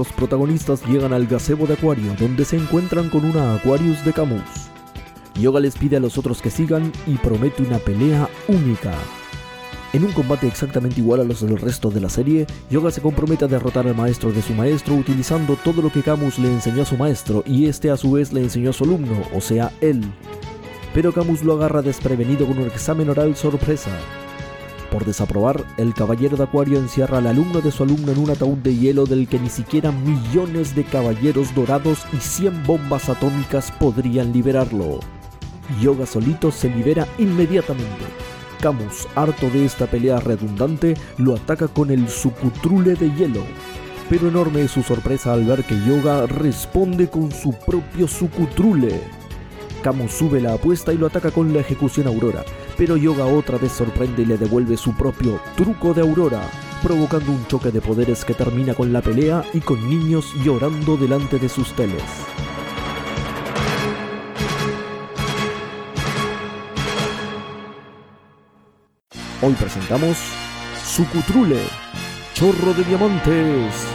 Nuestros protagonistas llegan al gazebo de Acuario, donde se encuentran con una Aquarius de Camus. Yoga les pide a los otros que sigan y promete una pelea única. En un combate exactamente igual a los del resto de la serie, Yoga se compromete a derrotar al maestro de su maestro utilizando todo lo que Camus le enseñó a su maestro y este a su vez le enseñó a su alumno, o sea, él. Pero Camus lo agarra desprevenido con un examen oral sorpresa. Por desaprobar, el caballero de Acuario encierra al alumno de su alumno en un ataúd de hielo del que ni siquiera millones de caballeros dorados y 100 bombas atómicas podrían liberarlo. Yoga solito se libera inmediatamente. Camus, harto de esta pelea redundante, lo ataca con el sucutrule de hielo. Pero enorme es su sorpresa al ver que Yoga responde con su propio sucutrule. Camus sube la apuesta y lo ataca con la ejecución Aurora, pero Yoga otra vez sorprende y le devuelve su propio truco de Aurora, provocando un choque de poderes que termina con la pelea y con niños llorando delante de sus teles. Hoy presentamos Sucutrule, Chorro de Diamantes.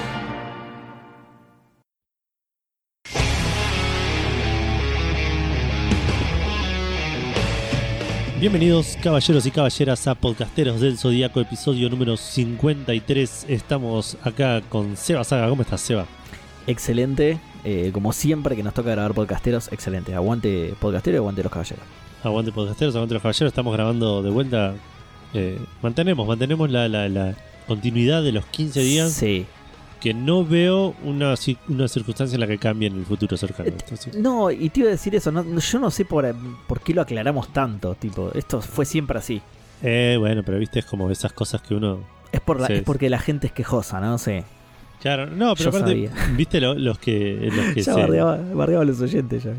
Bienvenidos caballeros y caballeras a Podcasteros del Zodíaco, episodio número 53. Estamos acá con Seba Saga. ¿Cómo estás, Seba? Excelente, eh, como siempre que nos toca grabar podcasteros, excelente. Aguante podcastero y aguante los caballeros. Aguante Podcasteros, aguante los caballeros. Estamos grabando de vuelta. Eh, mantenemos, mantenemos la, la- la continuidad de los 15 días. Sí. Que no veo una, una circunstancia en la que cambie en el futuro cercano. Sí. No, y te iba a decir eso, no- yo no sé por, por qué lo aclaramos tanto, tipo, esto fue siempre así. Eh, bueno, pero viste, es como esas cosas que uno. Es, por la- es porque la gente es quejosa, ¿no? Sí. Claro, no, pero Yo aparte, sabía. viste lo- los que. Los que Ya se- bardeaba, bardeaba a los oyentes ya.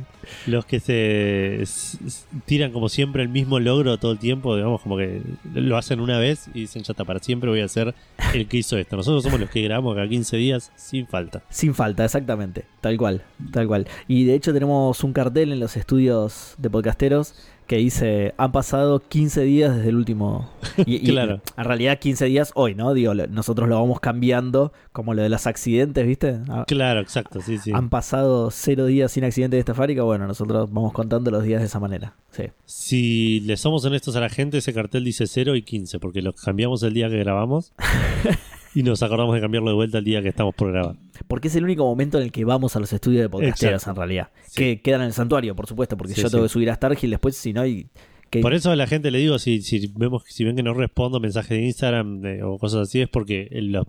los que se s- s- tiran como siempre el mismo logro todo el tiempo, digamos, como que lo hacen una vez y dicen, ya está, para siempre voy a ser el que hizo esto. Nosotros somos los que grabamos cada 15 días sin falta. Sin falta, exactamente. Tal cual, tal cual. Y de hecho tenemos un cartel en los estudios de podcasteros que dice, han pasado 15 días desde el último... Y, y Claro. en realidad 15 días hoy, ¿no? Digo, nosotros lo vamos cambiando como lo de los accidentes, ¿viste? Ah, Claro, exacto, sí, sí. Han pasado cero días sin accidente de esta fábrica, bueno, nosotros vamos contando los días de esa manera. Sí. Si le somos honestos a la gente, ese cartel dice 0 y 15, porque lo cambiamos el día que grabamos y nos acordamos de cambiarlo de vuelta el día que estamos por grabar. Porque es el único momento en el que vamos a los estudios de podcasteros, Exacto. en realidad. Sí. Que quedan en el santuario, por supuesto, porque Sí, yo tengo sí. que subir a Stargil después, si no hay... Que... Por eso a la gente le digo, si, si vemos si ven que no respondo mensajes de Instagram de- o cosas así, es porque el, los-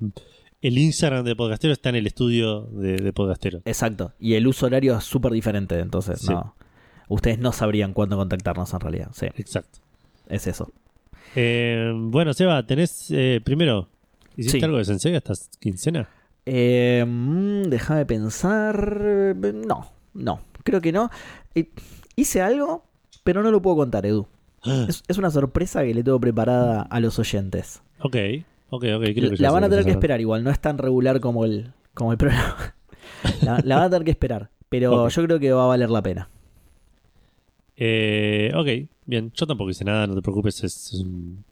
el Instagram de Podcastero está en el estudio de, de Podcastero. Exacto. Y el uso horario es súper diferente, entonces no. Ustedes no sabrían cuándo contactarnos en realidad. Sí, Exacto. es eso. Eh, bueno, Seba, tenés eh, primero, ¿hiciste Sí. algo de Sensei esta quincena? Eh, mm, déjame pensar. eh, No, no, creo que no. Eh, hice algo, pero no lo puedo contar, Edu. Es, es una sorpresa que le tengo preparada a los oyentes. Ok, ok, ok. creo que La van a tener que esperar igual, no es tan regular como el, como el programa. La, la van a tener que esperar, pero yo creo que va a valer la pena. Eh, ok, bien. Yo tampoco hice nada, no te preocupes. Es, es un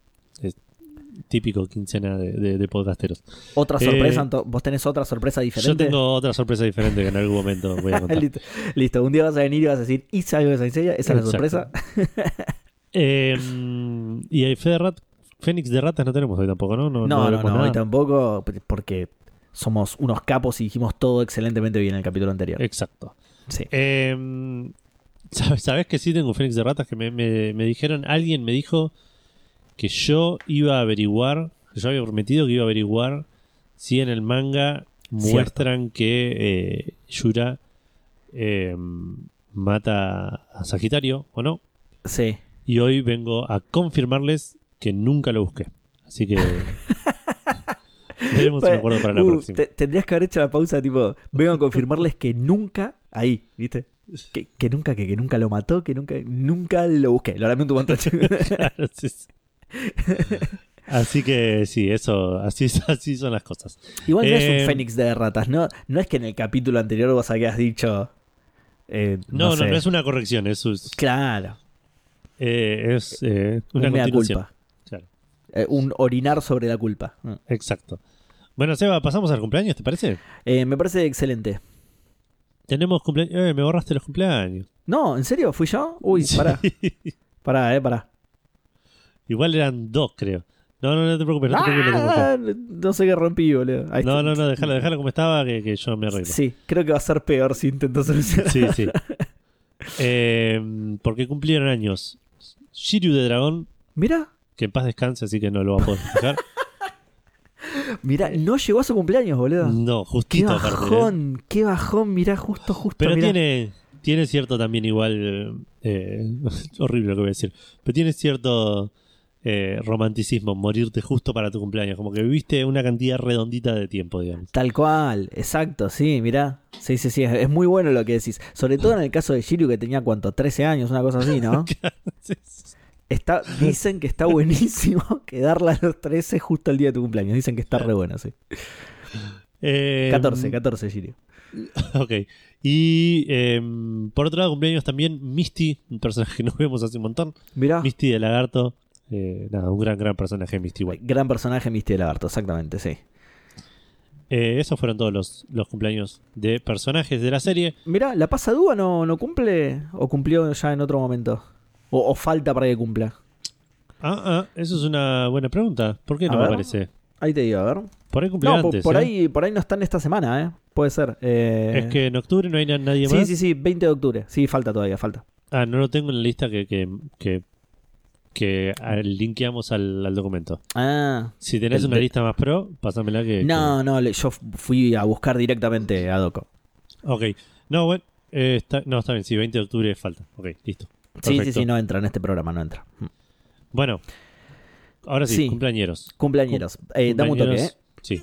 típico quincena de, de- de podcasteros. Otra Eh, sorpresa, ento- vos tenés otra sorpresa diferente. Yo tengo otra sorpresa diferente que en algún momento voy a contar. listo, listo, un día vas a venir y vas a decir, hice algo de Saint Seiya? esa es la sorpresa. Eh, y hay Fe de Rat, Fénix de Ratas no tenemos hoy tampoco, ¿no? No, No, no, hoy tampoco, porque somos unos capos y dijimos todo excelentemente bien en el capítulo anterior. Exacto. Sí. Eh, ¿Sabes, sabes que sí tengo un Fénix de ratas? Que me, me- me dijeron, alguien me dijo que yo iba a averiguar, que yo había prometido que iba a averiguar si en el manga muestran que eh, Yura eh, mata a Sagitario o no. Sí. Y hoy vengo a confirmarles que nunca lo busqué. Así que. Veremos me acuerdo para la Uh, próxima. te- tendrías que haber hecho la pausa, tipo, vengo a confirmarles que nunca, ahí, ¿viste? Que, que nunca, que, que nunca lo mató, que nunca, nunca lo busqué. Lo lamento un montón. Claro, sí, sí. Así que sí, eso, así, así son las cosas. Igual no es Eh, un fénix de ratas, ¿no? No es que en el capítulo anterior vos habías dicho. eh, No, no, sé. no, es una corrección, es, es, Claro, eh, es, eh, una culpa. Claro, Eh, un orinar sobre la culpa. Mm. exacto. Bueno, Seba, pasamos al cumpleaños, ¿te parece? Eh, me parece excelente. Tenemos cumpleaños. Eh, me borraste los cumpleaños. No, ¿en serio? ¿Fui yo? Uy, pará, Sí. pará, eh, pará. Igual eran dos, creo. No, no, no te preocupes, no te preocupes. no. Ah, no sé qué rompí, boludo. Ahí No, está. no, no, déjalo, déjalo como estaba, que, que yo me arreglo. Sí, creo que va a ser peor si intento solucionar. Sí, sí. Eh, porque cumplieron años Shiryu de Dragón, Mira, que en paz descanse, así que no lo va a poder fijar. mira, no llegó a su cumpleaños, boludo. No, Qué justito aparte. ¿eh? bajón, qué bajón, mirá, justo, justo. Pero mirá. tiene, tiene cierto también igual. eh, horrible lo que voy a decir. Pero tiene cierto eh, romanticismo morirte justo para tu cumpleaños. Como que viviste una cantidad redondita de tiempo, digamos. Tal cual, exacto, sí, mirá. Sí, sí, sí, es, es muy bueno lo que decís. Sobre todo en el caso de Shiryu que tenía, ¿cuánto? 13 años, una cosa así, ¿no? Sí, Está, dicen que está buenísimo quedarla a los 13 justo el día de tu cumpleaños. Dicen que está re bueno, sí. Eh, 14, 14 Shiryu. Ok. Y eh, por otro lado, cumpleaños también Misty, un personaje que no vemos hace un montón. Mirá, Misty de Lagarto. Eh, nada, un gran, gran personaje Misty igual. gran personaje Misty Lagarto, exactamente, sí. Eh, esos fueron todos los, los cumpleaños de personajes de la serie. Mirá, ¿la pasadúa no, no cumple o cumplió ya en otro momento? O, o falta para que cumpla? Ah, ah, eso es una buena pregunta. ¿Por qué A no me ver. aparece? Ahí te digo, a ver. Por ahí cumplió No, antes. por ¿eh? ahí, por ahí no están esta semana, ¿eh? Puede ser. eh, Es que en octubre no hay na- nadie Sí, más. sí, sí, 20 de octubre. Sí, falta todavía, falta. Ah, no lo tengo en la lista que, que, que, que ah, linkeamos al, al documento. Ah. Si tenés El una lista más pro, pásamela que. No, no, yo fui a buscar directamente a Doco. Ok. No, bueno. eh, está, no, está bien. Sí, 20 de octubre falta. Ok, listo. Sí, sí, Perfecto. sí, no entra en este programa, no entra. Mm. Bueno. Ahora sí, Sí. cumpleañeros. Cumpleañeros. Eh, dame un toque, ¿eh? Sí.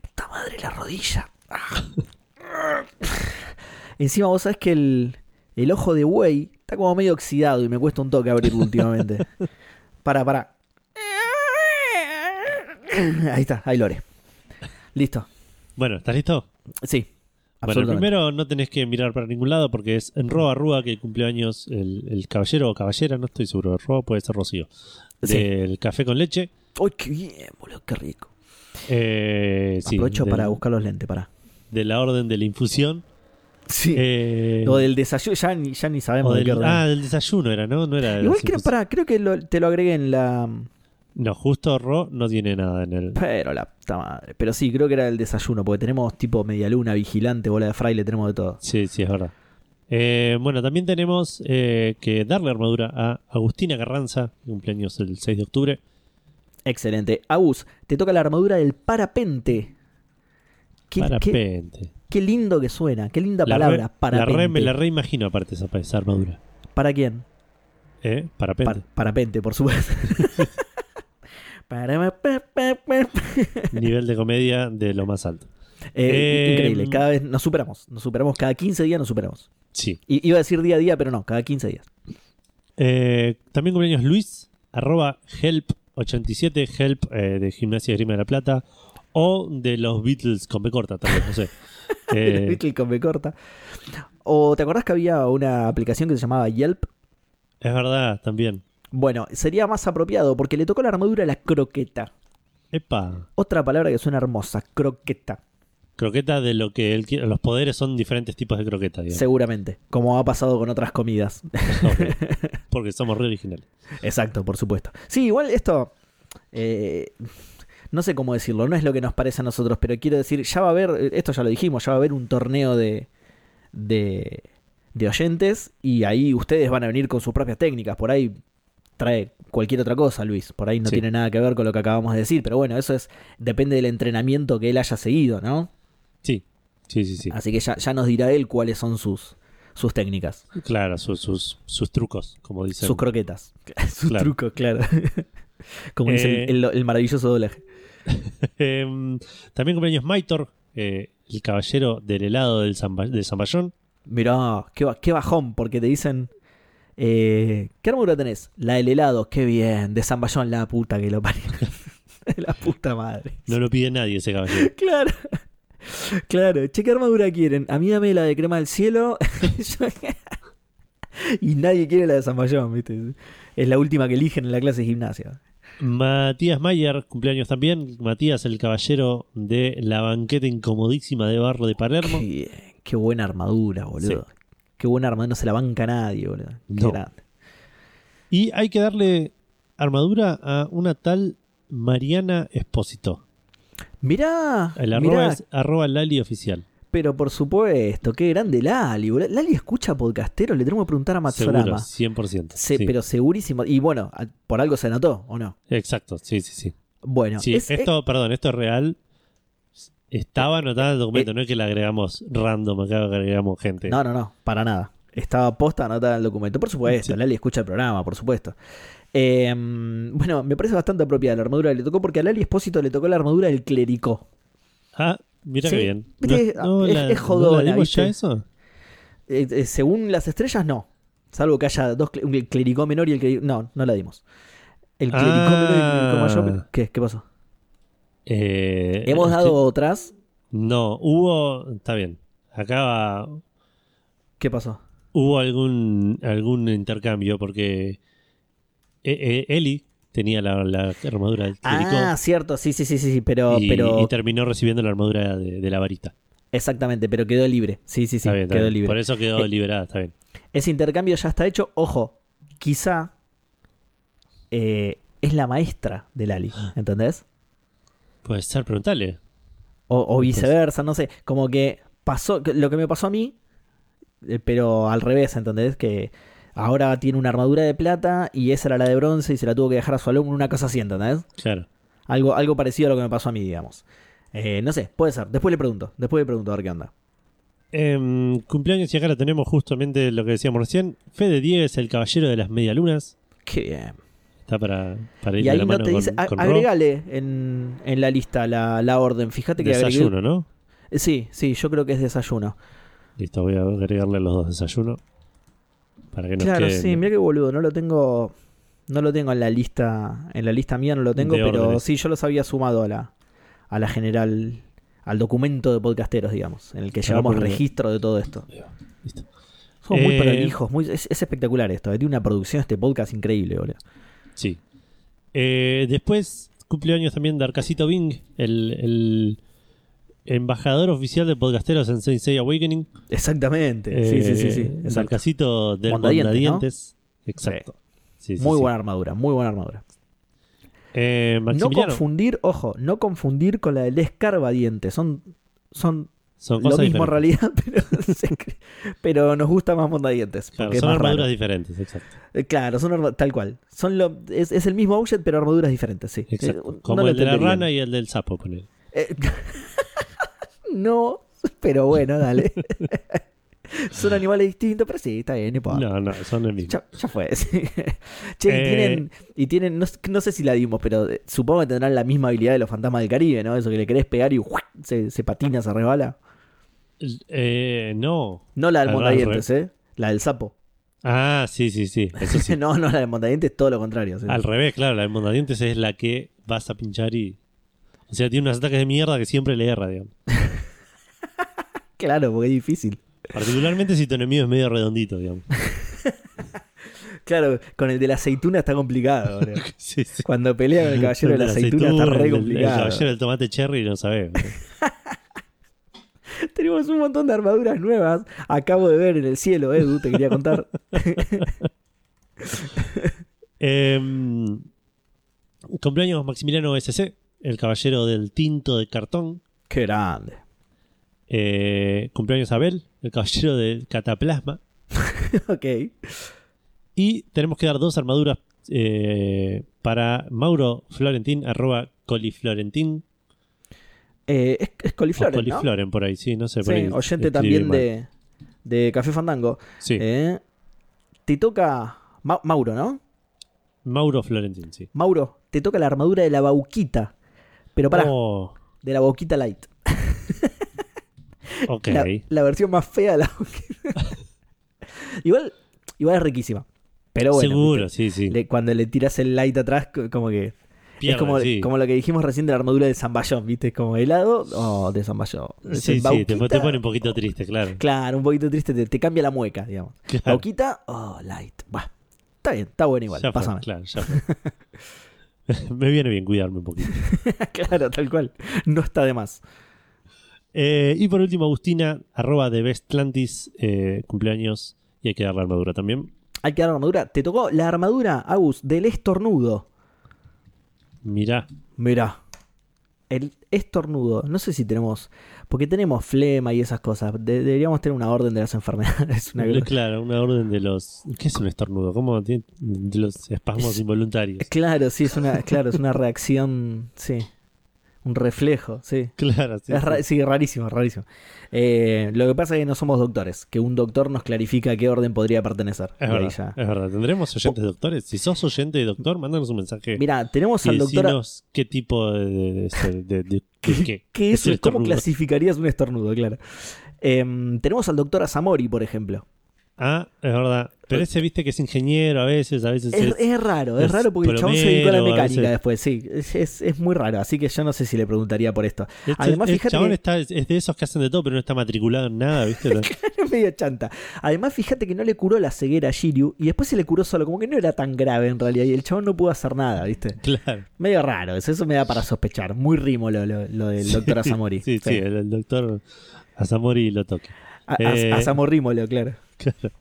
Puta madre, la rodilla. Encima vos sabés que el, el ojo de buey está como medio oxidado y me cuesta un toque abrirlo últimamente. para, para. Ahí está, ahí lo haré. Listo. Bueno, ¿estás listo? Sí. Bueno, primero no tenés que mirar para ningún lado porque es en Roa Rúa que cumple años el, el caballero o caballera, no estoy seguro. Roa puede ser Rocío. Sí. Del café con leche. ¡Uy, qué bien, boludo! ¡Qué rico! Eh, sí, Aprovecho para buscar los lentes, para. de la orden de la infusión. Sí. Eh, o del desayuno, ya ni, ya ni sabemos de del- qué orden. ah, del desayuno era, ¿no? No era de Igual creo, pará, creo que lo- te lo agregué en la. No, justo Ro no tiene nada en el. Pero la puta madre. Pero sí, creo que era el desayuno, porque tenemos tipo media luna, vigilante, bola de fraile, tenemos de todo. Sí, sí, es verdad. Eh, bueno, también tenemos eh, que darle armadura a Agustina Carranza, cumpleaños el 6 de octubre. Excelente. Agus, te toca la armadura del parapente. Qué, qué, Parapente. qué lindo que suena, qué linda La palabra, re- la parapente. re, me la reimagino aparte esa, esa armadura. ¿Para quién? ¿Eh? Parapente. Par- parapente, por supuesto. Nivel de comedia de lo más alto. Eh, Eh, increíble, cada vez nos superamos, nos superamos, cada 15 días nos superamos. Sí. I- iba a decir día a día, pero no, cada 15 días. Eh, también cumpleaños Luis, arroba help87, help eh, de Gimnasia de Grima de la Plata, o de los Beatles con B corta, tal vez, no sé. Eh, Viste el con B corta. O te acordás que había una aplicación que se llamaba Yelp. es verdad, también. Bueno, sería más apropiado porque le tocó la armadura a la croqueta. Epa, Otra palabra que suena hermosa, croqueta. croqueta de lo que él quiere. Los poderes son diferentes tipos de croqueta, digamos. Seguramente, como ha pasado con otras comidas. Porque somos re originales. Exacto, por supuesto. Sí, igual esto, eh, no sé cómo decirlo, no es lo que nos parece a nosotros, pero quiero decir, ya va a haber, esto ya lo dijimos, ya va a haber un torneo de, de, de oyentes y ahí ustedes van a venir con sus propias técnicas. Por ahí trae cualquier otra cosa, Luis. Por ahí no Sí. tiene nada que ver con lo que acabamos de decir, pero bueno, eso es depende del entrenamiento que él haya seguido, ¿no? Sí, sí, sí, sí. Así que ya, ya nos dirá él cuáles son sus, sus técnicas, Claro, sus, sus, sus trucos, como dicen. sus croquetas, sus Claro. trucos, claro. Como dice Eh, el, el- el maravilloso doblaje. Em, también cumpleaños Maitor, eh, el caballero del helado del Zamba- de Zamballón. Mirá, qué, qué bajón, porque te dicen. Eh, ¿Qué armadura tenés? La del helado, qué bien. De Zamballón, la puta que lo parió. la puta madre. No lo pide nadie ese caballero. Claro. Claro. Che, ¿qué armadura quieren? A mí dame la de crema del cielo. Y nadie quiere la de Zamballón, ¿viste? Es la última que eligen en la clase de gimnasia. Matías Mayer, cumpleaños también. Matías, el caballero de la banqueta incomodísima de barro de Palermo. Qué, qué buena armadura, boludo. Qué buena armadura, no se la banca nadie, boludo. Qué No. grande. Y hay que darle armadura a una tal Mariana Espósito. Mirá, El arroba mirá, es arroba Lali oficial. Pero por supuesto, qué grande Lali, boludo. Lali escucha podcastero, le tenemos que preguntar a Seguro, Matsorama. 100%. Se- sí. Pero segurísimo. Y bueno, por algo se anotó, ¿o no? Exacto, sí, sí, sí. Bueno, Sí, es- esto, perdón, esto es real. Estaba anotado en el documento, Eh, no es que le agregamos random, acá agregamos gente. No, no, no, para nada. Estaba posta anotada en el documento. Por supuesto, Sí. Lali escucha el programa, por supuesto. Eh, bueno, me parece bastante apropiada la armadura que le tocó porque a Lali Espósito le tocó la armadura del clericó. Ah, mira Sí, qué bien. es- es jodona, ¿no la dimos ya eso? Eh, eh, según las estrellas, no. Salvo que haya dos, un clericó menor y el clericó... No, no la dimos. El clericó menor y el mayor... Ah. pero- ¿Qué? ¿Qué pasó? Eh, Hemos es dado que- otras. No, hubo. Está bien. Acá va- ¿Qué pasó? hubo algún, algún intercambio porque Eli tenía la, la armadura del Ah, cierto, sí, sí, sí, sí, sí, pero... y, pero y terminó recibiendo la armadura de, de la varita. Exactamente, pero quedó libre. Sí, sí, sí, Está bien, está quedó bien. libre. Por eso quedó Eh, liberada, está bien. Ese intercambio ya está hecho. Ojo, quizá eh, es la maestra de Lali, ¿entendés? Puede ser, preguntale. O, o viceversa, no sé. Como que pasó, lo que me pasó a mí, eh, pero al revés, ¿entendés? Que ahora tiene una armadura de plata y esa era la de bronce y se la tuvo que dejar a su alumno, una cosa así, ¿entendés? Claro. Algo, algo parecido a lo que me pasó a mí, digamos. Eh, no sé, puede ser. Después le pregunto, después le pregunto a ver qué onda. Em, cumpleaños y acá tenemos justamente lo que decíamos recién. Fede Diegues, el caballero de las medialunas. Qué bien. Está para, para ir Y de la no mano te con, a- con agregale en, en la lista la, la orden. Fíjate que agregué- Desayuno, ¿no? Eh, Sí, sí, yo creo que es desayuno. Listo, voy a agregarle los dos desayunos. Para que nos Claro, queden- sí, mira qué boludo, no lo tengo no lo tengo en la lista, en la lista mía no lo tengo, De pero órdenes. sí yo los había sumado a la a la general al documento de podcasteros, digamos, en el que Ah, llevamos porque- registro de todo esto. Listo. Somos muy Eh, prolijos, muy, es, es espectacular esto, eh, tiene una producción este podcast increíble, boludo. Sí. Eh, después, cumpleaños también de Arcasito Bing, el, el embajador oficial de podcasteros en Sensei Awakening. Exactamente, sí, sí, sí, sí, Eh, exacto. Arcasito del Mondadientes. Exacto. Sí, sí, Muy buena armadura, muy buena armadura. Eh, No confundir, ojo, no confundir con la del escarbadiente, son son son lo mismo en realidad, pero, nos gusta más mondadientes. Claro, son más armaduras raro. diferentes, exacto. Eh, Claro, son tal cual. Son lo, es, es el mismo objet, pero armaduras diferentes, sí. exacto. Eh, Como no el de la rana y el del sapo, ponele. Eh, no, pero bueno, dale. son animales distintos, pero sí, está bien, no importa. No, no, son el mismo. Ya, ya fue. sí. Che, y Eh. tienen, y tienen no, no sé si la dimos, pero eh, supongo que tendrán la misma habilidad de los fantasmas del Caribe, ¿no? Eso que le querés pegar y ¡juac! se, se patina, se resbala. Eh, no. No la del mondadientes, ¿eh? La del sapo. Ah, sí, sí, sí. Eso sí. no, no, la del mondadientes, todo lo contrario. sí. Al revés, claro, la de Mondadientes es la que vas a pinchar y. O sea, tiene unos ataques de mierda que siempre le erra, digamos. Claro, porque es difícil. Particularmente si tu enemigo es medio redondito, digamos. Claro, con el de la aceituna está complicado. Sí, sí. Cuando pelea con el caballero de la aceituna está re complicado. El, caballero del tomate cherry no sabes. Tenemos un montón de armaduras nuevas. Acabo de ver en el cielo, Edu, te quería contar. Em, cumpleaños Maximiliano SC, el caballero del tinto de cartón. Qué grande. Eh, cumpleaños Abel, el caballero del cataplasma. ok. Y tenemos que dar dos armaduras eh, para Mauro Florentín, arroba coliflorentín. Eh, es, es O coliflor, ¿no? colifloren por ahí, sí, no sé. por Sí, ahí oyente también mal. de, de Café Fandango. Sí, Eh, te toca. Ma- Mauro, ¿no? Mauro Florentín, sí. Mauro, te toca la armadura de la Bauquita. Pero para, Oh, de la Bauquita Light. Ok. La, la versión más fea de la igual, igual es riquísima. Pero bueno. Seguro, viste, sí, sí. le- cuando le tiras el light atrás, co- como que. Pierde, es como, sí. como lo que dijimos recién de la armadura de Zamballón, ¿viste? Como helado o de Zamballón. Sí, sí, te, pone un poquito triste, claro. Claro, un poquito triste, te, te cambia la mueca, digamos. Claro. Bauquita, oh, light. Buah, está bien, está bueno igual. Ya fue, pásame. claro, ya fue. Me viene bien cuidarme un poquito. claro, tal cual. No está de más. Eh, y por último, Agustina, arroba de Bestlantis, eh, cumpleaños. Y hay que dar la armadura también. Hay que dar armadura. Te tocó la armadura, Agus, del estornudo. Mirá, Mirá. El estornudo. No sé si tenemos. Porque tenemos flema y esas cosas. De- deberíamos tener una orden de las enfermedades. Una claro, una orden de los. ¿Qué es un estornudo? ¿Cómo? tiene- De los espasmos involuntarios. Claro, sí, es una, claro, es una reacción. Sí. Un reflejo, sí. Claro, sí. Es ra- sí. rarísimo, rarísimo. Eh, lo que pasa es que no somos doctores, que un doctor nos clarifica a qué orden podría pertenecer. Es Y verdad, ya. es verdad. ¿Tendremos oyentes doctores? Si sos oyente de doctor, mándanos un mensaje. Mira, tenemos y al doctor. qué tipo de. de, de- de- de- de- qué, ¿Qué es, ¿Cómo clasificarías un estornudo? Claro. Em, tenemos al doctor Asamori, por ejemplo. Ah, es verdad. Pero ese viste que es ingeniero a veces, a veces Es, es. es raro, es es raro porque el chabón se dedicó a la a mecánica después, sí. Es, es- muy raro, así que yo no sé si le preguntaría por esto. Este- Además, el chabón que- está, es de esos que hacen de todo, pero no está matriculado en nada, ¿viste? es medio chanta. Además, fíjate que no le curó la ceguera a Shiryu y después se le curó solo, como que no era tan grave en realidad y el chabón no pudo hacer nada, ¿viste? claro. Medio raro, eso, eso me da para sospechar. Muy rimo lo, lo- lo del doctor Asamori. Sí, sí, el, el doctor Asamori lo toque. A- Eh, claro. Claro.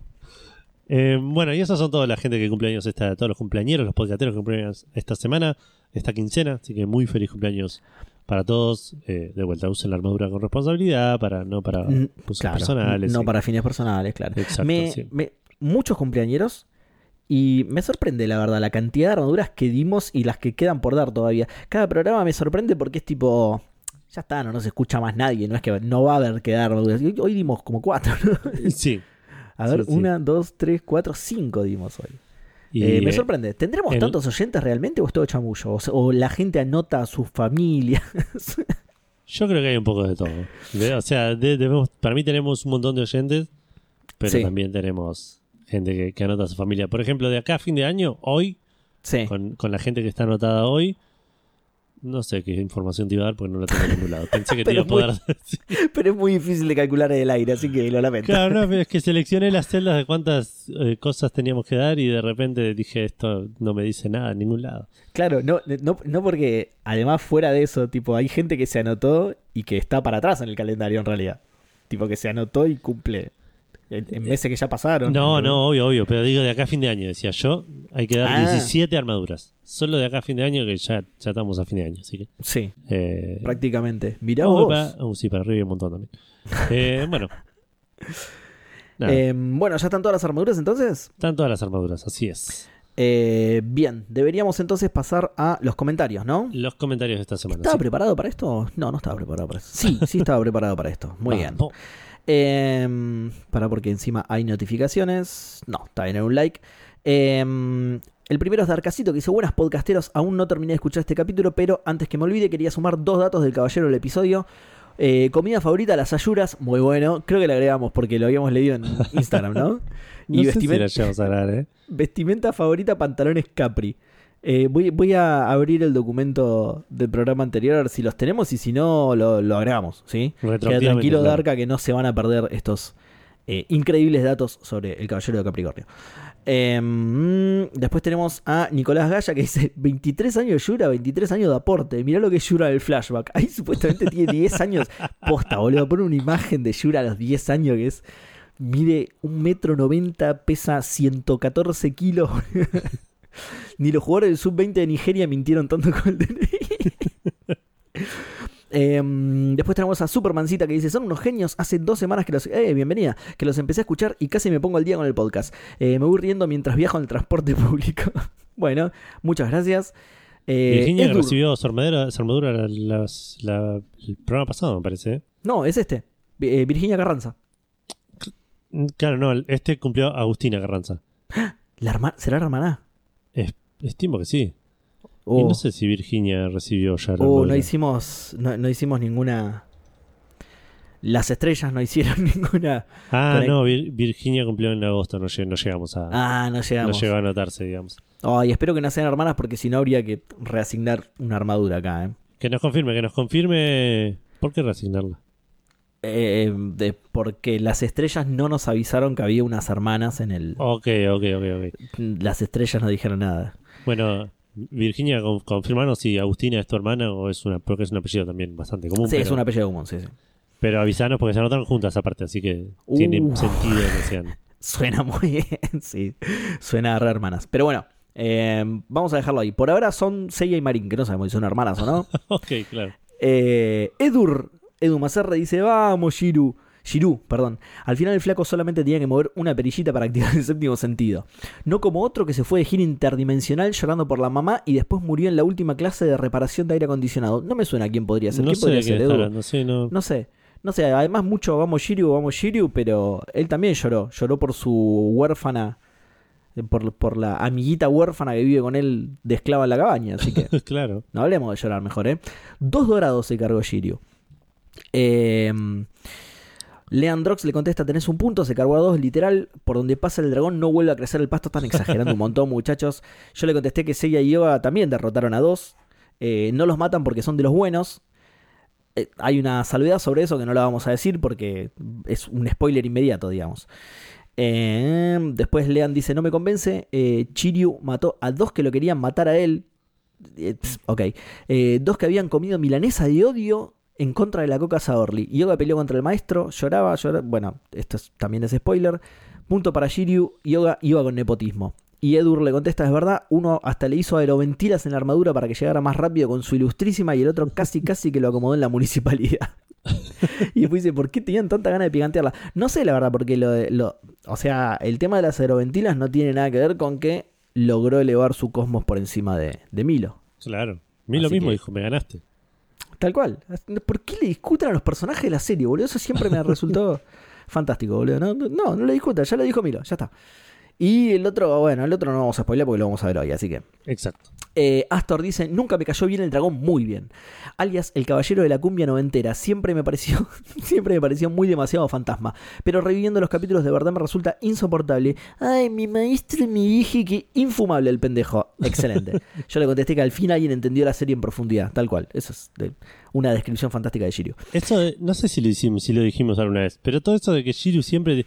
Eh, bueno, y esos son toda la gente que cumple años esta, todos los cumpleañeros, los podcasteros que cumplen años esta semana, esta quincena, así que muy feliz cumpleaños para todos. Eh, de vuelta, usen la armadura con responsabilidad, para no para Mm, usos Claro, personales. no sí. para fines personales, claro. Exacto, Me- sí. me- muchos cumpleañeros y me sorprende, la verdad, la cantidad de armaduras que dimos y las que quedan por dar todavía. Cada programa me sorprende porque es tipo. Ya está, no nos escucha más nadie, no es que no va a haber que dar armaduras. Hoy, hoy dimos como cuatro, ¿no? Sí. A ver, Sí, sí. una, dos, tres, cuatro, cinco dimos hoy. Y, Eh, me eh, sorprende. ¿Tendremos el- tantos oyentes realmente o es todo chamullo? O, la gente anota a su familia. yo creo que hay un poco de todo. O sea, de- debemos, para mí tenemos un montón de oyentes, pero Sí. también tenemos gente que, que anota a su familia. Por ejemplo, de acá a fin de año, hoy, sí. con, con la gente que está anotada hoy, no sé qué información te iba a dar porque no la tengo en ningún lado. Pensé que te iba a poder Pero es muy difícil de calcular en el aire, así que lo lamento. Claro, no, pero es que seleccioné las celdas de cuántas eh, cosas teníamos que dar y de repente dije esto no me dice nada en ningún lado. Claro, no, no, no porque además fuera de eso, tipo, hay gente que se anotó y que está para atrás en el calendario en realidad. Tipo que se anotó y cumple en, en meses que ya pasaron. No, no, obvio, obvio, pero digo de acá a fin de año, decía yo, hay que dar Ah. 17 armaduras. Solo de acá a fin de año que ya, ya estamos a fin de año, así que... Sí, Eh, prácticamente. Mirá oh, vos. pa- oh, sí, para arriba hay un montón también. Eh, bueno. Eh, bueno, ¿ya están todas las armaduras entonces? están todas las armaduras, así es. Eh, bien, deberíamos entonces pasar a los comentarios, ¿no? Los comentarios de esta semana. ¿Estaba sí. preparado para esto? No, no estaba preparado para esto. Sí, sí estaba preparado para esto. Muy bien. Eh, para porque encima hay notificaciones. No, está bien, era un like. Eh, el primero es Darkacito que dice: Buenas podcasteros, aún no terminé de escuchar este capítulo, pero antes que me olvide, quería sumar dos datos del caballero del episodio. Eh, comida favorita, las ayuras, muy bueno. Creo que le agregamos porque lo habíamos leído en Instagram, ¿no? Si la a grabar, ¿eh? vestimenta favorita, pantalones Capri. Eh, voy, voy a abrir el documento del programa anterior a ver si los tenemos y si no, lo, lo agregamos, ¿sí? Queda tranquilo, claro. Darka, que no se van a perder estos eh, increíbles datos sobre el Caballero de Capricornio. Eh, mm, después tenemos a Nicolás Gaya que dice 23 años de Yura, 23 años de aporte. Mirá lo que es Yura del flashback. Ahí supuestamente tiene 10 años. Posta, boludo. Pone una imagen de Yura a los 10 años que es. Mide un metro 90, pesa 114 kilos. Ni los jugadores del sub-20 de Nigeria mintieron tanto con el DNI. Em, después tenemos a Supermancita que dice, son unos genios, hace dos semanas que los... Eh, bienvenida, que los empecé a escuchar y casi me pongo al día con el podcast. Eh, me voy riendo mientras viajo en el transporte público. bueno, muchas gracias. Eh, Virginia duro. recibió su armadura, su armadura la- el programa pasado, me parece. ¿eh? No, es este. Eh, Virginia Carranza. Claro, no, este cumplió Agustina Carranza. ¿La herma- ¿Será la hermana? Estimo que sí. Y Oh, no sé si Virginia recibió ya la oh, no hicimos, no, no hicimos ninguna... Las estrellas no hicieron ninguna... Ah, no, Vir- Virginia cumplió en agosto, no, lleg- no llegamos a... Ah, no no llegamos. llegó a anotarse, digamos. Ay, espero que no sean hermanas porque si no habría que reasignar una armadura acá, ¿eh? Que nos confirme, que nos confirme... ¿Por qué reasignarla? Eh, de- porque las estrellas no nos avisaron que había unas hermanas en el... Ok, ok, ok, ok. Las estrellas no dijeron nada. Bueno, Virginia, con- confirmanos si Agustina es tu hermana o es una... Porque es un apellido también bastante común. sí, pero, es un apellido común, sí, sí. pero avisanos porque se anotaron juntas aparte, así que Uh. tiene sentido que sean... Suena muy bien, sí. Suena a re hermanas. Pero bueno, eh, vamos a dejarlo ahí. Por ahora son Seiya y Marin, que no sabemos si son hermanas o no. ok, claro. Eh, Edur, Edu Macerre dice, vamos, Shiru. Shiru, perdón. Al final el flaco solamente tenía que mover una perillita para activar el séptimo sentido. No como otro que se fue de gira interdimensional llorando por la mamá y después murió en la última clase de reparación de aire acondicionado. No me suena a quién podría ser. No ¿Quién sé podría ser, Edu? hablando, sí, no... No sé. No sé, además mucho vamos Shiryu, vamos Shiryu, pero él también lloró. Lloró por su huérfana, eh, por, por la amiguita huérfana que vive con él de esclava en la cabaña. Así que claro. no hablemos de llorar mejor, ¿eh? Dos dorados se cargó Shiryu. Eh, Leandrox le contesta, tenés un punto, se cargó a dos, literal, por donde pasa el dragón no vuelve a crecer el pasto, están exagerando un montón, muchachos. Yo le contesté que Seiya y Yoga también derrotaron a dos. Eh, no los matan porque son de los buenos. Eh, hay una salvedad sobre eso que no la vamos a decir porque es un spoiler inmediato, digamos. Eh, después Lean dice, no me convence. Eh, Chiryu mató a dos que lo querían matar a él. Ok. Dos que habían comido milanesa de odio en contra de la coca Saorli. Yoga peleó contra el maestro, lloraba, lloraba. Bueno, esto es- también es spoiler. Punto para Shiryu, Yoga iba con nepotismo. Y Edur le contesta, es verdad, uno hasta le hizo aeroventilas en la armadura para que llegara más rápido con su ilustrísima y el otro casi casi que lo acomodó en la municipalidad. y después dice, ¿por qué tenían tanta ganas de picantearla? No sé la verdad, porque lo, de- lo o sea, el tema de las aeroventilas no tiene nada que ver con que logró elevar su cosmos por encima de, de Milo. Claro. A mí lo Así mismo que- dijo, me ganaste. Tal cual. ¿Por qué le discutan a los personajes de la serie, boludo? Eso siempre me ha resultado fantástico, boludo. No, no, no le discutan, ya lo dijo Milo, ya está. Y el otro, bueno, el otro no vamos a spoiler porque lo vamos a ver hoy, así que. Exacto. Eh, Astor dice, nunca me cayó bien el dragón muy bien. Alias, el caballero de la cumbia noventera. Siempre me pareció, siempre me pareció muy demasiado fantasma. Pero reviviendo los capítulos de verdad me resulta insoportable. Ay, mi maestro me dije que infumable el pendejo. Excelente. Yo le contesté que al fin alguien entendió la serie en profundidad. Tal cual. Eso es de- una descripción fantástica de Shiryu. Eso no sé si lo hicimos, si lo dijimos alguna vez, pero todo eso de que Shiryu siempre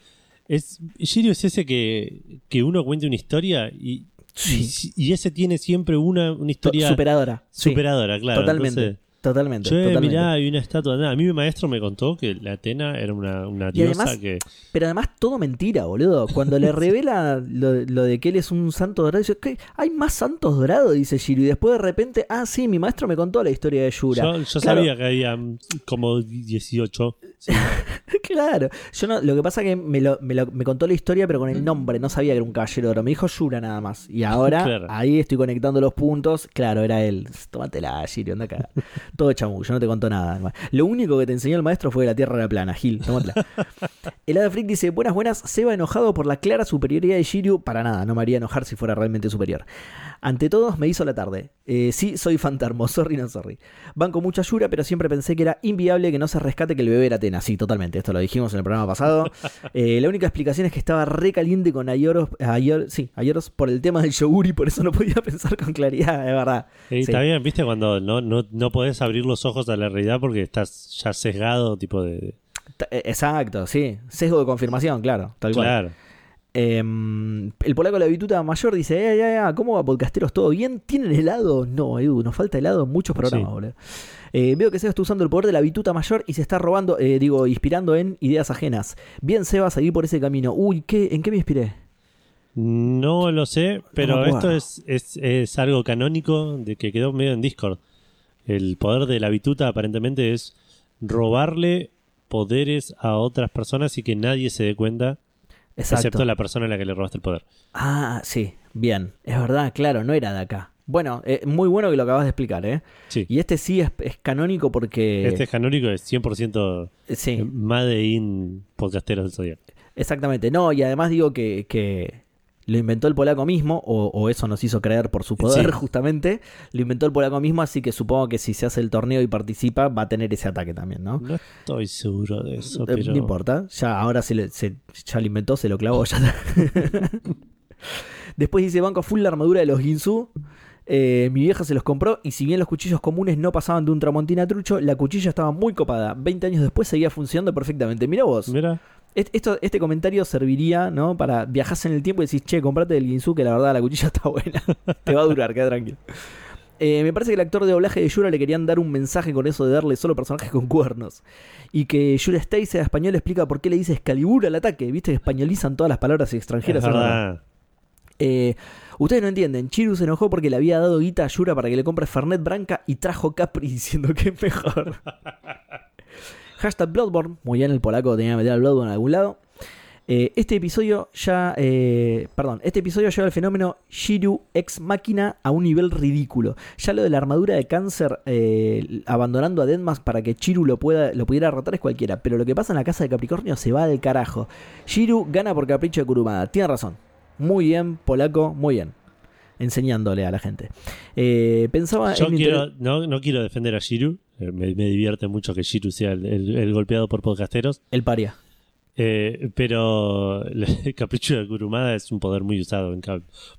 es Shiryu es ese que, que uno cuenta una historia y, Sí. y, y ese tiene siempre una, una historia Superadora. Sí, superadora, claro. totalmente. Entonces, totalmente. Che, totalmente. mirá, hay una estatua. A mí mi maestro me contó que la Atena era una, diosa además- que. Pero además todo mentira, boludo. Cuando le revela lo, lo de que él es un santo dorado, dice, ¿qué? ¿Hay más santos dorados? Dice Shiro. Y después de repente, ah, sí, mi maestro me contó la historia de Yura. Yo, yo Claro. sabía que había mm, como 18. sí. claro. Yo no, lo que pasa que me, lo, me, lo- me contó la historia, pero con el nombre. No sabía que era un caballero dorado. Me dijo Yura nada más. Y ahora, Claro. ahí estoy conectando los puntos. Claro, era él. Tómatela, Shiro, anda acá. Todo chamullo, no te contó nada. Lo único que te enseñó el maestro fue que la tierra era plana, Gil. Tómatela. El Hada Freak dice, buenas, buenas, Seba enojado por la clara superioridad de Shiryu. Para nada, no me haría enojar si fuera realmente superior. Ante todos me hizo la tarde. Eh, sí, soy fantasma, sorry, no sorry. Banco mucha Yura, pero siempre pensé que era inviable que no se rescate que el bebé era Atena. Sí, totalmente, esto lo dijimos en el programa pasado. Eh, la única explicación es que estaba re caliente con Ayoros, Ayor- sí, Ayoros por el tema del yoguri, por eso no podía pensar con claridad, es verdad. Eh, Sí. Bien, viste, cuando no, no, no podés abrir los ojos a la realidad porque estás ya sesgado, tipo de. Eh, Exacto, sí. Sesgo de confirmación, claro, tal cual. Eh, el polaco de la bituta mayor dice, eh, ya, ¿cómo va podcasteros? ¿Todo bien? ¿Tienen helado? No, Edu, nos falta helado en muchos programas, Sí. boludo. Eh, veo que Seba está usando el poder de la bituta mayor y se está robando, eh, digo, inspirando en ideas ajenas. Bien, Seba, seguí por ese camino. Uy, ¿qué, ¿en qué me inspiré? No lo sé, pero esto es, es, es algo canónico de que quedó medio en Discord. el poder de la bituta aparentemente es robarle poderes a otras personas y que nadie se dé cuenta, Exacto. excepto la persona a la que le robaste el poder. Ah, sí, bien. Es verdad, claro, no era de acá. Bueno, eh, muy bueno que lo acabas de explicar, ¿eh? Sí. Y este sí es, es canónico porque... Este es canónico, es 100% Sí, Made in podcasteros del Zodiaco. exactamente. No, y además digo que, que lo inventó el polaco mismo, o, o eso nos hizo creer por su poder, Sí. justamente. Lo inventó el polaco mismo, así que supongo que si se hace el torneo y participa, va a tener ese ataque también, ¿no? No estoy seguro de eso, Eh, pero... No importa, ya ahora se, le- se- ya lo inventó, se lo clavó. Ya. Después dice banco full la armadura de los Ginsu. Eh, mi vieja se los compró y si bien los cuchillos comunes no pasaban de un tramontina trucho, la cuchilla estaba muy copada. 20 años después seguía funcionando perfectamente. Mira vos, Mira, esto, este comentario serviría ¿no? para viajas en el tiempo y decís, che, comprate el Ginsu que la verdad la cuchilla está buena. Te va a durar, queda tranquilo. Eh, me parece que el actor de doblaje de Yura le querían dar un mensaje con eso de darle solo personajes con cuernos. Y que Yura Stay sea español explica por qué le dice Excalibur al ataque. Viste que españolizan todas las palabras es extranjeras. verdad. Eh, ustedes no entienden. Chiru se enojó porque le había dado guita a Yura para que le compre Fernet Branca y trajo Capri diciendo que es mejor. Hashtag Bloodborne. Muy bien, el polaco tenía que meter al Bloodborne en algún lado. Eh, este episodio ya. eh, perdón, este episodio lleva el fenómeno Shiru ex máquina a un nivel ridículo. Ya lo de la armadura de cáncer eh, abandonando a Deadmask para que Chiru lo, pueda, lo pudiera derrotar es cualquiera. Pero lo que pasa en la casa de Capricornio se va del carajo. Shiru gana por capricho de Kurumada. Tiene razón. Muy bien, polaco, muy bien. Enseñándole a la gente. Pensaba Yo en quiero, no, no quiero defender a Shiru. Eh, Me, me divierte mucho que Shiru sea el, el- el golpeado por podcasteros. el paria. eh, pero el capricho de Kurumada es un poder muy usado en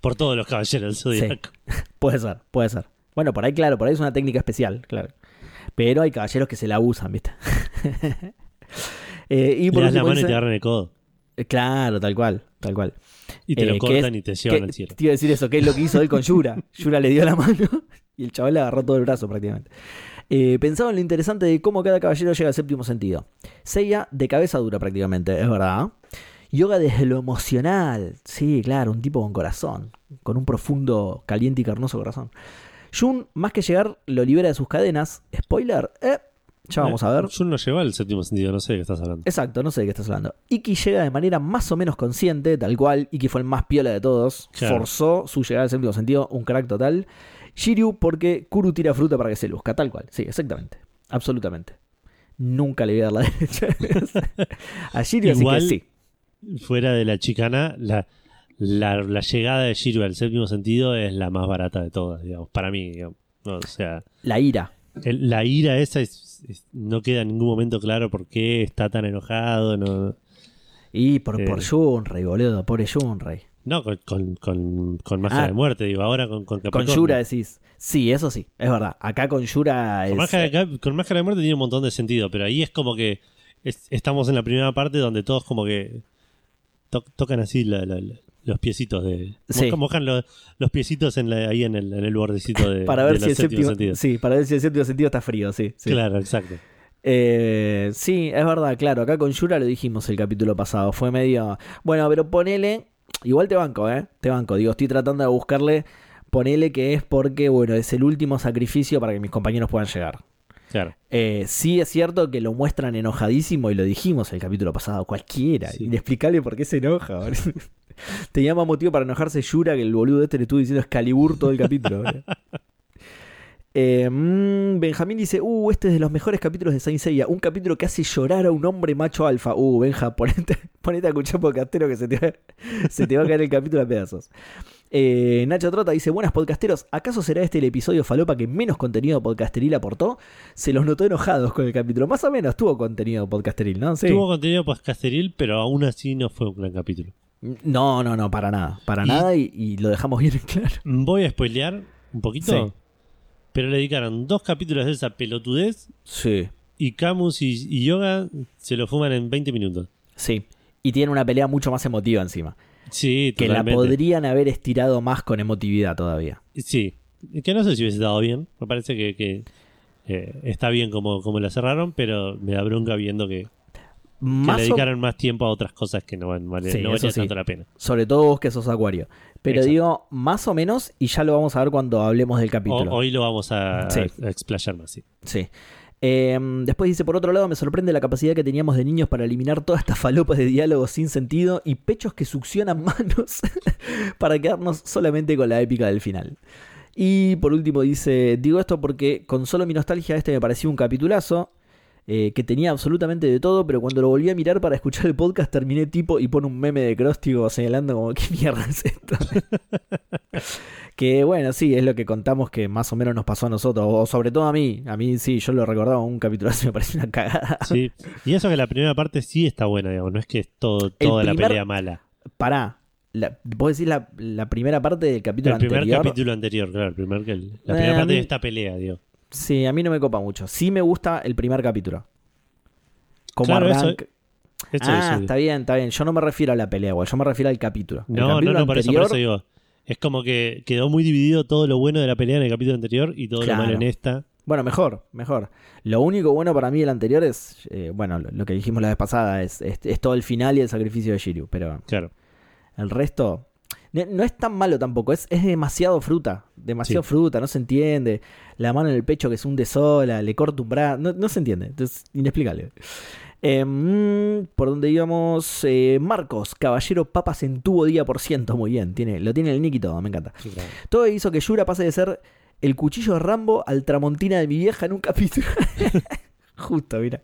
por todos los caballeros del Zodíaco. Puede ser, puede ser. Bueno, por ahí, claro, por ahí es una técnica especial, claro. Pero hay caballeros que se la usan, ¿viste? Eh, y Le por das la mano y te agarran el codo. Eh, Claro, tal cual, tal cual. Y te Eh, lo cortan es- y te llevan ¿Qué- al cielo. Te iba a decir eso, que es lo que hizo él con Yura. Yura le dio la mano y el chaval le agarró todo el brazo prácticamente. Eh, pensaba en lo interesante de cómo cada caballero llega al séptimo sentido. Seiya de cabeza dura prácticamente, es verdad. Yoga desde lo emocional. Sí, claro, un tipo con corazón. Con un profundo, caliente y carnoso corazón. Jun, más que llegar, lo libera de sus cadenas. Spoiler, eh, ya vamos a ver. Jun no llegó al séptimo sentido, no sé de qué estás hablando. Exacto, no sé de qué estás hablando. Iki llega de manera más o menos consciente, tal cual. Iki fue el más piola de todos. Claro. Forzó su llegada al séptimo sentido, un crack total. Shiryu porque Kuru tira fruta para que se luzca, tal cual. Sí, exactamente. Absolutamente. Nunca le voy a dar la derecha. a Shiryu Igual- así que sí. Fuera de la chicana, la, la, la llegada de Shiru al séptimo sentido es la más barata de todas, digamos, para mí. digamos. O sea, La ira. el- la ira esa es- es- no queda en ningún momento claro por qué está tan enojado. No, Y por, Eh. por Junrei, boludo. Pobre Junrei. No con, con, con, con máscara Ah. de muerte, digo, ahora con, con Con. Yura decís. Sí, eso sí, es verdad. Acá con Yura es. Con máscara, de Cap- con máscara de muerte tiene un montón de sentido, pero ahí es como que es- estamos en la primera parte donde todos como que to- tocan así la- la- la- los piecitos de... Sí. mojan- los, los piecitos en ahí en el, en el bordecito de, para ver de si el séptimo, sentidos. sí, para ver si el séptimo sentido está frío, sí. sí. Claro, exacto. Eh, sí, es verdad, claro. Acá con Yura lo dijimos el capítulo pasado. Fue medio. Bueno, pero ponele. Igual te banco, ¿eh? Te banco. Digo, estoy tratando de buscarle. Ponele que es porque, bueno, es el último sacrificio para que mis compañeros puedan llegar. Claro. Eh, sí es cierto que lo muestran enojadísimo y lo dijimos el capítulo pasado. Cualquiera. Sí. Inexplicable por qué se enoja. Tenía más motivo para enojarse Yura que el boludo este le estuvo diciendo Excalibur todo el capítulo. Eh, mm, Benjamín dice, uh, este es de los mejores capítulos de Saint Seiya, un capítulo que hace llorar a un hombre macho alfa. Uh, Benja, ponete, ponete a escuchar podcastero que se te, va, se te va a caer el capítulo a pedazos. Eh, Nacho Trota dice, buenas podcasteros, ¿acaso será este el episodio falopa que menos contenido podcasteril aportó? Se los notó enojados con el capítulo. Más o menos tuvo contenido podcasteril, ¿no? Sí. Tuvo contenido podcasteril, pero aún así no fue un gran capítulo. No, no, no, para nada. Para Y- nada y, y lo dejamos bien en claro. Voy a spoilear un poquito, Sí. Pero le dedicaron dos capítulos de esa pelotudez Sí. y Camus y, y Yoga se lo fuman en 20 minutos. Sí. Y tiene una pelea mucho más emotiva encima. Sí, Que la podrían haber estirado más con emotividad todavía. Sí, que no sé si hubiese estado bien. Me parece que, que, eh, está bien como, como la cerraron, pero me da bronca viendo que Que le o- dedicaron más tiempo a otras cosas que no, van- vale, Sí, no eso valía sí. tanto la pena. sobre todo vos que sos acuario. Pero Exacto. digo, más o menos, y ya lo vamos a ver cuando hablemos del O- capítulo. hoy lo vamos a, Sí. a explayar más, sí. Sí. Eh, después dice, por otro lado, me sorprende la capacidad que teníamos de niños para eliminar todas estas falopas de diálogos sin sentido y pechos que succionan manos para quedarnos solamente con la épica del final. Y por último dice, digo esto porque con solo mi nostalgia este me pareció un capitulazo. Eh, que tenía absolutamente de todo, pero cuando lo volví a mirar para escuchar el podcast terminé tipo y pone un meme de Cróstigo señalando como qué mierda es esto. que bueno, sí, es lo que contamos que más o menos nos pasó a nosotros, o sobre todo a mí. A mí sí, yo lo recordaba un capítulo así, me pareció una cagada. Sí. Y eso que la primera parte sí está buena, digamos, no es que es todo, toda la pelea mala. Pará, la, vos decís la, la primera parte del capítulo El primer anterior. capítulo anterior, claro, el primer, la Eh, primera parte mí- de esta pelea, digo. Sí, a mí no me copa mucho. Sí me gusta el primer capítulo. Como Claro, eso- arranca. Eso, ah, está bien, está bien. Yo no me refiero a la pelea, igual. Yo me refiero al capítulo. No, no, capítulo no, por eso, por eso digo. Es como que quedó muy dividido todo lo bueno de la pelea en el capítulo anterior y todo Claro. lo malo en esta. Bueno, mejor, mejor. Lo único bueno para mí del anterior es, eh, bueno, lo, lo que dijimos la vez pasada, es, es- es todo el final y el sacrificio de Shiryu. Pero Claro. el resto no, es tan malo tampoco, es, es demasiado fruta. Demasiado Sí. fruta, no se entiende. La mano en el pecho que se hunde sola, le corta un brazo, no, no se entiende. Entonces, inexplicable. Eh, mm, por donde íbamos, Eh, Marcos, caballero papas en tubo día por ciento, muy bien, tiene, lo tiene el nick y todo, me encanta. Sí, claro. Todo hizo que Yura pase de ser el cuchillo de Rambo al tramontina de mi vieja en un capítulo. Justo, mira.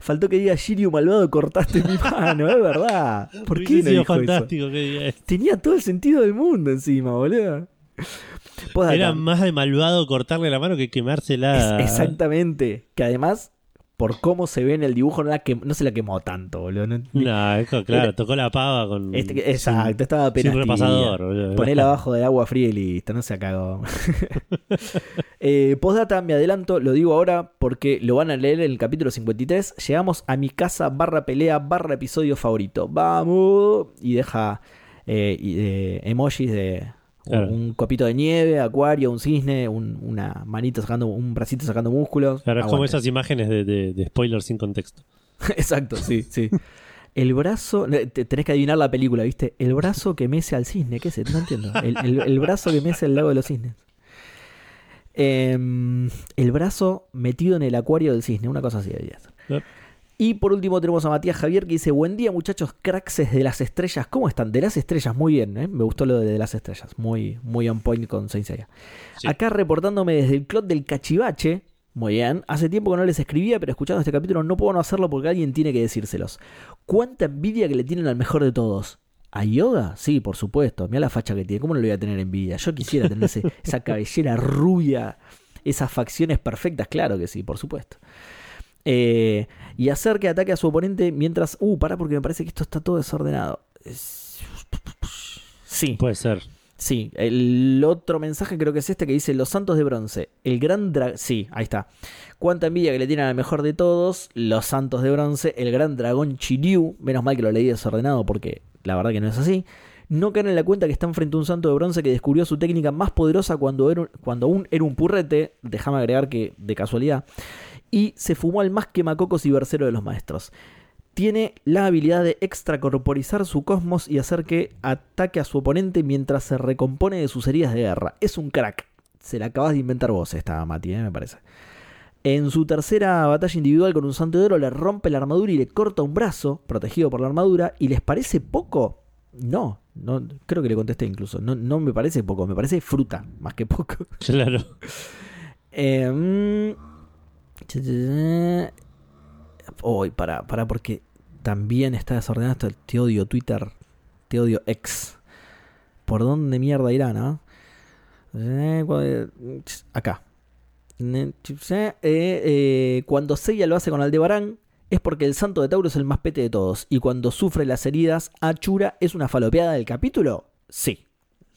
Faltó que diga Shiryu malvado, cortaste mi mano, es verdad. ¿Por qué no dijo eso? fantástico que diga eso. Tenía todo el sentido del mundo encima, boludo. Era más de malvado cortarle la mano que quemársela. Es- exactamente. Que además, por cómo se ve en el dibujo, no, la no se la quemó tanto, boludo. No- claro, tocó la pava con. Este- exacto, estaba apenas sin repasador, boludo. Ponela abajo del agua fría y listo, no se cagó. eh, postdata, me adelanto, lo digo ahora porque lo van a leer en el capítulo 53. Llegamos a mi casa barra pelea barra episodio favorito. Vamos. Y deja eh, y, eh, emojis de Claro. un copito de nieve, acuario, un cisne, un- una manita sacando, un bracito sacando músculos. Claro, es como esas imágenes de, de, de spoilers sin contexto. Exacto, sí, sí. El brazo, te- tenés que adivinar la película, ¿viste? El brazo que mece al cisne, ¿qué es? eso? No entiendo. El, el- el brazo que mece al lago de los cisnes. Em, el brazo metido en el acuario del cisne, una cosa así debería ser. Yep. Y por último tenemos a Matías Javier que dice, buen día muchachos craxes de las estrellas, ¿cómo están? De las estrellas, muy bien, ¿eh? me gustó lo de, de las estrellas, muy, muy on point con Saint Seiya. Sí. Acá reportándome desde el club del cachivache. Muy bien. Hace tiempo que no les escribía, pero escuchando este capítulo no puedo no hacerlo porque alguien tiene que decírselos. ¿Cuánta envidia que le tienen al mejor de todos? ¿A Yoda? Sí, por supuesto. Mira la facha que tiene. ¿Cómo no le voy a tener envidia? Yo quisiera tener ese- esa cabellera rubia, esas facciones perfectas. Claro que sí, por supuesto. Eh, y hacer que ataque a su oponente mientras... Uh, pará porque me parece que esto está todo desordenado. Es- Sí. Puede ser. Sí, el otro mensaje creo que es este que dice Los Santos de Bronce. El gran dragón. Sí, ahí está. Cuánta envidia que le tienen al mejor de todos. Los Santos de Bronce. El gran dragón Chiryu. Menos mal que lo leí desordenado porque la verdad que no es así. No caen en la cuenta que están frente a un santo de bronce que descubrió su técnica más poderosa cuando, era un- cuando aún era un purrete. Déjame agregar que de casualidad. Y se fumó al más quemacocos y versero de los maestros tiene la habilidad de extracorporizar su cosmos y hacer que ataque a su oponente mientras se recompone de sus heridas de guerra. Es un crack. Se la acabas de inventar vos esta, Mati, ¿eh? me parece. En su tercera batalla individual con un santo de oro le rompe la armadura y le corta un brazo, protegido por la armadura, y les parece poco. No, no creo que le contesté incluso. No, no me parece poco, me parece fruta, más que poco. Claro. Eh, Uy, para, para, porque también está desordenado. Te odio Twitter. Te odio X. ¿Por dónde mierda irá, no? Eh, cu- eh, Acá. Eh, Cuando Seiya lo hace con Aldebarán, es porque el santo de Tauro es el más pete de todos. Y cuando sufre las heridas, Achura es una falopeada del capítulo. Sí.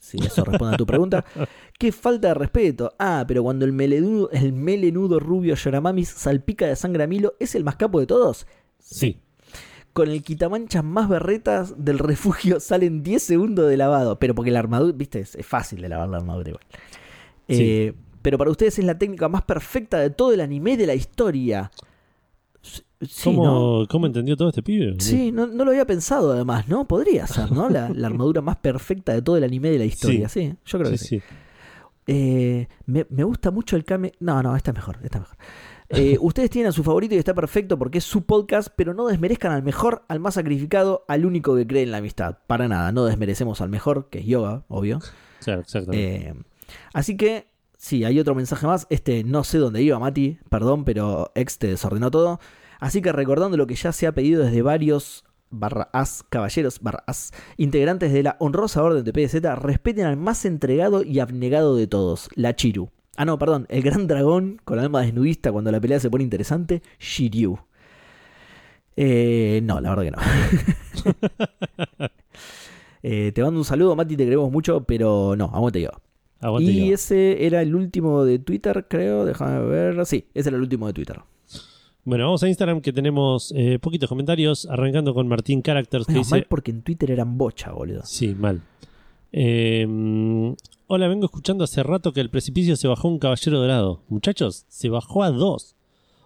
Sí, eso responde a tu pregunta. Qué falta de respeto. Ah, pero cuando el melenudo, el melenudo rubio Yoramamis salpica de sangre a Milo, ¿es el más capo de todos? Sí. Con el quitamanchas más berretas del refugio salen 10 segundos de lavado. Pero porque la armadura, viste, es, es fácil de lavar la armadura igual. Sí. Eh, pero para ustedes es la técnica más perfecta de todo el anime de la historia. Sí, ¿Cómo, ¿no? ¿Cómo entendió todo este pibe? Sí, no, no lo había pensado además, ¿no? Podría ser, ¿no? La, la armadura más perfecta de todo el anime de la historia, sí. yo creo sí, que sí. Eh, me, me gusta mucho el Kame. No, no, esta es mejor, esta es mejor. Eh, ustedes tienen a su favorito y está perfecto porque es su podcast, pero no desmerezcan al mejor, al más sacrificado, al único que cree en la amistad. Para nada, no desmerecemos al mejor, que es yoga, obvio. Claro, exactamente. Eh, así que, sí, hay otro mensaje más. Este no sé dónde iba, Mati, perdón, pero ex te desordenó todo. Así que recordando lo que ya se ha pedido desde varios barra as, caballeros barra as, integrantes de la honrosa orden de PZ, respeten al más entregado y abnegado de todos, la Chiru. Ah, no, perdón, el gran dragón con alma desnudista cuando la pelea se pone interesante, Shiryu. Eh, no, la verdad que no. Eh, te mando un saludo, Mati, te queremos mucho, pero no, aguante yo. Aguante Y yo. ese era el último de Twitter, creo. Déjame ver. Sí, ese era el último de Twitter. Bueno, vamos a Instagram que tenemos eh, poquitos comentarios, arrancando con Martín Characters que Menos dice... mal porque en Twitter eran bocha, boludo. Sí, mal. Eh, mm, hola, vengo escuchando hace rato que el precipicio se bajó un caballero dorado. Muchachos, se bajó a dos.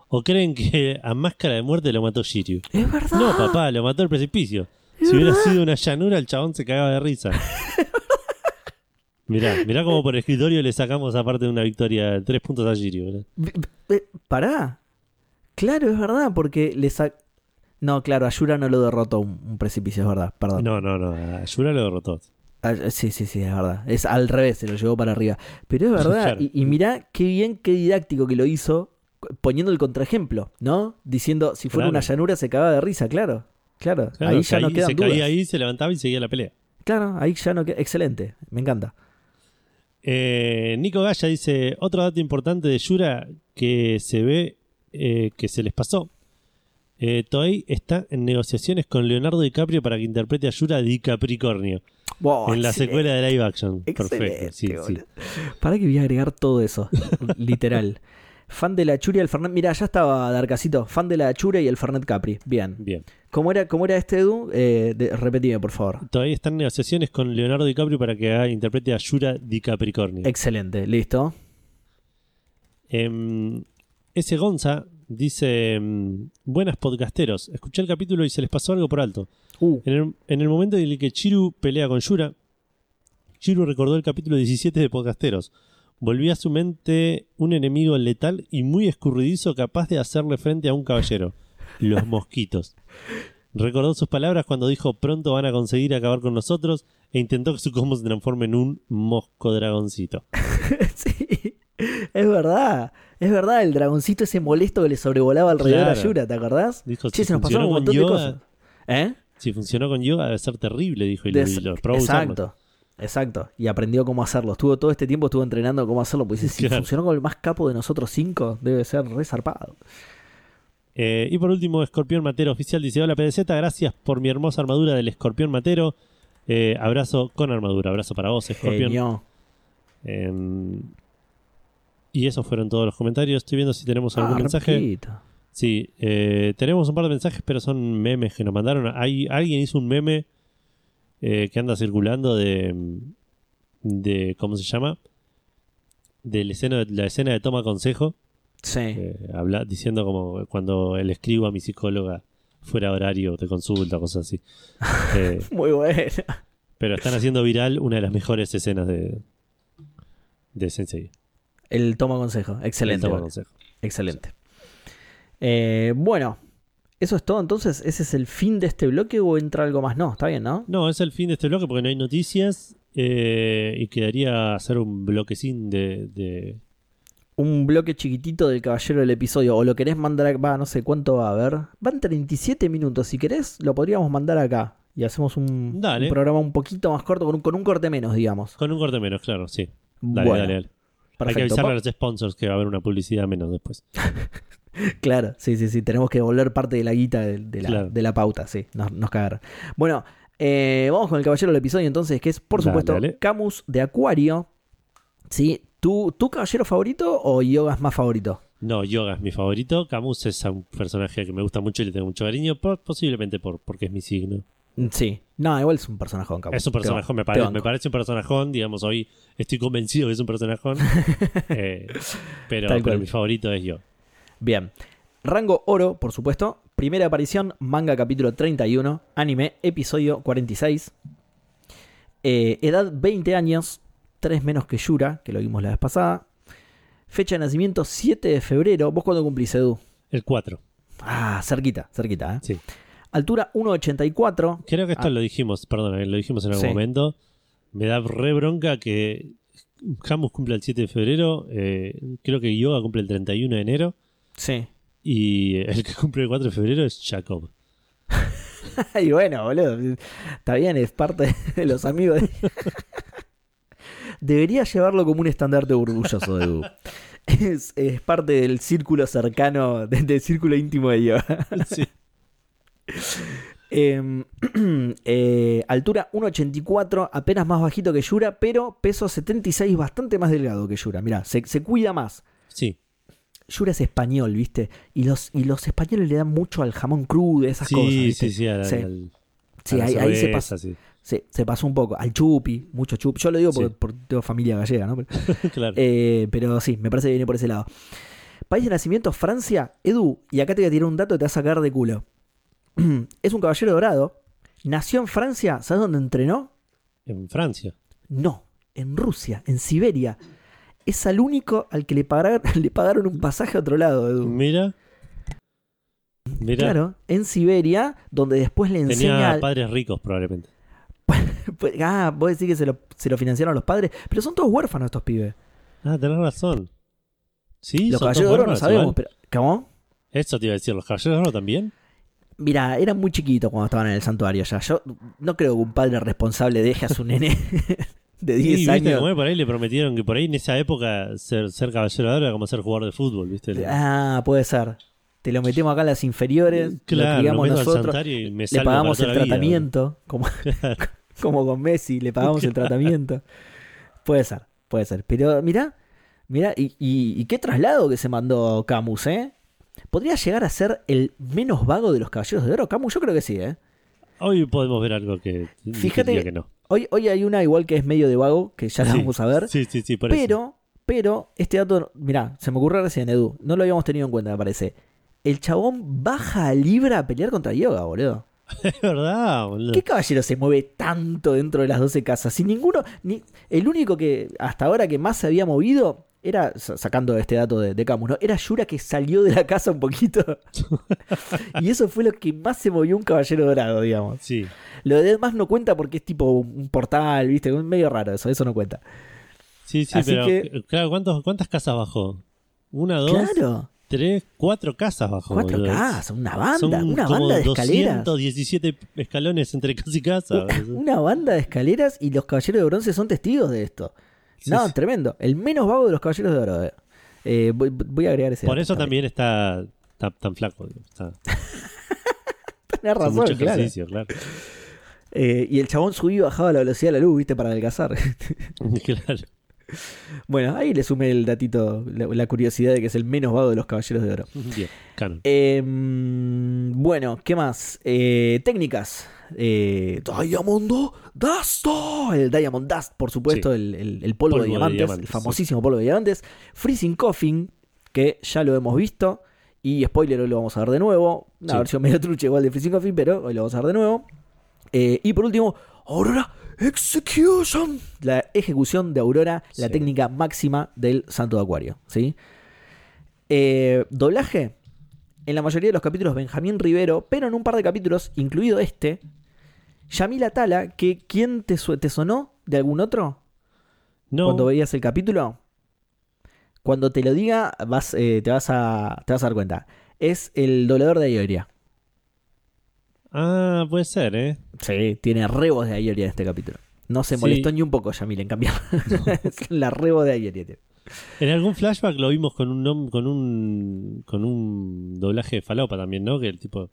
¿O creen que a máscara de muerte lo mató Shiryu? Es verdad. No, papá, lo mató el precipicio. Si hubiera verdad. sido una llanura, el chabón se cagaba de risa. Mirá, mirá como por escritorio le sacamos aparte de una victoria tres puntos a Shiryu. ¿verdad? Ve- ve- Pará. Claro, es verdad, porque le sa- No, claro, a Yura no lo derrotó un, un precipicio, es verdad, perdón. No, no, no, a Yura lo derrotó. Ah, sí, sí, sí, es verdad. Es al revés, se lo llevó para arriba. Pero es verdad, Claro. y, y mirá qué bien, qué didáctico que lo hizo, poniendo el contraejemplo, ¿no? Diciendo, si fuera Claro. una llanura se cagaba de risa, claro. Claro, Claro, ahí ya no quedan se dudas. caía ahí, se levantaba y seguía la pelea. Claro, ahí ya no queda. Excelente, me encanta. Eh, Nico Gaya dice: Otro dato importante de Yura que se ve eh, que se les pasó. Eh, Toei está en negociaciones con Leonardo DiCaprio para que interprete a Yura Di Capricornio Wow, en la secuela de live action. excelente, Perfecto, sí, sí. Para que voy a agregar todo eso, literal. Fan de la Chura y el Fernet. Mira, ya estaba Darkacito. Fan de la Chura y el Fernet Capri. Bien. Bien. ¿Cómo era, cómo era este Edu? Eh, de- repetime, por favor. Toei está en negociaciones con Leonardo DiCaprio para que haga- interprete a Yura Di Capricornio. Excelente, listo. Em, ese Gonza dice: em, Buenas podcasteros, escuché el capítulo y se les pasó algo por alto. Uh, En el, en el momento en el que Chiru pelea con Yura, Chiru recordó el capítulo 17 de Podcasteros. Volvió a su mente un enemigo letal y muy escurridizo capaz de hacerle frente a un caballero. Los mosquitos. Recordó sus palabras cuando dijo pronto van a conseguir acabar con nosotros e intentó que su combo se transforme en un mosco dragoncito. sí, es verdad. Es verdad, el dragoncito ese molesto que le sobrevolaba alrededor Claro. a Yura, ¿te acordás? Dijo, Che, si se nos pasaron un montón de cosas. ¿Eh? si funcionó con yoga debe ser terrible, dijo, y Des- lo probó exacto, exacto. Y aprendió cómo hacerlo. Estuvo todo este tiempo estuvo entrenando cómo hacerlo. Pues si Claro. funcionó con el más capo de nosotros cinco, debe ser re zarpado. Eh, y por último, Escorpión Matero Oficial dice: Hola PDZ, gracias por mi hermosa armadura del Escorpión Matero. Eh, abrazo con armadura, abrazo para vos, Escorpión. Eh, y esos fueron todos los comentarios. Estoy viendo si tenemos algún Ah, mensaje. rapidito. Sí, eh, tenemos un par de mensajes, pero son memes que nos mandaron. Hay, alguien hizo un meme eh, que anda circulando de, de. ¿Cómo se llama? De la escena, la escena de toma consejo. Sí. Eh, habla, diciendo como cuando le escribo a mi psicóloga fuera horario de consulta, cosas así. Muy bueno. pero están haciendo viral una de las mejores escenas de, de Sensei. El toma consejo. Excelente. El toma consejo. Excelente. Eh, bueno, eso es todo. Entonces, ¿ese es el fin de este bloque o entra algo más? No, está bien, ¿no? No, es el fin de este bloque porque no hay noticias eh, y quedaría hacer un bloquecín de, de- Un bloque chiquitito del caballero del episodio. O lo querés mandar acá. Va, no sé cuánto va a haber. Van 37 minutos. Si querés, lo podríamos mandar acá. Y hacemos un, programa un poquito más corto, con un, con un corte menos, digamos. con un corte menos, claro, sí. Dale, bueno, dale, dale. Hay que perfecto. avisarle a los sponsors que va a haber una publicidad menos después. Claro, sí, sí, sí. Tenemos que devolver parte de la guita de, de la, Claro. de la pauta, sí. Nos, nos cagaron. Bueno, eh, vamos con el caballero del episodio entonces, que es, por Dale, supuesto, dale. Camus de Acuario. ¿Sí? ¿Tu, ¿Tu caballero favorito o Yoga es más favorito? No, Yoga es mi favorito. Camus es un personaje que me gusta mucho y le tengo mucho cariño, po- posiblemente por, porque es mi signo. Sí. No, igual es un personajón, Camus. Es un personajón, me, pare- me parece un personajón, digamos, hoy estoy convencido que es un personajón. Eh, pero, mi favorito es yo. Bien. Rango oro, por supuesto, primera aparición, manga capítulo 31, anime episodio 46. Eh, edad 20 años, 3 menos que Yura, que lo vimos la vez pasada. Fecha de nacimiento 7 de febrero. ¿Vos cuándo cumplís, Edu? El 4. Ah, cerquita, cerquita. ¿eh? Sí. Altura 1,84. Creo que esto Ah. lo dijimos, perdón, lo dijimos en algún Sí. momento. Me da re bronca que Camus cumple el 7 de febrero. eh, creo que Yoga cumple el 31 de enero. Sí. Y el que cumple el 4 de febrero es Jacob. y bueno, boludo. Está bien, es parte de los amigos. de- Debería llevarlo como un estandarte orgulloso, Edu. Es, es parte del círculo cercano, de- del círculo íntimo de yoga. Sí. Em, eh, altura 1,84, apenas más bajito que Yura, pero peso 76, bastante más delgado que Yura. Mirá, se, se cuida más. Sí, Yura es español, ¿viste? Y los, y los españoles le dan mucho al jamón crudo, esas sí, cosas. sí, ¿viste? sí, al- Sí. al- Sí, ahí, ahí se, pasó, sí. se, pasó un poco. Al chupi, mucho chupi. Yo lo digo porque, porque tengo familia gallega, ¿no? Pero, claro. eh, pero sí, me parece que viene por ese lado. País de nacimiento, Francia. Edu, y acá te voy a tirar un dato que te va a sacar de culo. es un caballero dorado. Nació en Francia. ¿Sabes dónde entrenó? en Francia. No, en Rusia, en Siberia. Es al único al que le pagaron, le pagaron un pasaje a otro lado, Edu. Mira. Mira. Claro, en Siberia, donde después le enseña. Tenía padres ricos probablemente. Pues, Ah, vos decís que se lo, se lo financiaron los padres, pero son todos huérfanos estos pibes. Ah, tenés razón. Sí, los son caballeros de todos oro no huérfanos sabemos, igual. pero. ¿Cómo? Eso te iba a decir, ¿los caballeros de oro también? Mira, eran muy chiquitos cuando estaban en el santuario ya. Yo no creo que un padre responsable deje a su nene de 10 Sí, años. como por ahí le prometieron que por ahí en esa época ser, ser caballero era como ser jugador de fútbol, ¿viste? Ah, puede ser. Te lo metemos acá en las inferiores, claro, lo al nosotros, santuario y me le pagamos el vida, tratamiento, como, como con Messi, le pagamos el tratamiento. Puede ser, puede ser. Pero mira, mira, y, y- y qué traslado que se mandó Camus, ¿eh? ¿Podría llegar a ser el menos vago de los caballeros de oro? Camus, yo creo que sí, ¿eh? Hoy podemos ver algo que Fíjate- que no. Hoy, hoy hay una igual que es medio de vago, que ya la Sí, vamos a ver. Sí, sí, sí, por eso. Pero, pero, este dato, mirá, se me ocurrió recién, Edu. No lo habíamos tenido en cuenta, me parece. El chabón baja a Libra a pelear contra Yoga, boludo. Es verdad, boludo. ¿Qué caballero se mueve tanto dentro de las 12 casas? Si ninguno, ni, el único que hasta ahora que más se había movido era, sa- sacando este dato de, de Camus, ¿no? Era Yura que salió de la casa un poquito. y eso fue lo que más se movió un caballero dorado, digamos. Sí. Lo de demás no cuenta porque es tipo un portal, ¿viste? Medio raro eso, eso no cuenta. Sí, sí, Así pero que- claro, ¿cuántos, ¿cuántas casas bajó? Una, dos, Claro, tres, cuatro casas bajó. cuatro boludo. casas, una banda, Son una como banda de escaleras. 217 escalones entre casa y casa. boludo. Una banda de escaleras y los caballeros de bronce son testigos de esto. Sí, no, sí. tremendo. El menos vago de los caballeros de oro. eh. Eh, voy, voy a agregar ese Por dato eso también está tan, tan flaco. Está, Tenés razón, mucho claro. ejercicio, claro. Eh, y el chabón subía y bajaba la velocidad de la luz, viste, para adelgazar. claro. bueno, ahí le sumé el datito, la, la curiosidad de que es el menos vago de los caballeros de oro. Bien. Eh, bueno, ¿qué más? Eh, técnicas. Eh, Diamond Dust. El Diamond Dust, por supuesto, Sí. el, el- el polvo, Polvo de de diamantes, el famosísimo polvo de diamantes. Freezing Coffin, que ya lo hemos visto. Y spoiler, hoy lo vamos a ver de nuevo. Una Sí. versión medio trucha igual de Freezing Coffin, pero hoy lo vamos a ver de nuevo. Eh, y por último, Aurora Execution. La ejecución de Aurora, la Sí. técnica máxima del Santo de Acuario. ¿sí? Eh, doblaje. En la mayoría de los capítulos Benjamín Rivero, pero en un par de capítulos, incluido este, Yamila Tala, que ¿quién te, te sonó de algún otro No, cuando veías el capítulo? Cuando te lo diga, vas, eh, te, vas a, te vas a dar cuenta. Es el doblador de Ayoria. ah, puede ser, ¿eh? Sí, tiene rebos de Ayoria en este capítulo. No se Sí. molestó ni un poco Yamila en cambiar. es la rebo de Ayoria. tío. En algún flashback lo vimos con un con un con un doblaje de falopa también, ¿no? Que el tipo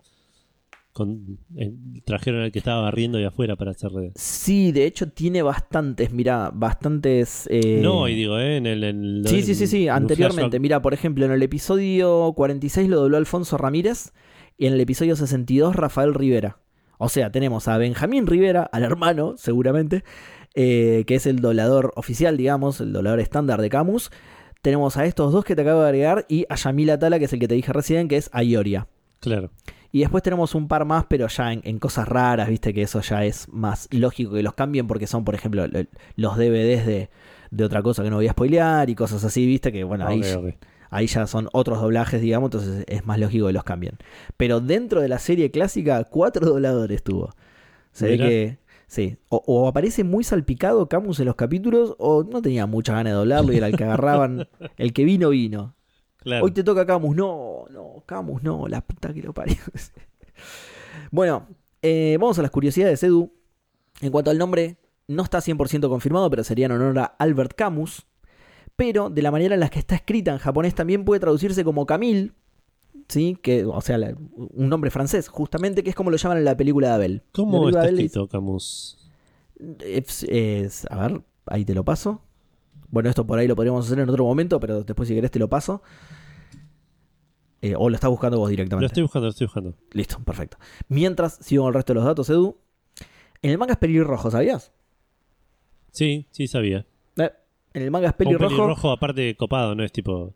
con, eh, trajeron al que estaba barriendo de afuera para hacer de... Sí, de hecho tiene bastantes, mira, bastantes... eh, No, y digo, ¿eh? En el, en el- Sí, sí, sí, sí, anteriormente. Mira, por ejemplo, en el episodio 46 lo dobló Alfonso Ramírez y en el episodio 62 Rafael Rivera. O sea, tenemos a Benjamín Rivera, al hermano, seguramente, eh, que es el doblador oficial, digamos, el doblador estándar de Camus. Tenemos a estos dos que te acabo de agregar y a Yamila Tala, que es el que te dije recién, que es Ayoria. Claro. Y después tenemos un par más, pero ya en, en cosas raras, viste que eso ya es más lógico que los cambien porque son, por ejemplo, lo- los DVDs de, de otra cosa que no voy a spoilear y cosas así, viste que bueno, ahí, ahí ya son otros doblajes, digamos, entonces es más lógico que los cambien. Pero dentro de la serie clásica, cuatro dobladores tuvo. Se Mirá. ve que, sí, o, o aparece muy salpicado Camus en los capítulos, o no tenía mucha ganas de doblarlo y era el que agarraban, el que vino, vino. Claro. Hoy te toca Camus, no, no, Camus, no, la puta que lo parió. bueno, eh, vamos a las curiosidades, Edu. En cuanto al nombre, no está 100% confirmado, pero sería en honor a Albert Camus. Pero de la manera en la que está escrita en japonés también puede traducirse como Camille, ¿sí? Que, o sea, la- un nombre francés, justamente, que es como lo llaman en la película de Abel. ¿Cómo está Abel escrito, Camus? es- es- a ver, ahí te lo paso. Bueno, esto por ahí lo podríamos hacer en otro momento, pero después si querés te lo paso. Eh, o lo estás buscando vos Lo directamente. estoy buscando, lo estoy buscando. Listo, perfecto. Mientras sigo con el resto de los datos, Edu. En el manga es pelirrojo, ¿sabías? Sí, sí sabía. Eh, en el manga es Un pelirrojo. pelirrojo aparte copado, no es tipo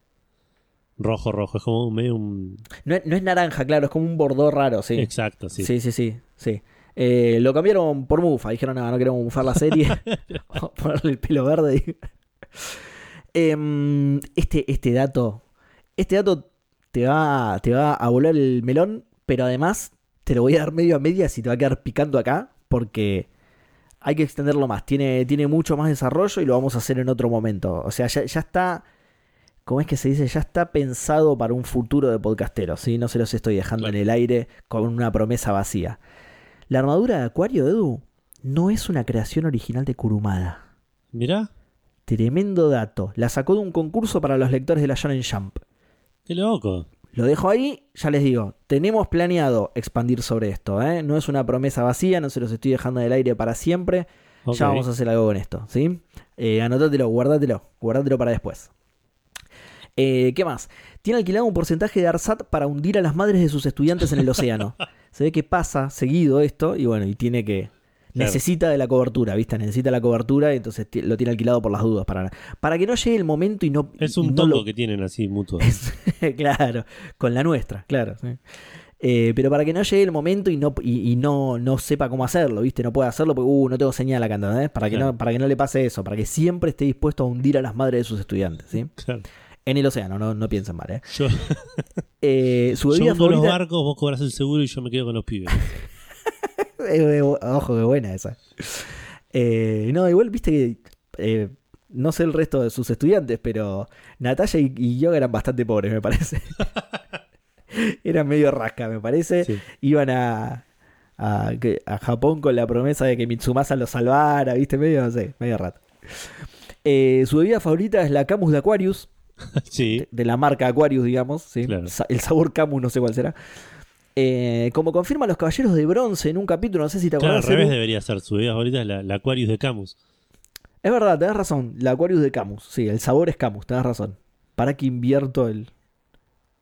rojo, rojo. Es como un medio un... No, es, no es naranja, claro, es como un bordó raro, sí. Exacto, sí. Sí, sí, sí. sí. Eh, lo cambiaron por Mufa. Dijeron, no, no queremos mufar la serie. Vamos a ponerle el pelo verde. Em, este, este dato. Este dato te va, te va a volar el melón. Pero además te lo voy a dar medio a medias y te va a quedar picando acá. Porque hay que extenderlo más. Tiene, tiene mucho más desarrollo y lo vamos a hacer en otro momento. O sea, ya, ya está. ¿Cómo es que se dice? Ya está pensado para un futuro de podcasteros. ¿sí? No se los estoy dejando Claro. en el aire con una promesa vacía. La armadura de Acuario, Edu, no es una creación original de Kurumada. Mirá, Tremendo dato. La sacó de un concurso para los lectores de la Shonen Jump. qué loco. Lo dejo ahí, ya les digo, tenemos planeado expandir sobre esto, ¿eh? No es una promesa vacía, no se los estoy dejando en el aire para siempre. Ya vamos a hacer algo con esto, ¿sí? Eh, anótatelo, guardátelo, guardátelo para después. Eh, ¿Qué más? Tiene alquilado un porcentaje de ARSAT para hundir a las madres de sus estudiantes en el océano. Se ve que pasa seguido esto y bueno, y tiene que... Claro. Necesita de la cobertura, ¿viste? Necesita la cobertura y entonces lo tiene alquilado por las dudas. Para, para que no llegue el momento y no... Es un no tongo lo- que tienen así mutuo. claro, con la nuestra, claro. sí. Eh, pero para que no llegue el momento y no y, y no, no sepa cómo hacerlo, ¿viste? No puede hacerlo porque uh, no tengo señal acá, ¿entendés? Para que, Claro. no, para que no le pase eso, para que siempre esté dispuesto a hundir a las madres de sus estudiantes, ¿sí? Claro. En el océano, no, no piensen mal, ¿eh? Yo, Eh, su yo bebida hundo los favorita... barcos, vos cobras el seguro y yo me quedo con los pibes. Eh, eh, ojo, qué buena esa. Eh, no, igual viste que... eh, no sé el resto de sus estudiantes, pero Natalia y, y Yoga eran bastante pobres, me parece. eran medio rasca, me parece. Sí. Iban a, a, Japón con la promesa de que Mitsumasa los salvara, viste, medio, no sé, medio rato. Eh, su bebida favorita es la Camus de Aquarius, Sí, de la marca Aquarius, digamos. ¿sí? Claro. El sabor Camus, no sé cuál será. Eh, como confirman los caballeros de bronce en un capítulo, no sé si te claro, al revés debería ser. Su bebida favorita es la, la Aquarius de Camus. Es verdad, tenés razón. La Aquarius de Camus. Sí, el sabor es Camus, tenés razón. Para que invierto el,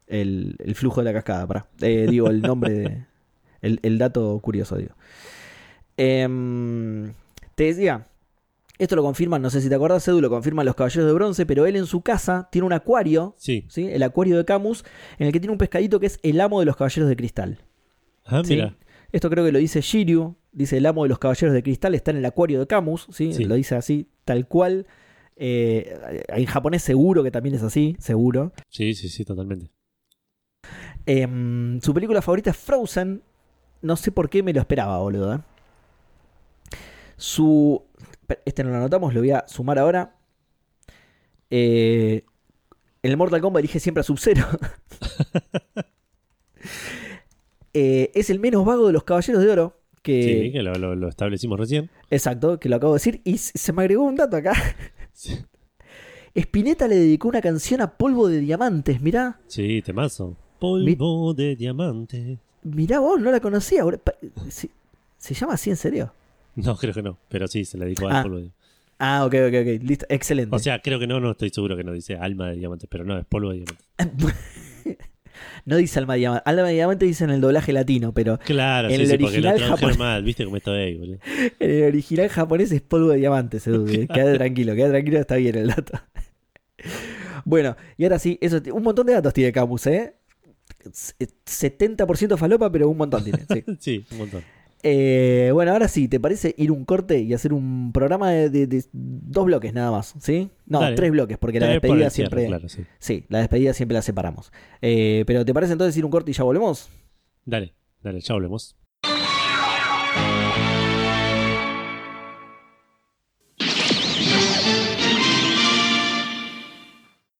el, el flujo de la cascada. Para. digo, el nombre de. El, el dato curioso, digo. Em, te decía. Esto lo confirman, no sé si te acuerdas, Edu, lo confirman los caballeros de bronce, pero él en su casa tiene un acuario, Sí. ¿sí? el acuario de Camus, en el que tiene un pescadito que es el amo de los caballeros de cristal. Ah, ¿sí? mira. Esto creo que lo dice Shiryu, dice el amo de los caballeros de cristal, está en el acuario de Camus, ¿sí? Sí. lo dice así, tal cual. Eh, en japonés seguro que también es así, seguro. Sí, sí, sí, totalmente. Em, su película favorita es Frozen. No sé por qué me lo esperaba, boludo. ¿eh? Su. Este no lo anotamos, lo voy a sumar ahora. Eh, en el Mortal Kombat elige siempre a Sub-Zero. Eh, es el menos vago de los caballeros de oro. Que, Sí, que lo, lo- lo establecimos recién. Exacto, que lo acabo de decir. Y se me agregó un dato acá. Sí, Spinetta le dedicó una canción a Polvo de Diamantes. Mirá, sí temazo. Polvo de diamante. mirá vos, no la conocía. ahora- pa- ¿Se, se llama así en serio? No, creo que no. Pero sí, se le dedicó Ah. al polvo de Ah, ok, ok, ok. Listo, excelente. O sea, creo que no, no estoy seguro que no dice alma de diamante, pero no, es polvo de diamante. no dice alma de diamante. Alma de diamante dice en el doblaje latino, pero Claro, En sí, el sí, porque lo original japonés. mal, viste cómo está ahí, boludo. en el original japonés es polvo de diamantes, Edu. eh. Quédate tranquilo, quédate tranquilo, está bien el dato. bueno, y ahora sí, eso, un montón de datos tiene Camus, ¿eh? 70% falopa, pero un montón tiene. sí. Sí, un montón. Eh, bueno, ahora sí, ¿te parece ir un corte y hacer un programa de, de- de dos bloques nada más? ¿Sí? No, Dale. tres bloques, porque la por despedida cierre, siempre. Claro, sí. Sí, la despedida siempre la separamos. Eh, pero ¿te parece entonces ir un corte y ya volvemos? Dale, dale, ya volvemos.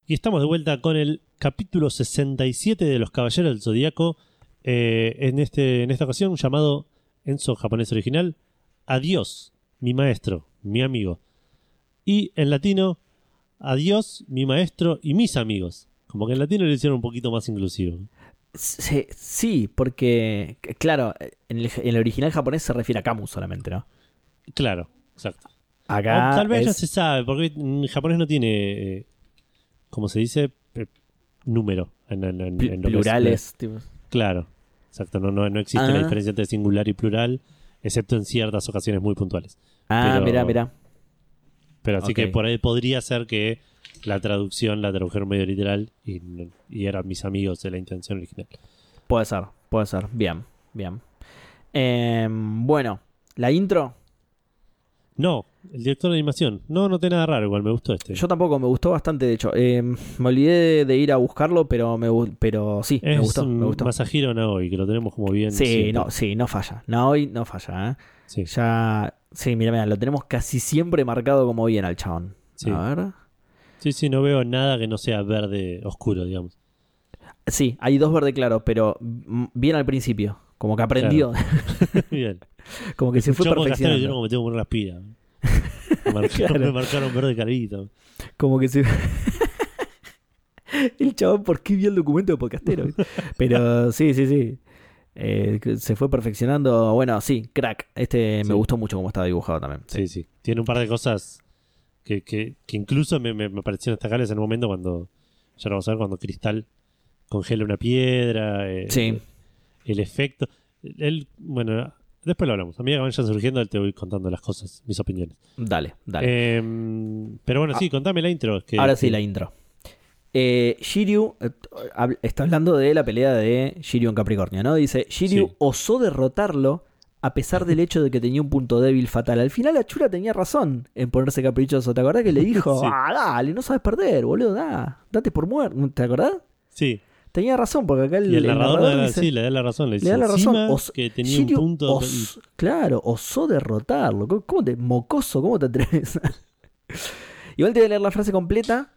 Y estamos de vuelta con el capítulo 67 de Los Caballeros del Zodíaco. eh, en, este, en esta ocasión llamado Enzo japonés original. Adiós, mi maestro, mi amigo. Y en latino, Adiós, mi maestro y mis amigos. Como que en latino lo hicieron un poquito más inclusivo. Sí, sí, porque, claro, en el, en el original japonés se refiere a Camus solamente, ¿no? Claro, exacto. Acá. O tal vez es- ya se sabe, porque en japonés no tiene, eh, como se dice, número. En, en- en- en que es- plurales. tipo. claro, exacto. No, no, no existe la Ah. diferencia entre singular y plural, excepto en ciertas ocasiones muy puntuales. Ah, Pero- mira, mira. Pero así que por ahí podría ser que la traducción la tradujeron medio literal y, y eran mis amigos de la intención original. Puede ser, puede ser. Bien, bien. Em, bueno, la intro. No, el director de animación. No, no tiene nada raro, igual me gustó este. Yo tampoco, me gustó bastante, de hecho. Em, me olvidé de ir a buscarlo, pero me pero sí, es me gustó, un me gustó. Masahiro Naoi, que lo tenemos como bien. Sí, siempre. no, sí, no falla. Hoy no falla, ¿eh? Sí. Ya. Sí, mira, mira, lo tenemos casi siempre marcado como bien al chabón. Sí. A ver. Sí, sí, no veo nada que no sea verde oscuro, digamos. Sí, hay dos verde claros, pero bien al principio. Como que aprendió. Bien. como que se fue y yo perfeccionando. no me tengo que poner las pilas. Me marcaron, Claro. me marcaron verde carito. Como que se. el chabón, ¿por qué vio el documento de podcastero? Pero sí, sí, sí. Eh, se fue perfeccionando. Bueno, sí, crack. Este Sí. me gustó mucho cómo estaba dibujado también. Sí, sí. Tiene un par de cosas que, que, que incluso me, me, me parecieron destacables en un momento cuando, ya lo vamos a ver, cuando Cristal congela una piedra. eh, Sí. El efecto. Él, bueno, después lo hablamos. A medida que vayan surgiendo, te voy contando las cosas, mis opiniones. Dale, dale. Em, pero bueno, sí, contame la intro. que- Ahora sí, que- la intro. Eh, Shiryu eh, está hablando de la pelea de Shiryu en Capricornio, ¿no? Dice, Shiryu Sí. osó derrotarlo a pesar del hecho de que tenía un punto débil fatal. Al final la chura tenía razón en ponerse caprichoso. ¿Te acordás que le dijo, Sí. ah, dale, no sabes perder, boludo, da, date por muerto? ¿Te acordás? Sí, Tenía razón, porque acá el, y el, narrador, dice- sí, le da la razón. Le, le da la dice, razón. os- que tenía un punto. os- claro, osó derrotarlo. ¿Cómo- ¿Cómo te, mocoso, cómo te atreves? Igual te voy a leer la frase completa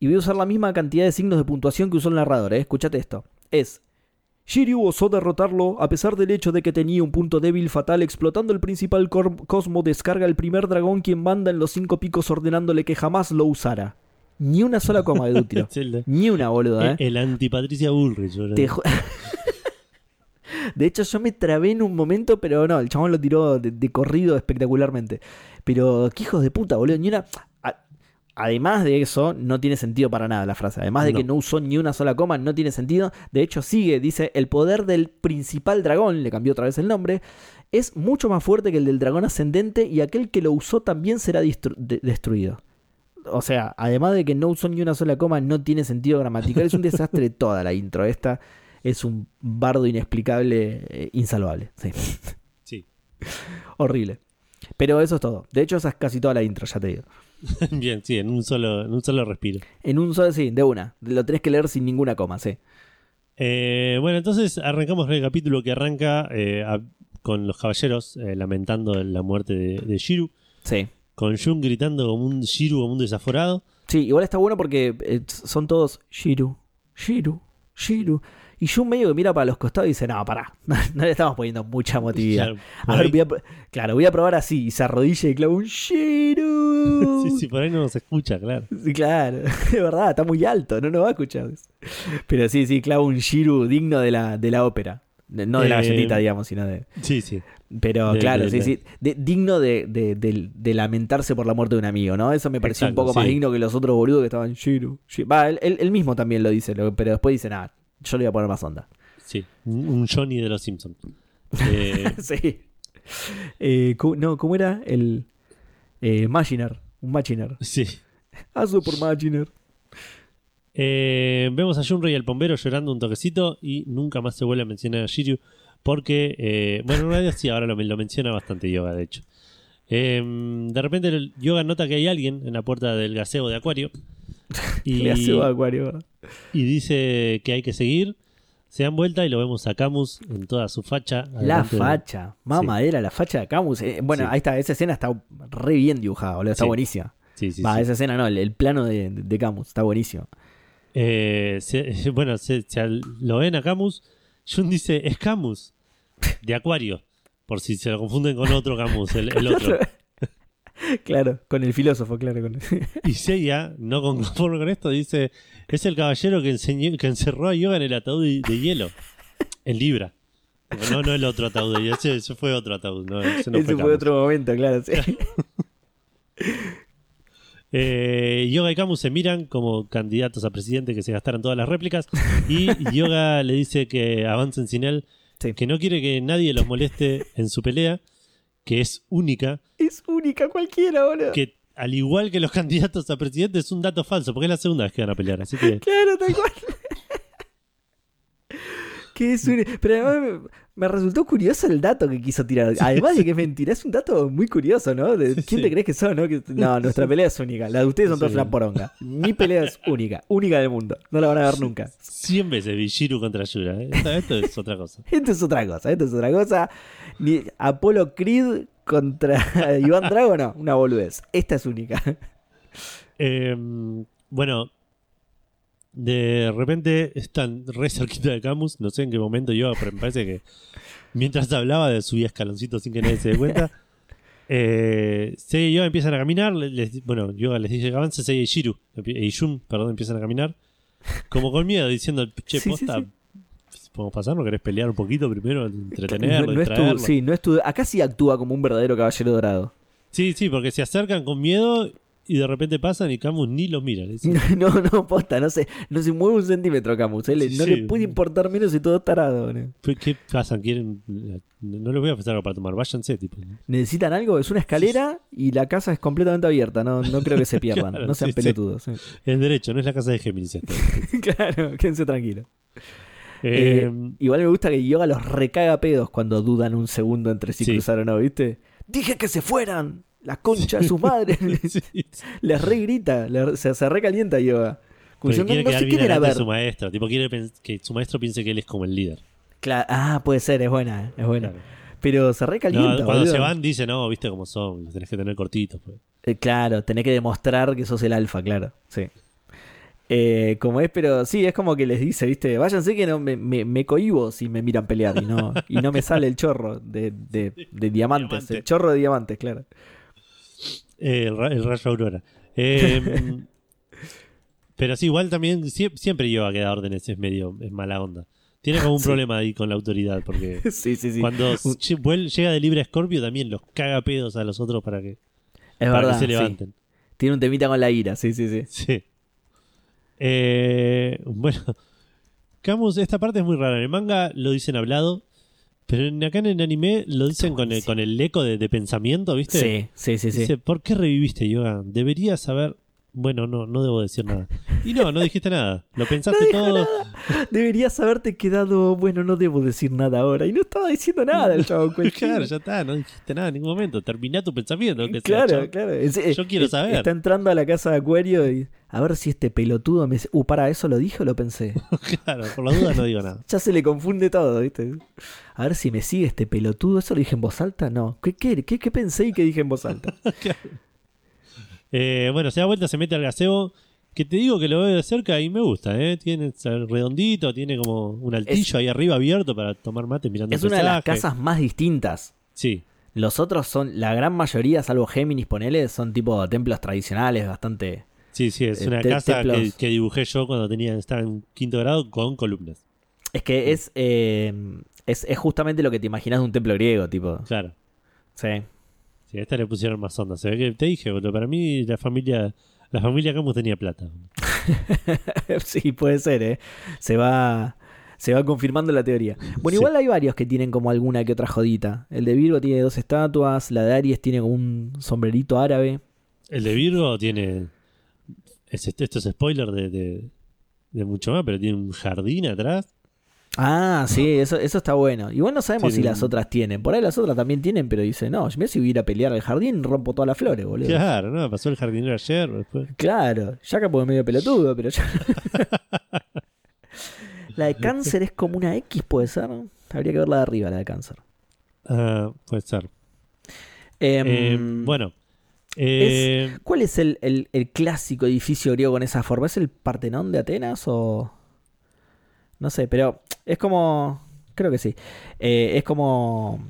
y voy a usar la misma cantidad de signos de puntuación que usó el narrador. ¿eh? Escuchate esto. Es. Shiryu osó derrotarlo a pesar del hecho de que tenía un punto débil fatal. Explotando el principal cosmo, descarga el primer dragón quien manda en los cinco picos ordenándole que jamás lo usara. Ni una sola coma de el, Ni una, boludo, ¿eh? el anti-Patricia Bullrich. Te de hecho, yo me trabé en un momento, pero no, el chabón lo tiró de, de corrido espectacularmente. Pero qué hijos de puta, boludo. Ni una. a- Además de eso, no tiene sentido para nada la frase. Además de que No. usó ni una sola coma, no tiene sentido. De hecho, sigue, dice, el poder del principal dragón, le cambió otra vez el nombre, es mucho más fuerte que el del dragón ascendente y aquel que lo usó también será de- destruido. O sea, además de que no usó ni una sola coma, no tiene sentido gramatical. Es un desastre toda la intro. Esta es un bardo inexplicable, eh, insalvable. Sí. Sí. Horrible. Pero eso es todo. De hecho, esa es casi toda la intro, ya te digo. Bien, sí, en un solo, en un solo respiro. En un solo, sí, de una. Lo tenés que leer sin ninguna coma, sí. Eh, bueno, entonces arrancamos el capítulo que arranca eh, a- con los caballeros eh, lamentando la muerte de, de Shiru, Sí. Con Jun gritando como un Shiru, como un desaforado. Sí, igual está bueno porque eh, son todos Shiru, Shiru, Shiru. Y Jun medio que mira para los costados y dice, no, pará, no, le estamos poniendo mucha emotividad. Claro, A ver, voy a claro, voy a probar así. Y se arrodilla y clava un Shiru. sí, sí, por ahí no nos escucha, claro. Sí, claro, de verdad, está muy alto, no nos va a escuchar. Pero sí, sí, clava un Shiru digno de la, de la ópera. No de la Eh, galletita, digamos, sino de. Sí, sí. Pero de- claro, de- sí, sí. de- digno de, de- de- de lamentarse por la muerte de un amigo, ¿no? Eso me pareció Exacto, un poco más digno que los otros boludos que estaban Shiru. Shi- Va, él, él- mismo también lo dice, pero después dice, nada, yo le voy a poner más onda. Sí, un Johnny de los Simpsons. Eh, sí. Eh, no, ¿cómo era? El. Eh, Machiner. Un Machiner. sí. Hazlo por Machiner. Eh, vemos a Junrei y al bombero llorando un toquecito y nunca más se vuelve a mencionar a Shiryu porque, eh, bueno, en realidad sí, ahora lo, lo menciona bastante Yoga, de hecho. Eh, de repente el Yoga nota que hay alguien en la puerta del gaseo de Acuario y, Le hace acuario. y dice que hay que seguir. Se dan vuelta y lo vemos a Camus en toda su facha. La de- facha. Mamadera, la facha de Camus. Eh, bueno, Sí. ahí está, esa escena está re bien dibujada, boludo. Está Sí. buenísima. Sí, sí, Va, sí. esa escena no, el, el plano de, de Camus está buenísimo. Eh, se- bueno, se, lo ven a Camus. Jun dice, es Camus, de Acuario. Por si se lo confunden con otro Camus, el, el otro. claro, con el filósofo, claro. Con... Y Seiya, no con- conforme con esto, dice, es el caballero que, enseñó, que encerró a Yoga en el ataúd de, hielo, en Libra. No, no el otro ataúd, de hielo, ese, ese fue otro ataúd. No, ese no Ese fue otro momento, claro. sí. Eh, Yoga y Camus se miran como candidatos a presidente que se gastaron todas las réplicas y Yoga le dice que avancen sin él, Sí. que no quiere que nadie los moleste en su pelea, que es única, Es única cualquiera, boludo. que al igual que los candidatos a presidente es un dato falso, porque es la segunda vez que van a pelear, así que Claro, tal cual. que es un- Pero además me, resultó curioso el dato que quiso tirar. Además de que es mentira, es un dato muy curioso, ¿no? De, ¿Quién te crees que son, no? Que- no, nuestra pelea es única. La de ustedes son todas una poronga. Mi pelea es única, única del mundo. No la van a ver nunca. 100 veces Bishiru contra Yura. ¿eh? Esto, esto es otra cosa. Esto es otra cosa, esto es otra cosa. Ni Apolo Creed contra Iván Drago, no, una boludez. Esta es única. Eh, bueno, de repente están re cerquita de Camus. No sé en qué momento yo, pero me parece que mientras hablaba de subía escaloncitos sin que nadie se dé cuenta. Eh, Seiya y Yoga empiezan a caminar. le- les- bueno, Yoga les dice que avance. Seiya y Shiru, y Jun, perdón, empiezan a caminar. Como con miedo, diciendo, che, Sí, sí, posta, sí. ¿podemos pasar? ¿No querés pelear un poquito primero? Entretenerlo, No- no es tu- distraerlo? sí, no es tu- acá sí actúa como un verdadero caballero dorado. Sí, sí, porque se acercan con miedo y de repente pasan y Camus ni los mira. No, no, posta, no se, no se mueve un centímetro Camus. eh, le- no Sí. le puede importar menos y todo tarado. boludo. ¿Qué pasan? ¿Quieren? No les voy a ofrecer algo para tomar, váyanse, tipo. ¿Necesitan algo? Es una escalera y la casa es completamente abierta. No, no creo que se pierdan. Claro, no sean pelotudos. sí. Es derecho, no es la casa de Géminis claro, quédense tranquilos. Eh, Eh, igual me gusta que Yoga los recaga pedos cuando dudan un segundo entre si Sí. cruzaron o no, ¿viste? Dije que se fueran. La concha de sus madres. sí, Les re grita. le- se, se recalienta Yoga. Como quiere no, no quedar se bien quieren a delante de ver. su maestro. Tipo, quiere que su maestro piense que él es como el líder. Ah, puede ser, es buena, eh, es buena. Claro. Pero se No, recalienta. cuando boludo. se van, dice, no, viste cómo son, los tenés que tener cortitos. pues". Eh, claro, tenés que demostrar que sos el alfa, claro. Sí. Eh, como es, pero sí, es como que les dice, viste, váyanse que no me, me, me cohibo si me miran pelear y no, y no me sale el chorro de, de, de diamantes, Diamante. el chorro de diamantes, claro. Eh, el, ra- el rayo aurora. Eh, pero sí, igual también sie- siempre lleva a que da órdenes, es medio es mala onda. Tiene como un Sí. problema ahí con la autoridad, porque Sí, sí, sí. cuando llega de libre a Scorpio también los caga pedos a los otros para que, es para verdad. que se levanten. Tiene un temita con la ira, sí, sí, sí. Sí. Eh, bueno, Camus, esta parte es muy rara. En el manga lo dicen hablado, pero acá en el anime lo dicen con el, con el eco de, de pensamiento, ¿viste? Sí, sí, sí, sí. Dice, ¿por qué reviviste yoga? Deberías saber. Bueno, no, no debo decir nada. Y no, no dijiste nada. Lo pensaste todo. Deberías haberte quedado, bueno, no debo decir nada ahora. Y no estaba diciendo nada el chavo. Claro, ya está, no dijiste nada en ningún momento. Terminá tu pensamiento. sea, Claro, claro. Es- Yo quiero eh, saber. Está entrando a la casa de Acuario y a ver si este pelotudo me uh, para eso lo dije o lo pensé. Claro, por la duda no digo nada. ya se le confunde todo, ¿viste? A ver si me sigue este pelotudo, ¿eso lo dije en voz alta? No. ¿Qué, qué, qué, qué pensé y qué dije en voz alta? Eh, bueno, se da vuelta, se mete al gaseo. Que te digo que lo veo de cerca y me gusta, ¿eh? Tiene es redondito, tiene como un altillo ahí arriba abierto para tomar mate mirando es el una de las casas más distintas. Sí, Los otros son, la gran mayoría, salvo Géminis, ponele, son tipo templos tradicionales, bastante... sí, sí, es una te- casa que dibujé yo cuando tenía estaba en quinto grado con columnas. Es que es, eh, es, es justamente lo que te imaginas de un templo griego, tipo. Claro. Sí. Sí, a esta le pusieron más onda. Se ve que te dije, boludo, para mí la familia la familia Camus tenía plata. sí, puede ser, ¿eh? Se va, se va confirmando la teoría. Bueno, Sí. igual hay varios que tienen como alguna que otra jodita. El de Virgo tiene dos estatuas, la de Aries tiene como un sombrerito árabe. El de Virgo tiene. es- esto es spoiler de, de, de mucho más, pero tiene un jardín atrás. Ah, sí, eso, eso está bueno. Igual no sabemos Sí, si las otras tienen. Por ahí las otras también tienen, pero dice, no, mira si voy a ir a pelear al jardín, rompo todas las flores, boludo. Claro, ¿no? Pasó el jardinero ayer. Después. Claro, ya que puedo medio pelotudo, pero ya. la de cáncer es como una X, puede ser. Habría que verla de arriba, la de cáncer. Ah, puede ser. Em, Eh, bueno. eh, ¿Cuál es el, el- el clásico edificio griego con esa forma? ¿Es el Partenón de Atenas o.? No sé, pero es como. Creo que sí. Eh, es como.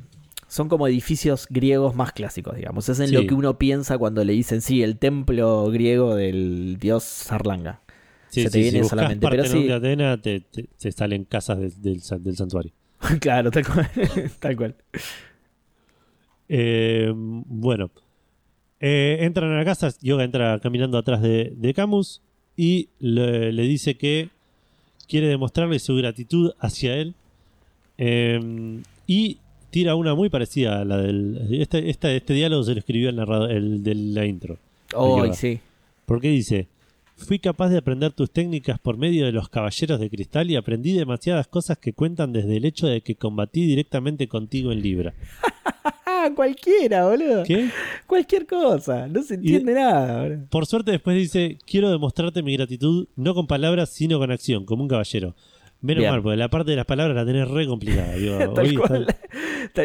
Son como edificios griegos más clásicos, digamos. Es en lo que uno piensa cuando le dicen, sí, el templo griego del dios Sarlanga. sí, se te sí, viene si solamente, pero sí. de Atenas, te, te- te salen casas del- del, sa- del santuario. claro, tal cual. tal cual. Eh, bueno. Eh, entran a la casa, Yoga entra caminando atrás de, de Camus y le, le dice que quiere demostrarle su gratitud hacia él. Eh, y tira una muy parecida a la del. Este, este, este diálogo se lo escribió el narrador el de la intro. Va. sí. Porque dice: Fui capaz de aprender tus técnicas por medio de los caballeros de cristal y aprendí demasiadas cosas que cuentan desde el hecho de que combatí directamente contigo en Libra. Ah, cualquiera, boludo. ¿Qué? Cualquier cosa. No se entiende nada, boludo. Por suerte después dice, quiero demostrarte mi gratitud no con palabras, sino con acción, como un caballero. Menos Bien. mal, porque la parte de las palabras la tenés re complicada. digo, Tal está- cual.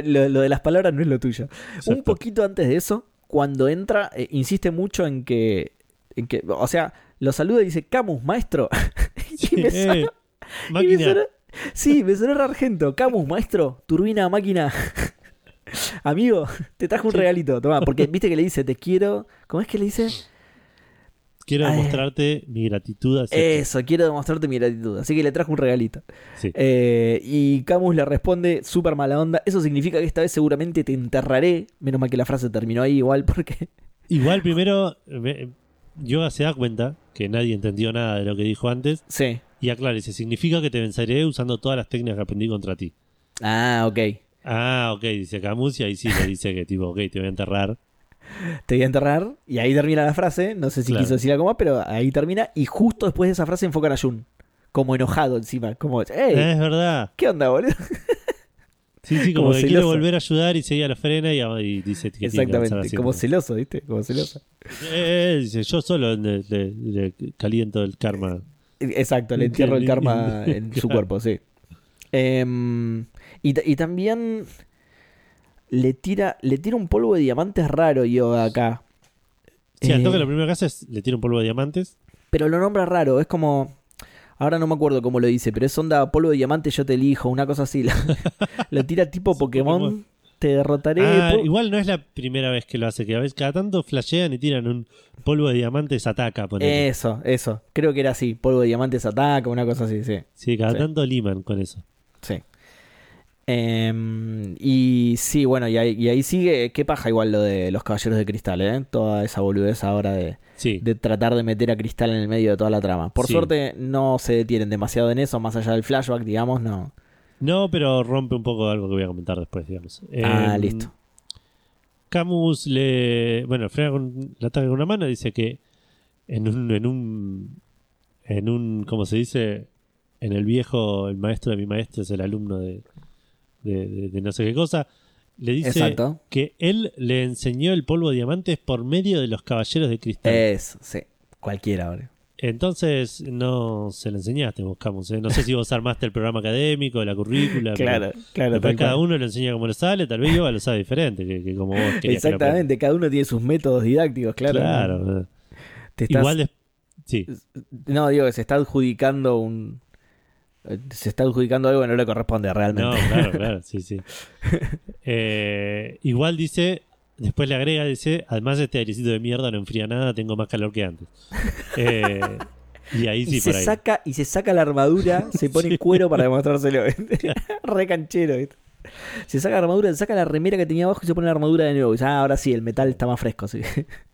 Lo, lo de las palabras no es lo tuyo. Un poquito antes de eso, cuando entra, eh, insiste mucho en que, en que. O sea, lo saluda y dice, Camus, maestro. y me Eh, y me máquina. sonó- sí, me sonó argento. Camus, maestro, turbina, máquina. Amigo, te trajo un regalito. Toma, porque viste que le dice, te quiero. ¿Cómo es que le dice? Quiero Ay. demostrarte mi gratitud hacia ti. Eso, quiero demostrarte mi gratitud. Así que le trajo un regalito. Sí. Eh, y Camus le responde súper mala onda. Eso significa que esta vez seguramente te enterraré. Menos mal que la frase terminó ahí igual porque... Igual primero, me- Yoga se da cuenta que nadie entendió nada de lo que dijo antes Sí. y aclara, dice, significa que te venceré usando todas las técnicas que aprendí contra ti. Ah, ok. Ah, ok, dice Camus y ahí sí le dice que tipo, ok, te voy a enterrar. Te voy a enterrar. Y ahí termina la frase. No sé si Claro. quiso decir algo más, pero ahí termina. Y justo después de esa frase enfocan a Jun. Como enojado encima. Como, ¡Ey! Es verdad. ¿Qué onda, boludo? Sí, sí, como, Como que quiere volver a ayudar y seguía la frena y, y dice que tiene que avanzar Exactamente. Como celoso, ¿viste? Como celoso. Eh, eh, dice, yo solo le, le- le caliento el karma. Exacto, le entierro el karma en su cuerpo, sí. Em, y, ta- y también le tira, le tira un polvo de diamantes raro Yoga acá. Sí, al Eh, toque lo primero que hace es le tira un polvo de diamantes. Pero lo nombra raro, es como. Ahora no me acuerdo cómo lo dice, pero es onda polvo de diamante, yo te elijo, una cosa así. Lo, tira tipo Pokémon, te derrotaré. Ah, igual no es la primera vez que lo hace, que a veces cada tanto flashean y tiran un polvo de diamantes ataca. ponele. Eso, eso. Creo que era así, polvo de diamantes ataca, una cosa así, sí. sí, cada sí. tanto liman con eso. Sí. Em, y sí, bueno, y ahí, y ahí sigue. Qué paja igual lo de los caballeros de cristal, ¿eh? Toda esa boludez ahora de, Sí, de tratar de meter a cristal en el medio de toda la trama. Por Sí. suerte no se detienen demasiado en eso, más allá del flashback, digamos, no. no, pero rompe un poco algo que voy a comentar después, digamos. Ah, Em, listo. Camus le. Bueno, frena con la ataca con una mano. Dice que en un. En un. En un. ¿Cómo se dice? En el viejo, el maestro de mi maestro es el alumno de. De, de- de no sé qué cosa. Le dice Exacto. que él le enseñó el polvo de diamantes por medio de los caballeros de cristal. Eso, sí. Cualquiera, boludo. Entonces no se lo enseñaste vos, Camus. ¿eh? No sé si vos armaste el programa académico, la currícula. pero Claro, claro. Tal cada cual. uno lo enseña como le sale. Tal vez yo lo sabe diferente que, que como vos. Exactamente, cada uno tiene sus métodos didácticos, claro. Claro. eh. Te estás- Igual de... Sí, No, digo que se está adjudicando un. Se está adjudicando algo que no le corresponde realmente. no, claro, claro, sí, sí. Eh, igual dice, después le agrega, dice, además este airecito de mierda no enfría nada, tengo más calor que antes. Eh, y ahí y, sí, se por ahí. saca, y se saca la armadura, se pone Sí. cuero para demostrárselo. Re canchero, ¿viste? Se saca la armadura, se saca la remera que tenía abajo y se pone la armadura de nuevo. Dice, ah, ahora sí, el metal está más fresco. Sí.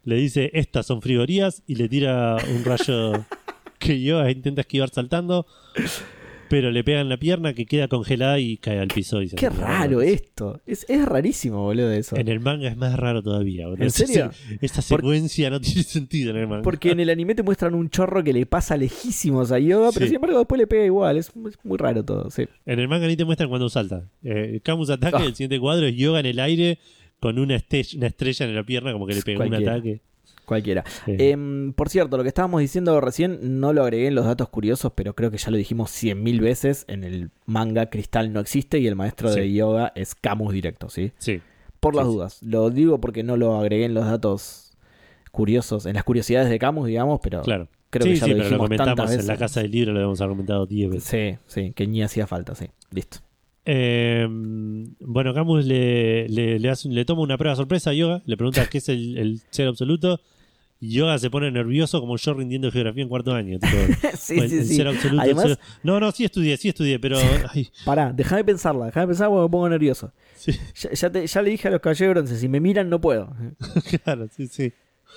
Le dice, estas son frigorías y le tira un rayo que yo intenta esquivar saltando. Pero le pegan la pierna que queda congelada y cae al piso. Y se Qué raro esto. Es, es rarísimo, boludo, eso. En el manga es más raro todavía. boludo. ¿En serio? Esta Por- secuencia no tiene sentido en el manga. Porque en el anime te muestran un chorro que le pasa lejísimos a Yoga, pero Sí. sin embargo después le pega igual. Es, es muy raro todo, sí. En el manga ni te muestran cuando salta. Eh, Camus ataque, Ah. el siguiente cuadro es yoga en el aire con una, una estrella en la pierna, como que le pegó un ataque. Cualquiera. Eh, Em, por cierto, lo que estábamos diciendo recién no lo agregué en los datos curiosos, pero creo que ya lo dijimos cien mil veces. En el manga Cristal no existe y el maestro de yoga es Camus directo, ¿sí? sí. Por las Sí, dudas. Lo digo porque no lo agregué en los datos curiosos, en las curiosidades de Camus, digamos, pero Claro. creo sí, que ya sí, lo pero lo dijimos comentamos tantas veces. en la casa del libro, lo hemos argumentado 10 veces. Sí, sí, que ni hacía falta, sí. Listo. Eh, bueno, Camus le, le, le hace, le toma una prueba sorpresa a Yoga, le pregunta qué es el, el ser absoluto. Y Yoga se pone nervioso como yo rindiendo geografía en cuarto año. tipo, sí, sí, sí. ser absoluto, Además, No, no, sí estudié, sí estudié, pero. ay, pará, déjame pensarla, déjame pensar porque me pongo nervioso. sí, Ya, ya te- ya le dije a los caballeros bronce, si me miran no puedo. claro, sí, sí.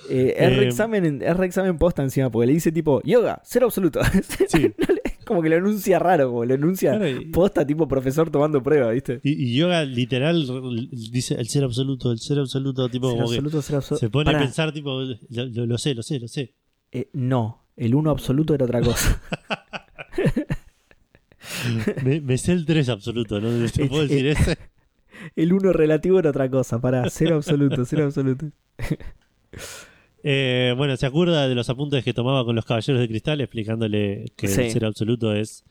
Eh, es Eh, reexamen, en- es reexamen posta encima, porque le dice tipo, yoga, ser absoluto. Sí. No como que lo enuncia raro, como lo enuncia Claro, y- posta tipo profesor tomando prueba, ¿viste? Y, y Yoga literal dice el ser absoluto, el ser absoluto, tipo Ser como que absoluto, ser absoluto. se pone Pará, a pensar, tipo, lo, lo- lo sé, lo sé, lo sé. eh, no, el uno absoluto era otra cosa. Me, me sé el 3 absoluto, ¿no? ¿Te puedo decir ese? El uno relativo era otra cosa, pará, ser absoluto, ser absoluto. Eh, bueno, se acuerda de los apuntes que tomaba con los caballeros de cristal, explicándole que Sí. el ser absoluto es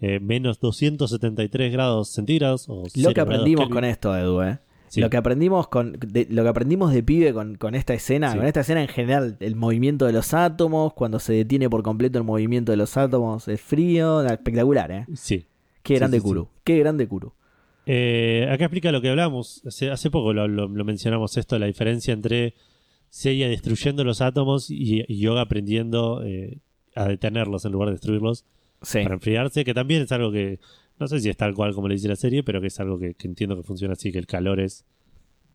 eh, menos 273 grados centígrados. O Lo que aprendimos con esto, Edu, ¿eh? Sí. Lo que aprendimos con de- lo que aprendimos de pibe con, con esta escena, Sí. con esta escena en general, el movimiento de los átomos, cuando se detiene por completo el movimiento de los átomos, es frío, espectacular, ¿eh? Sí. Qué grande. Kuru, qué grande Kuru. Eh, acá explica lo que hablamos. Hace, hace poco lo, lo- lo mencionamos esto, la diferencia entre Seiya destruyendo los átomos y, y Yoga aprendiendo eh, a detenerlos en lugar de destruirlos Sí. para enfriarse, que también es algo que no sé si es tal cual como le dice la serie, pero que es algo que, que entiendo que funciona así, que el calor es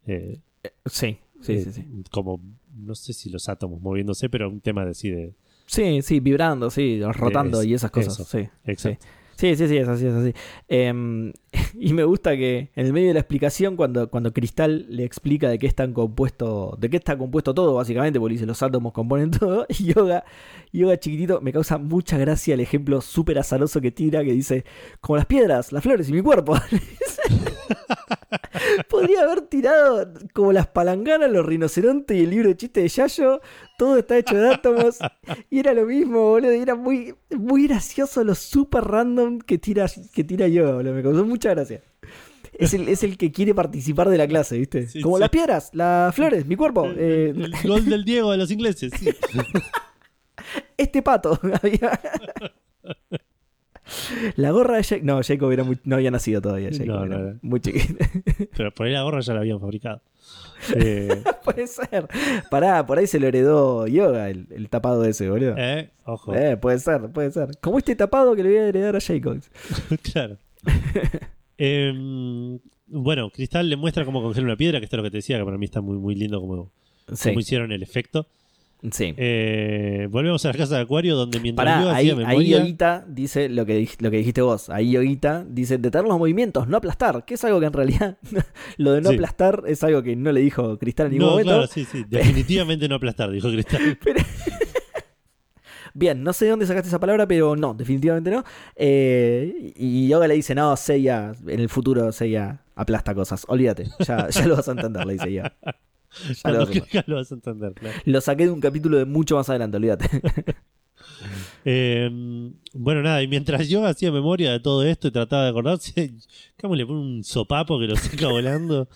eh, Sí, sí, eh, sí, sí. como, no sé si los átomos moviéndose, pero un tema de así de... Sí, sí, vibrando, sí, rotando Es- y esas cosas, eso. sí. Exacto. Sí, sí, sí, es así, es así. Em, y me gusta que en el medio de la explicación, cuando, cuando Cristal le explica de qué están compuesto, de qué está compuesto todo, básicamente, porque dice los átomos componen todo, y Yoga, Yoga chiquitito, me causa mucha gracia el ejemplo súper azaroso que tira, que dice, como las piedras, las flores y mi cuerpo. Podría haber tirado como las palanganas, los rinocerontes y el libro de chistes de Yayo. Todo está hecho de átomos. Y era lo mismo, boludo. Y era muy, muy gracioso lo super random que tira, que tira Yoga, boludo. Me causó mucha gracia. Es el, es el que quiere participar de la clase, ¿viste? Sí, como sí. las piedras, las flores, mi cuerpo. eh, el gol del Diego de los ingleses, sí. este pato. La gorra de Jacob. No, Jacob era muy- no había nacido todavía. Jacob No, era no, no. Muy chiquito. pero por ahí la gorra ya la habían fabricado. Eh, Puede ser. Pará, por ahí se lo heredó Yoga, el, el tapado ese, boludo. eh, ojo, Eh, puede ser, puede ser. Como este tapado que le voy a heredar a Jacobs. claro. Em, bueno, Cristal le muestra cómo congela una piedra, que esto es lo que te decía, que para mí está muy, muy lindo como, Sí, cómo hicieron el efecto. Sí. Eh, volvemos a la casa de Acuario, donde mientras yo Pará, ahí, hacía ahí memoria... Yoguita dice lo que, lo que dijiste vos. Ahí Yoguita dice detener los movimientos, no aplastar. Que es algo que en realidad lo de no Sí. aplastar es algo que no le dijo Cristal en ningún no, momento. claro, sí, sí. Definitivamente no aplastar, dijo Cristal. Bien, no sé de dónde sacaste esa palabra, pero no, definitivamente no. Eh, y Yoga le dice, no, Seiya, en el futuro Seiya aplasta cosas. Olvídate, ya, ya lo vas a entender, le dice Yoga. Ya lo vas a entender. lo vas a entender, claro. Lo saqué de un capítulo de mucho más adelante, olvídate. Eh, bueno, nada, y mientras yo hacía memoria de todo esto y trataba de acordarse, Camus le pone un sopapo que lo saca volando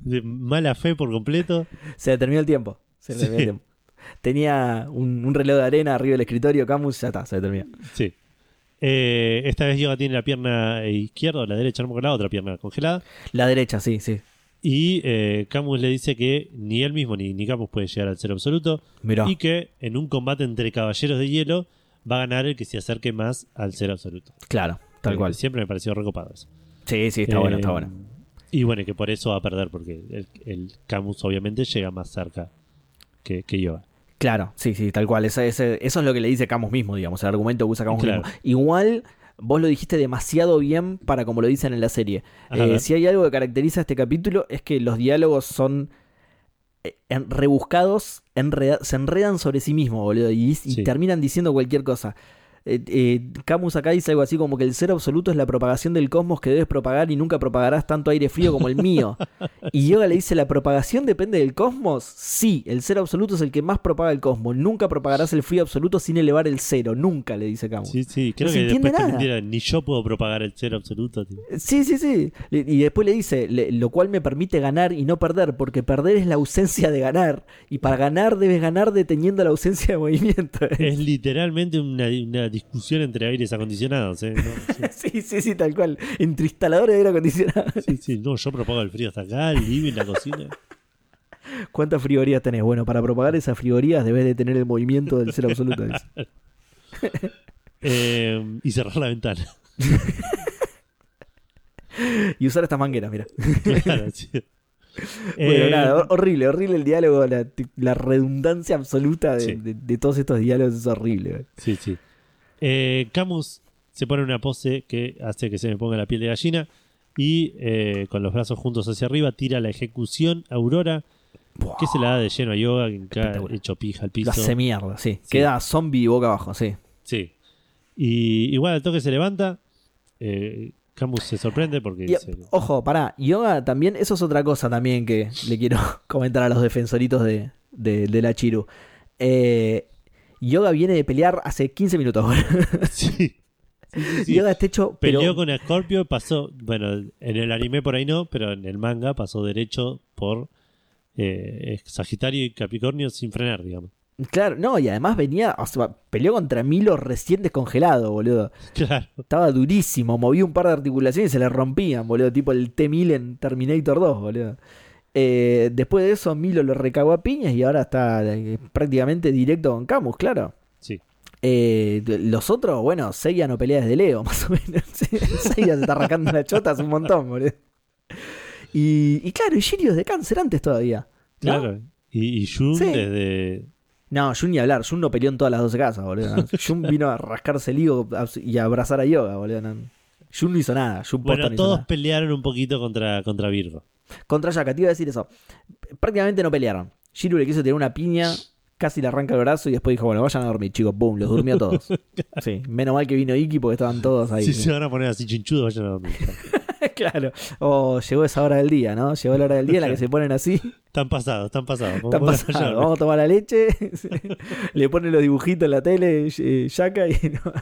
de mala fe por completo. Se le terminó el tiempo. Se le Sí. terminó el tiempo. Tenía un, un reloj de arena arriba del escritorio, Camus, ya está, se le terminó. Sí. Eh, esta vez Yoga tiene la pierna izquierda o la derecha, no me acuerdo, la otra pierna congelada. La derecha, sí, sí. Y eh, Camus le dice que ni él mismo ni, ni Camus puede llegar al ser absoluto. Mirá. Y que en un combate entre caballeros de hielo va a ganar el que se acerque más al ser absoluto. Claro, tal Eh, cual. Siempre me pareció recopado eso. Sí, sí, está bueno, Eh, está bueno. Y bueno, que por eso va a perder, porque el, el Camus obviamente llega más cerca que, que Yoga. Claro, sí, sí, tal cual. Ese- ese- eso es lo que le dice Camus mismo, digamos, el argumento que usa Camus Claro. mismo. Igual, vos lo dijiste demasiado bien para como lo dicen en la serie. Eh, si hay algo que caracteriza este capítulo es que los diálogos son eh, rebuscados, enreda- se enredan sobre sí mismos, boludo, y, y Sí. terminan diciendo cualquier cosa. Eh, eh, Camus acá dice algo así como que el ser absoluto es la propagación del cosmos que debes propagar y nunca propagarás tanto aire frío como el mío. y Yoga le dice, ¿la propagación depende del cosmos? Sí, el ser absoluto es el que más propaga el cosmos. Nunca propagarás el frío absoluto sin elevar el cero. Nunca, le dice Camus. Sí, sí, creo No que después nada. también dirá, ni yo puedo propagar el cero absoluto. tío. Sí, sí, sí. Y después le dice, lo cual me permite ganar y no perder, porque perder es la ausencia de ganar. Y para ganar debes ganar deteniendo la ausencia de movimiento. Es literalmente una, una discusión entre aires acondicionados. ¿eh? No, sí, sí, sí, sí, tal cual. Entre instaladores de aire acondicionado. sí, sí, no, yo propago el frío hasta acá, el living, la cocina. ¿Cuántas frigorías tenés? Bueno, para propagar esas frigorías debes de tener el movimiento del ser absoluto. Eh, y cerrar la ventana. Y usar estas mangueras, mira. Claro, sí. Bueno, Eh, nada, hor- horrible, horrible el diálogo, la, la redundancia absoluta de, Sí. de- de todos estos diálogos es horrible. Sí, sí. Eh, Camus se pone una pose que hace que se me ponga la piel de gallina y eh, con los brazos juntos hacia arriba tira la ejecución Aurora que se la da de lleno a Yoga que cae hecho pija al Lo piso. hace mierda, sí. Sí. Queda zombie boca abajo, sí. Sí. Y igual al toque se levanta. eh, Camus se sorprende porque Y, dice, ojo, pará, Yoga también, eso es otra cosa también que le quiero comentar a los defensoritos de, de, de la Chiru. Eh, Yoga viene de pelear hace 15 minutos. sí. Sí, sí, sí. Yoga está hecho, pero Peleó con Scorpio, pasó, bueno, en el anime por ahí no, pero en el manga pasó derecho por eh, Sagitario y Capricornio sin frenar, digamos. claro, no, y además venía, o sea, peleó contra Milo recién descongelado, boludo. Claro. Estaba durísimo, movía un par de articulaciones y se le rompían, boludo, tipo el T-1000 en Terminator 2, boludo. Eh, después de eso, Milo lo recagó a piñas y ahora está eh, prácticamente directo con Camus, claro. Sí. Eh, los otros, bueno, Seiya no pelea desde Leo, más o menos. Seiya se está arrancando la chota hace un montón, boludo. Y, y claro, y Shiryu es de cáncer antes todavía. ¿no? Claro. Y, y Jun Sí. desde. No, Jun ni hablar, Jun no peleó en todas las 12 casas, boludo. ¿no? Jun vino a rascarse el higo y a abrazar a Yoga, boludo. ¿no? Jun no hizo nada, Jun Bueno, no hizo todos nada. pelearon un poquito contra, contra Virgo. Contra Yaka, te iba a decir eso. Prácticamente no pelearon. Shiryu le quiso tirar una piña, casi le arranca el brazo y después dijo, bueno, vayan a dormir, chicos. Boom, los durmió a todos. Sí, menos mal que vino Iki porque estaban todos ahí. Si se van a poner así chinchudos, vayan a dormir. claro. O llegó esa hora del día, ¿no? Llegó la hora del día en la que se ponen así. Están pasados, están pasados. Están pasados. Vamos a tomar la leche. Le ponen los dibujitos en la tele, eh, Yaka y no.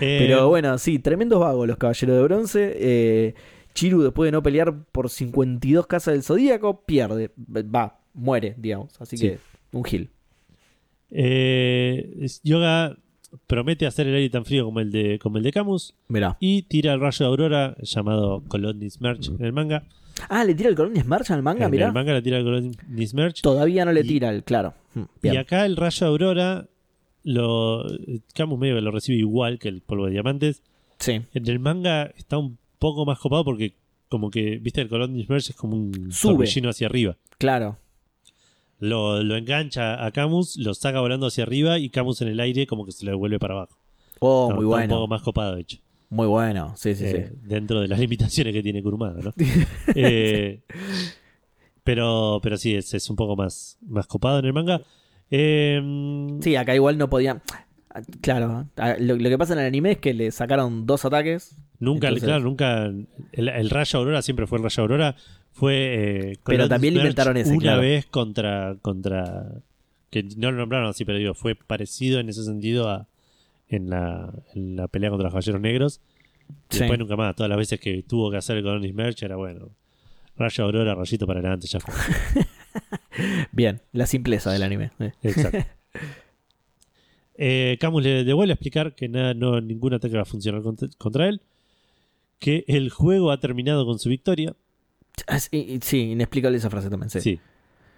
Eh, Pero bueno, sí, tremendos vagos los caballeros de bronce. Eh, Chiru, después de no pelear por 52 casas del zodíaco, pierde. Va, muere, digamos. Así Sí. que, un gil. eh, Yoga promete hacer el aire tan frío como el de, como el de Camus Mirá. y tira el rayo de Aurora llamado Colonnis Merch en el manga. Ah, le tira el Colonias Marcha al manga, en mirá. el manga le tira el Colonnis Merch. Todavía no le Y- tira el, claro. Mm, Y acá el rayo de Aurora, lo, Camus medio que lo recibe igual que el polvo de diamantes. Sí. En el manga está un poco más copado porque como que, viste, el Colonnis Merch es como un Sube. hacia arriba. Claro. Lo, lo engancha a Camus, lo saca volando hacia arriba y Camus en el aire como que se lo devuelve para abajo. Oh, Está- muy bueno. Un poco más copado, de hecho. Muy bueno. Sí, sí, Eh, sí. Dentro de las limitaciones que tiene Kurumada, ¿no? Eh, pero, pero sí, es, es un poco más, más copado en el manga. Eh, Sí, acá igual no podía. Claro, ah, lo, lo que pasa en el anime es que le sacaron dos ataques. Nunca, Entonces- claro, nunca. El, el Rayo Aurora siempre fue el Rayo Aurora. Fue. eh, Pero también Merch inventaron ese, Una claro. vez contra. contra Que no lo nombraron así, pero digo, fue parecido en ese sentido a. En la, en la pelea contra los Caballeros Negros. Y Sí. después nunca más. Todas las veces que tuvo que hacer el Colonis Merch era bueno. Rayo Aurora, rayito para adelante, ya fue. Bien, la simpleza del anime. eh. Exacto. Eh, Camus le, le vuelve a explicar que nada, no, ningún ataque va a funcionar contra, contra él. Que el juego ha terminado con su victoria. Ah, Sí, sí, inexplicable esa frase también. Sí. Sí.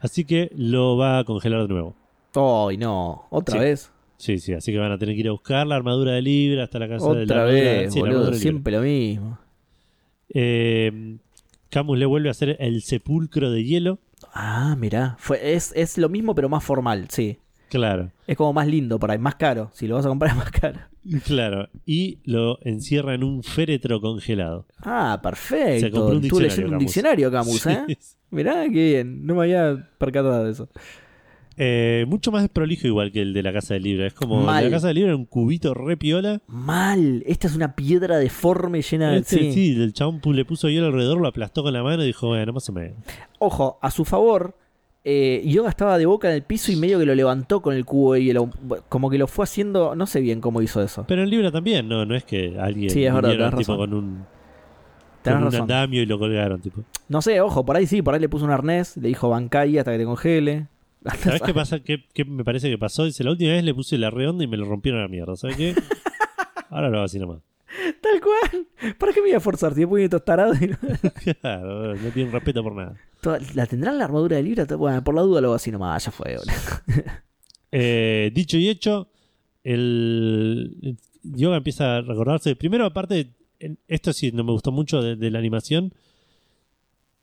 Así que lo va a congelar de nuevo. Ay, no. ¿Otra Sí. vez? Sí, sí, así que van a tener que ir a buscar la armadura de Libra hasta la casa de la Otra vez, la boludo. de. Siempre lo mismo. Eh, Camus le vuelve a hacer el sepulcro de hielo. Ah, mirá. Fue, es, es lo mismo, pero más formal, sí. Claro, Es como más lindo por ahí, más caro. Si lo vas a comprar es más caro. claro. Y lo encierra en un féretro congelado. Ah, Se perfecto. compró un diccionario, leyendo un Camus. diccionario, Camus, ¿eh? Sí. Mirá, qué bien. No me había percatado de eso. Eh, mucho más prolijo igual que el de la casa del libro. Es como Mal. la casa del libro era un cubito re piola. Mal. Esta es una piedra deforme llena de... Este, sí. sí. el chabón le puso hielo alrededor, lo aplastó con la mano y dijo, bueno, más o menos. Ojo, a su favor, eh, Yoga estaba de boca en el piso y medio que lo levantó con el cubo hielo. Como que lo fue haciendo, no sé bien cómo hizo eso. Pero el libro también, no, no es que alguien Sí, es verdad, vinieron, tenés tipo razón. con un, Tenés con un razón. andamio y lo colgaron, tipo. No sé, ojo, por ahí sí, por ahí le puso un arnés, le dijo banca ahí hasta que te congele. ¿Sabes qué pasa? ¿Qué, qué me parece que pasó? Dice, la última vez le puse la redonda y me lo rompieron a la mierda. ¿Sabes qué? Ahora lo hago así nomás. Tal cual. ¿Para qué me voy a forzar? Si después viene tostarado y no... Claro, no tienen respeto por nada. ¿La tendrán la armadura de Libra? Bueno, por la duda lo hago así nomás, ya fue. Eh, dicho y hecho, el Yoga empieza a recordarse. Primero, aparte, esto sí no me gustó mucho de, de la animación.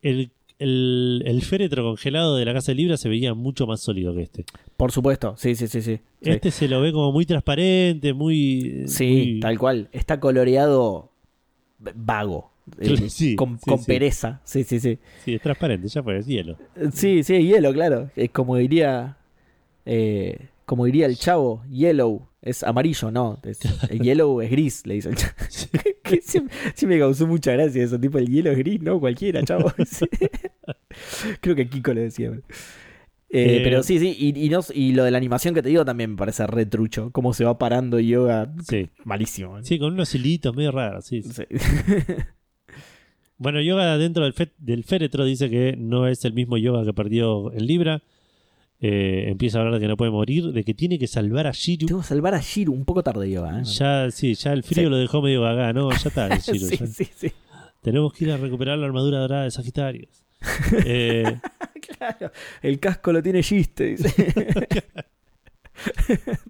El, el, el féretro congelado de la casa de Libra se veía mucho más sólido que este. Por supuesto, sí, sí, sí, sí. Sí, Este se lo ve como muy transparente, muy. Sí, muy- tal cual. Está coloreado vago. eh, Sí, con sí, con pereza. Sí, sí, sí. Sí, es transparente, ya fue, es hielo. Sí, sí, hielo, claro. Es como diría. eh, como diría el chavo, yellow. Es amarillo, no. Es, el yellow es gris, le dice el chavo. Que siempre, siempre me causó mucha gracia eso. Tipo, el hielo es gris, no, cualquiera, chavo. Sí. Creo que Kiko le decía. Eh, Eh, pero sí, sí. Y, y no- y lo de la animación que te digo también me parece re trucho. Cómo se va parando yoga. Sí. Malísimo. ¿eh? Sí, con unos hilitos medio raros, sí. Sí. Bueno, yoga dentro del, fe- del féretro dice que no es el mismo yoga que perdió en Libra. Eh, empieza a hablar de que no puede morir, de que tiene que salvar a Shiru. Tengo que salvar a Shiru un poco tarde, yoga. ¿eh? Ya, sí, ya el frío Sí. lo dejó medio gaga, ¿no? Ya está, Shiru, sí, ya. sí, sí. Tenemos que ir a recuperar la armadura dorada de Sagitario. Eh, Claro, el casco lo tiene chiste, dice.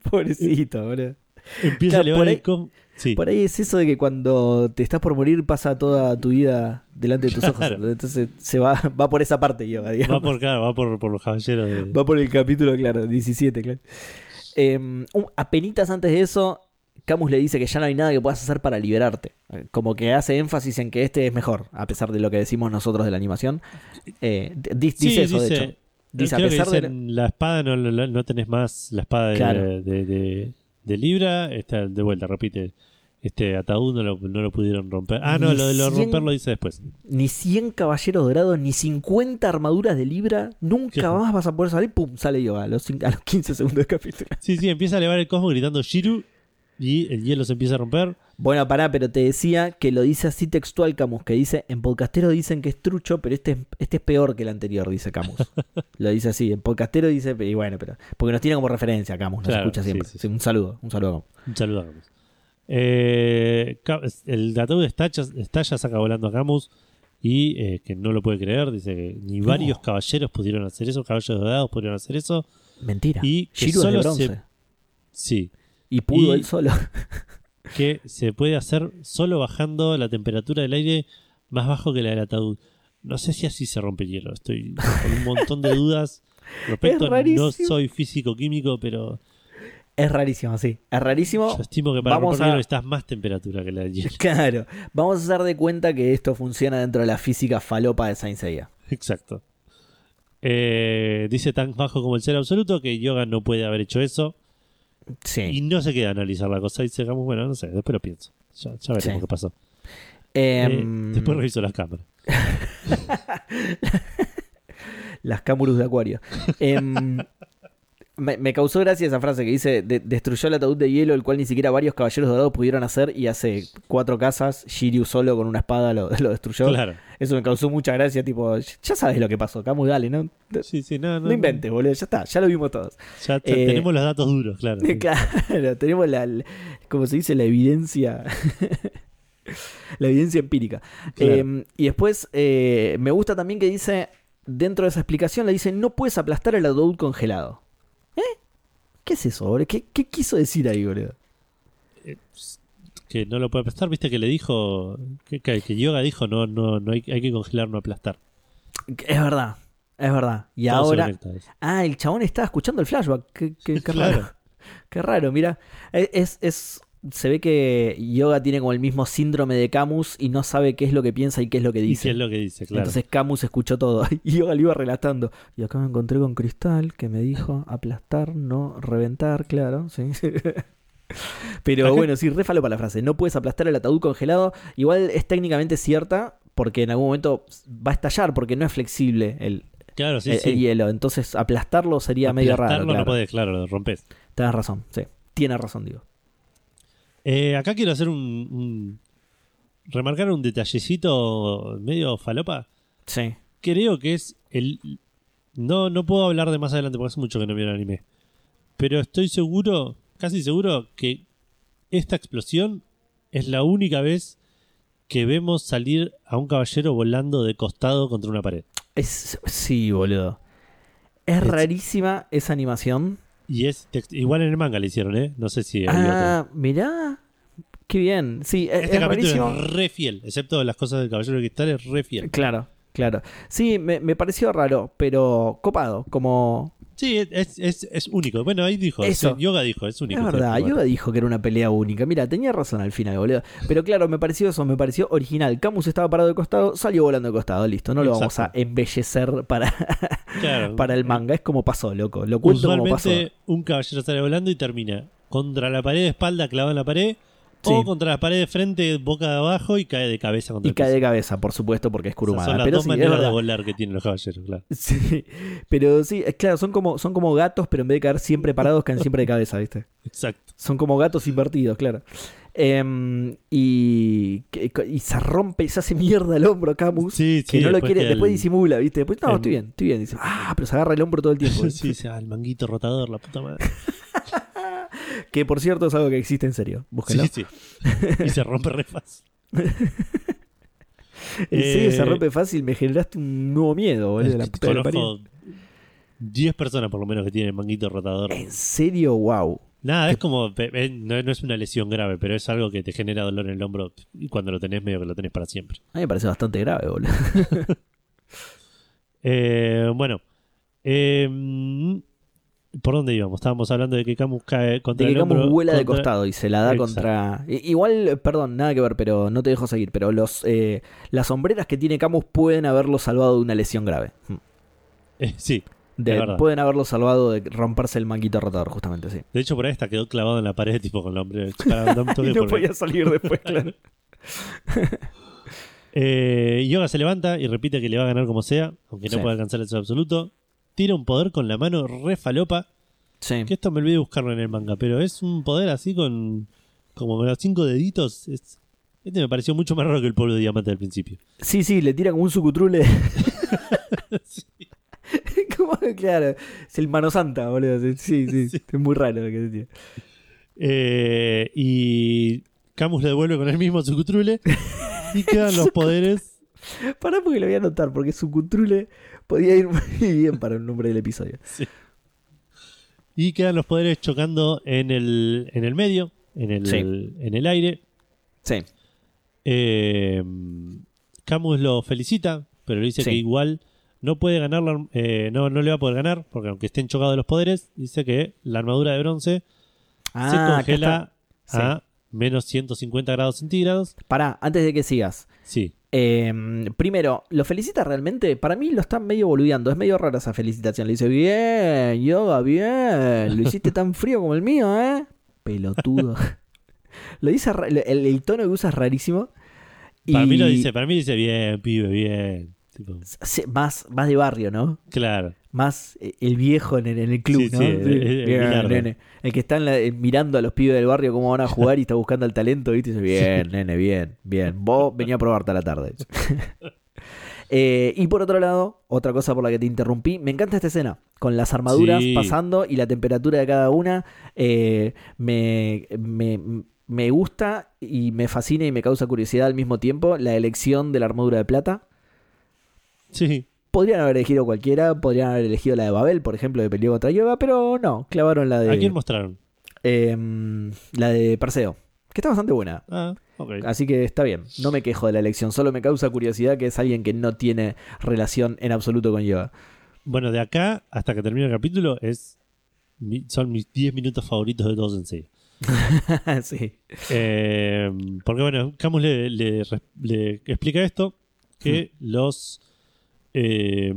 Pobrecito, boludo. empieza Claro, a elevar ahí- el com- Sí, Por ahí es eso de que cuando te estás por morir pasa toda tu vida delante de tus ojos. Entonces se va, va por esa parte, digamos. va por, claro, va por, por los caballeros de... Va por el capítulo, claro, 17, claro. Eh, apenitas antes de eso, Camus le dice que ya no hay nada que puedas hacer para liberarte. Como que hace énfasis en que este es mejor, a pesar de lo que decimos nosotros de la animación. Eh, dice eso, de hecho. Dice, a pesar de... dicen, la espada no, no, tenés más la espada de, Claro. de, de- de Libra. Está de vuelta, repite. Este ataúd no lo, no lo pudieron romper. Ah, no, Ni lo de lo romper lo dice después. Ni 100 caballeros dorados, ni 50 armaduras de Libra. Nunca más vas a poder salir. ¡Pum! Sale yo a los, a los 15 segundos del capítulo. Sí, sí, empieza a elevar el cosmos gritando Shiru y el hielo se empieza a romper. Bueno, pará, pero te decía que lo dice así textual Camus, que dice, en podcastero dicen que es trucho, pero este, es- este es peor que el anterior, dice Camus. lo dice así, en podcastero dice, y bueno, pero porque nos tiene como referencia Camus, nos Claro, escucha siempre. sí, sí. Sí, un saludo, un saludo a Camus. Un saludo a Camus. Eh, el ataúd estalla, estalla, saca volando a Camus y eh, que no lo puede creer. Dice que ni varios caballeros pudieron hacer eso, caballos dorados pudieron hacer eso. Mentira. Y que de solo bronce. se- Sí, Y pudo y- él solo. que se puede hacer solo bajando la temperatura del aire más bajo que la del ataúd. No sé si así se rompe el hielo. Estoy con un montón de dudas respecto. Es no soy físico-químico, pero es rarísimo, sí. Es rarísimo. yo estimo que para Vamos romper el hielo a- necesitas más temperatura que la del hielo. Claro. Vamos a hacer de cuenta que esto funciona dentro de la física falopa de Saint Seiya. Exacto. Eh, dice tan bajo como el ser absoluto que Yoga no puede haber hecho eso. Sí. Y no se queda a analizar la cosa. Dice, Camus, bueno, no sé, después lo pienso. Ya, ya veremos Sí. qué pasó. Eh, Em, después reviso las cámaras. Las cámuras de acuario. Em, me, me causó gracia esa frase que dice: de- Destruyó el ataúd de hielo, el cual ni siquiera varios caballeros dorados pudieron hacer. Y hace cuatro casas, Shiryu solo con una espada lo, lo destruyó. Claro. Eso me causó mucha gracia. Tipo, ya sabes lo que pasó, Camus, dale, no, Sí, sí, no, no, no inventes, boludo. Ya está, ya lo vimos todos. Ya Eh, tenemos los datos duros, claro. Claro, tenemos la, la- como se dice, la evidencia. la evidencia empírica. Claro. Eh, y después, eh, me gusta también que dice, dentro de esa explicación, le dice, no puedes aplastar el ataúd congelado. ¿Eh? ¿Qué es eso, boludo? ¿Qué, qué quiso decir ahí, boludo? Que no lo puede aplastar, viste que le dijo, que, que, que Yoga dijo, no, no, no hay, hay que congelar, no aplastar. Es verdad. Es verdad. Y Todo ahora. Ah, el chabón estaba escuchando el flashback. Qué, qué- qué Claro. raro. Qué raro, mira. Es, es, es- Se ve que Yoga tiene como el mismo síndrome de Camus y no sabe qué es lo que piensa y qué es lo que Y dice. qué es lo que dice, claro. Entonces Camus escuchó todo y Yoga lo iba relatando. Y acá me encontré con Cristal que me dijo aplastar, no reventar, claro. Sí. Pero Acá- bueno, sí, re falo para la frase. No puedes aplastar el ataúd congelado. Igual es técnicamente cierta porque en algún momento va a estallar porque no es flexible el, claro, sí, el- sí. el hielo. Entonces aplastarlo sería medio raro. Aplastarlo Claro. no podés, claro, lo rompes. Tenés razón, sí. Tiene razón, digo. Eh, acá quiero hacer un, un- Remarcar un detallecito medio falopa. Sí. Creo que es el... No, no puedo hablar de más adelante porque hace mucho que no veo el anime. Pero estoy seguro, casi seguro, que esta explosión es la única vez que vemos salir a un caballero volando de costado contra una pared. Es, sí, boludo. Es Es- rarísima esa animación. Y es igual en el manga le hicieron, ¿eh? No sé si otro. Ah, mirá. Qué bien. Sí, es, Este es capítulo rarísimo. es re fiel, excepto las cosas del Caballero de Cristal, es re fiel. Claro, claro. Sí, me, me pareció raro, pero copado. Como. Sí, es, es, es único. Bueno, ahí dijo, Eso. sí, Yoga dijo, es único. Es verdad. Yoda dijo que era una pelea única. Mira, tenía razón al final, boludo. Pero claro, me pareció eso, me pareció original. Camus estaba parado de costado, salió volando de costado, listo. No lo vamos a embellecer para, Claro. para el manga. Es como pasó, loco. Lo cuento como pasó. Usualmente un caballero sale volando y termina contra la pared de espalda clavado en la pared Sí. o contra la pared de frente boca de abajo y cae de cabeza contra Y el cae piso. de cabeza, por supuesto, porque es O sea, son las Pero dos sí, maneras de volar que tienen los caballeros, claro. Sí, pero sí, es claro, son como, son como gatos, pero en vez de caer siempre parados, caen siempre de cabeza, ¿viste? Exacto. Son como gatos invertidos, claro. Em, y, que- y se rompe, se hace mierda el hombro Camus. Sí, que sí, no lo quiere, después disimula, ¿viste? Después, no, el- estoy bien, estoy bien. Dice, ah, pero se agarra el hombro todo el tiempo. sí, sí, el manguito rotador, la puta madre. Que por cierto es algo que existe en serio. Búsquenlo. Sí, sí. Y se rompe re fácil. En serio, se Eh, rompe fácil, me generaste un nuevo miedo, boludo. La puta lo parió. Conozco 10 personas por lo menos que tienen manguito rotador. En serio, wow. Nada, es como, no, no es una lesión grave, pero es algo que te genera dolor en el hombro y cuando lo tenés medio que lo tenés para siempre. A mí me parece bastante grave, boludo. Eh, bueno, eh, ¿por dónde íbamos? Estábamos hablando de que Camus cae contra De que el hombro. Camus vuela de costado y se la da Exacto. contra. Igual, perdón, nada que ver, pero no te dejo seguir. Pero los eh, las sombreras que tiene Camus pueden haberlo salvado de una lesión grave. Mm. Eh, sí, De- pueden haberlo salvado de romperse el manguito rotador, justamente, sí. de hecho por ahí hasta quedó clavado en la pared, tipo con el hombre. Y no podía salir después, claro. Eh, Yoga se levanta y repite que le va a ganar como sea, aunque no Sí. puede alcanzar eso absoluto. Tira un poder con la mano re falopa. Sí. Que esto me olvidé buscarlo en el manga, pero es un poder así con como los cinco deditos. Es- este me pareció mucho más raro que el polvo de diamante del principio. Sí, sí, le tira como un sucutrule. Como, claro, es el mano santa, boludo. Sí, sí, Sí. es muy raro lo que se tira. Eh, y Camus le devuelve con el mismo Sucutrule y quedan los poderes. Pará porque lo voy a anotar, porque sucutrule podía ir muy bien para el nombre del episodio. Y quedan los poderes chocando en el, en el medio, en el, Sí. en el aire. Sí. Eh, Camus lo felicita, pero le dice Sí. que igual no puede ganar, la- eh, no, no le va a poder ganar, porque aunque estén chocados los poderes, dice que la armadura de bronce se acá congela a menos 150 grados centígrados. Pará, antes de que sigas. Sí, Eh, primero, ¿lo felicita realmente? Para mí lo está medio boludeando. Es medio rara esa felicitación. Le dice, bien, yoga, bien. Lo hiciste tan frío como el mío, ¿eh? Pelotudo. lo dice, el, el tono que usa es rarísimo. para mí lo dice, para mí dice bien, pibe, bien. Tipo, más, más de barrio, ¿no? claro. Más eh, el viejo en el, en el club, Sí, ¿no? sí, el- Bien, nene. El que está en la- eh, mirando a los pibes del barrio cómo van a jugar y está buscando el talento, ¿viste? Y dice, bien, nene, bien, bien. Vos venía a probarte a la tarde. Eh, y por otro lado, otra cosa por la que te interrumpí, me encanta esta escena, con las armaduras Sí. pasando y la temperatura de cada una. eh, me, me, me gusta y me fascina y me causa curiosidad al mismo tiempo la elección de la armadura de plata. Sí, Podrían haber elegido cualquiera, podrían haber elegido la de Babel, por ejemplo, de peleó contra Yoga, pero no, clavaron la ¿a quién de mostraron? em, la de Perseo, que está bastante buena. Ah, ok. Así que está bien, no me quejo de la elección, solo me causa curiosidad que es alguien que no tiene relación en absoluto con Yoga. bueno, de acá hasta que termine el capítulo es son mis 10 minutos favoritos de todos en serio. sí. Eh, porque bueno, Camus le, le res- le explica esto, que los, eh,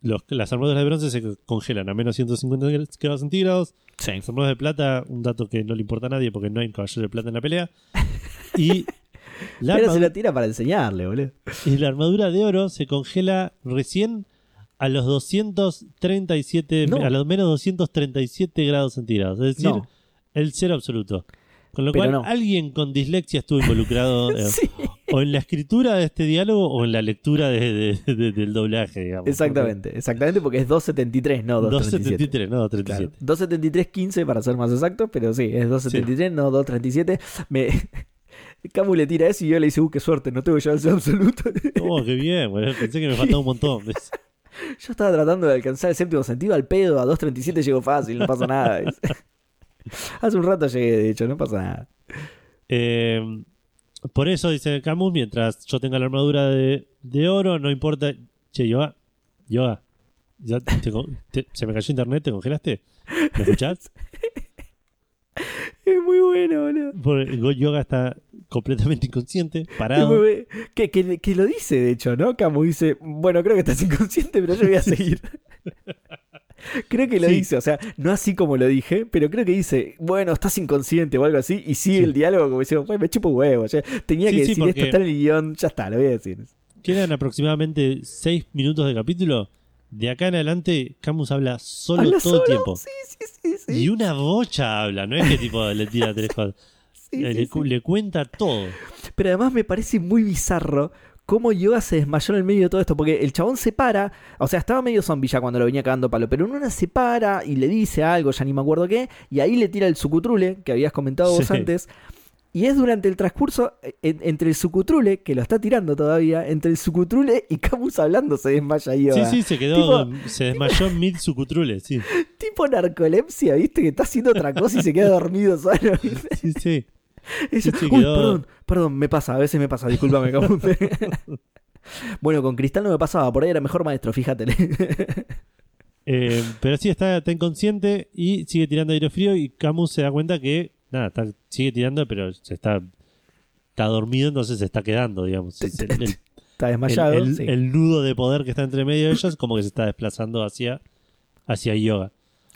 los las armaduras de bronce se congelan a menos 150 grados centígrados. Sí. Las armaduras de plata, un dato que no le importa a nadie porque no hay un caballero de plata en la pelea. Y la, Pero se armadura, lo tira para enseñarle, boludo. y la armadura de oro se congela recién a los 237, No. a los menos 237 grados centígrados. Es decir, No. el cero absoluto. Con lo Pero cual, no. alguien con dislexia estuvo involucrado eh, Sí, o en la escritura de este diálogo o en la lectura de- de- de- del doblaje, digamos. exactamente. Exactamente porque es 273, no 237. 273, no 237. Claro. 273.15 para ser más exactos, pero sí, es 273, no 237. Me... Camu le tira eso y yo le dice, uh, qué suerte, no tengo llevar el absoluto. Oh, qué bien, boludo. Pensé que me faltaba un montón. Yo estaba tratando de alcanzar el séptimo sentido al pedo, a 237 llego fácil, no pasa nada. Hace un rato llegué, de hecho, no pasa nada. Eh, por eso, dice Camus, mientras yo tenga la armadura de, de oro, no importa. Che, Yoga, Yoga, ya te te- se me cayó internet, ¿te congelaste? ¿Me escuchás? Es muy bueno, boludo. Porque Yoga está completamente inconsciente, parado. Que, que- que lo dice, de hecho, ¿no? Camu dice, bueno, creo que estás inconsciente, pero yo voy a seguir. creo que lo Sí. dice, o sea, no así como lo dije, pero creo que dice, bueno, estás inconsciente o algo así, y sigue Sí. el diálogo como diciendo, me chupo huevo. ya tenía Sí, que decir esto, está en el guion, ya está, lo voy a decir. Quedan aproximadamente 6 minutos de capítulo. De acá en adelante, Camus habla solo Habla todo el tiempo. Sí, sí, sí, sí. Y una bocha habla, no es que tipo le tira tres cosas. Sí, Eh, sí, le, le cuenta todo. Pero además me parece muy bizarro cómo Yoga se desmayó en el medio de todo esto. Porque el chabón se para, o sea, estaba medio zombie ya cuando lo venía cagando palo. Pero en una se para y le dice algo, ya ni me acuerdo qué. Y ahí le tira el sucutrule que habías comentado vos Sí. antes. Y es durante el transcurso en- entre el sucutrule, que lo está tirando todavía, entre el sucutrule y Camus hablando se desmaya Sí, Yoga. sí, se quedó, Tipo- se desmayó mid sucutrule, sí. Tipo narcolepsia, ¿viste? Que está haciendo otra cosa y se queda dormido solo. ¿viste? Sí, sí. Y Sí, yo, sí, "Uy, quedó- perdón, perdón, me pasa, a veces me pasa, discúlpame, Camus. bueno, con Cristal no me pasaba, por ahí era mejor maestro, fíjate. Eh, pero sí, está, está inconsciente y sigue tirando aire frío y Camus se da cuenta que, nada, está- sigue tirando, pero se está, está dormido, entonces se está quedando, digamos. Es el, el- Está desmayado. el- el- sí. el nudo de poder que está entre medio de ellos como que se está desplazando hacia, hacia Yoga.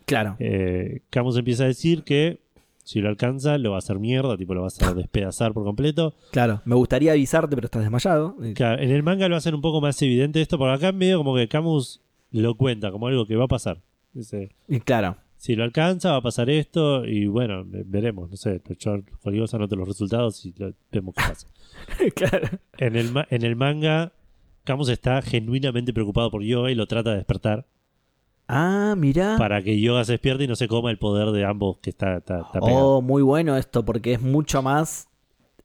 Claro. Eh, Camus empieza a decir que si lo alcanza, lo va a hacer mierda, tipo lo va a hacer despedazar por completo. Claro, me gustaría avisarte, pero estás desmayado. Claro, en el manga lo hacen un poco más evidente esto, porque acá en medio como que Camus lo cuenta como algo que va a pasar. Dice, Y claro, si lo alcanza, va a pasar esto y bueno, ve- veremos, no sé, yo cualquier cosa anoto los resultados y lo- vemos qué pasa. claro. En el, en el manga, Camus está genuinamente preocupado por Yoga y lo trata de despertar Ah, mirá. para que Yoga se despierte y no se coma el poder de ambos que está, está, está pegado. Oh, muy bueno esto, porque es mucho más.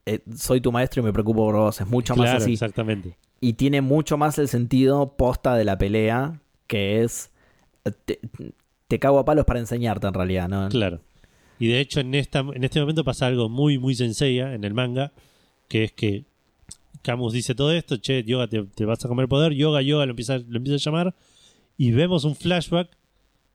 eh, soy tu maestro y me preocupo por vos. Es mucho más así. exactamente. Y tiene mucho más el sentido posta de la pelea, que es. eh, Te, te cago a palos para enseñarte en realidad, ¿no? Claro. Y de hecho en esta en este momento pasa algo muy muy senseiya en el manga, que es que Camus dice todo esto, che, Yoga te, te vas a comer poder, Yoga, Yoga lo empieza, lo empieza a llamar y vemos un flashback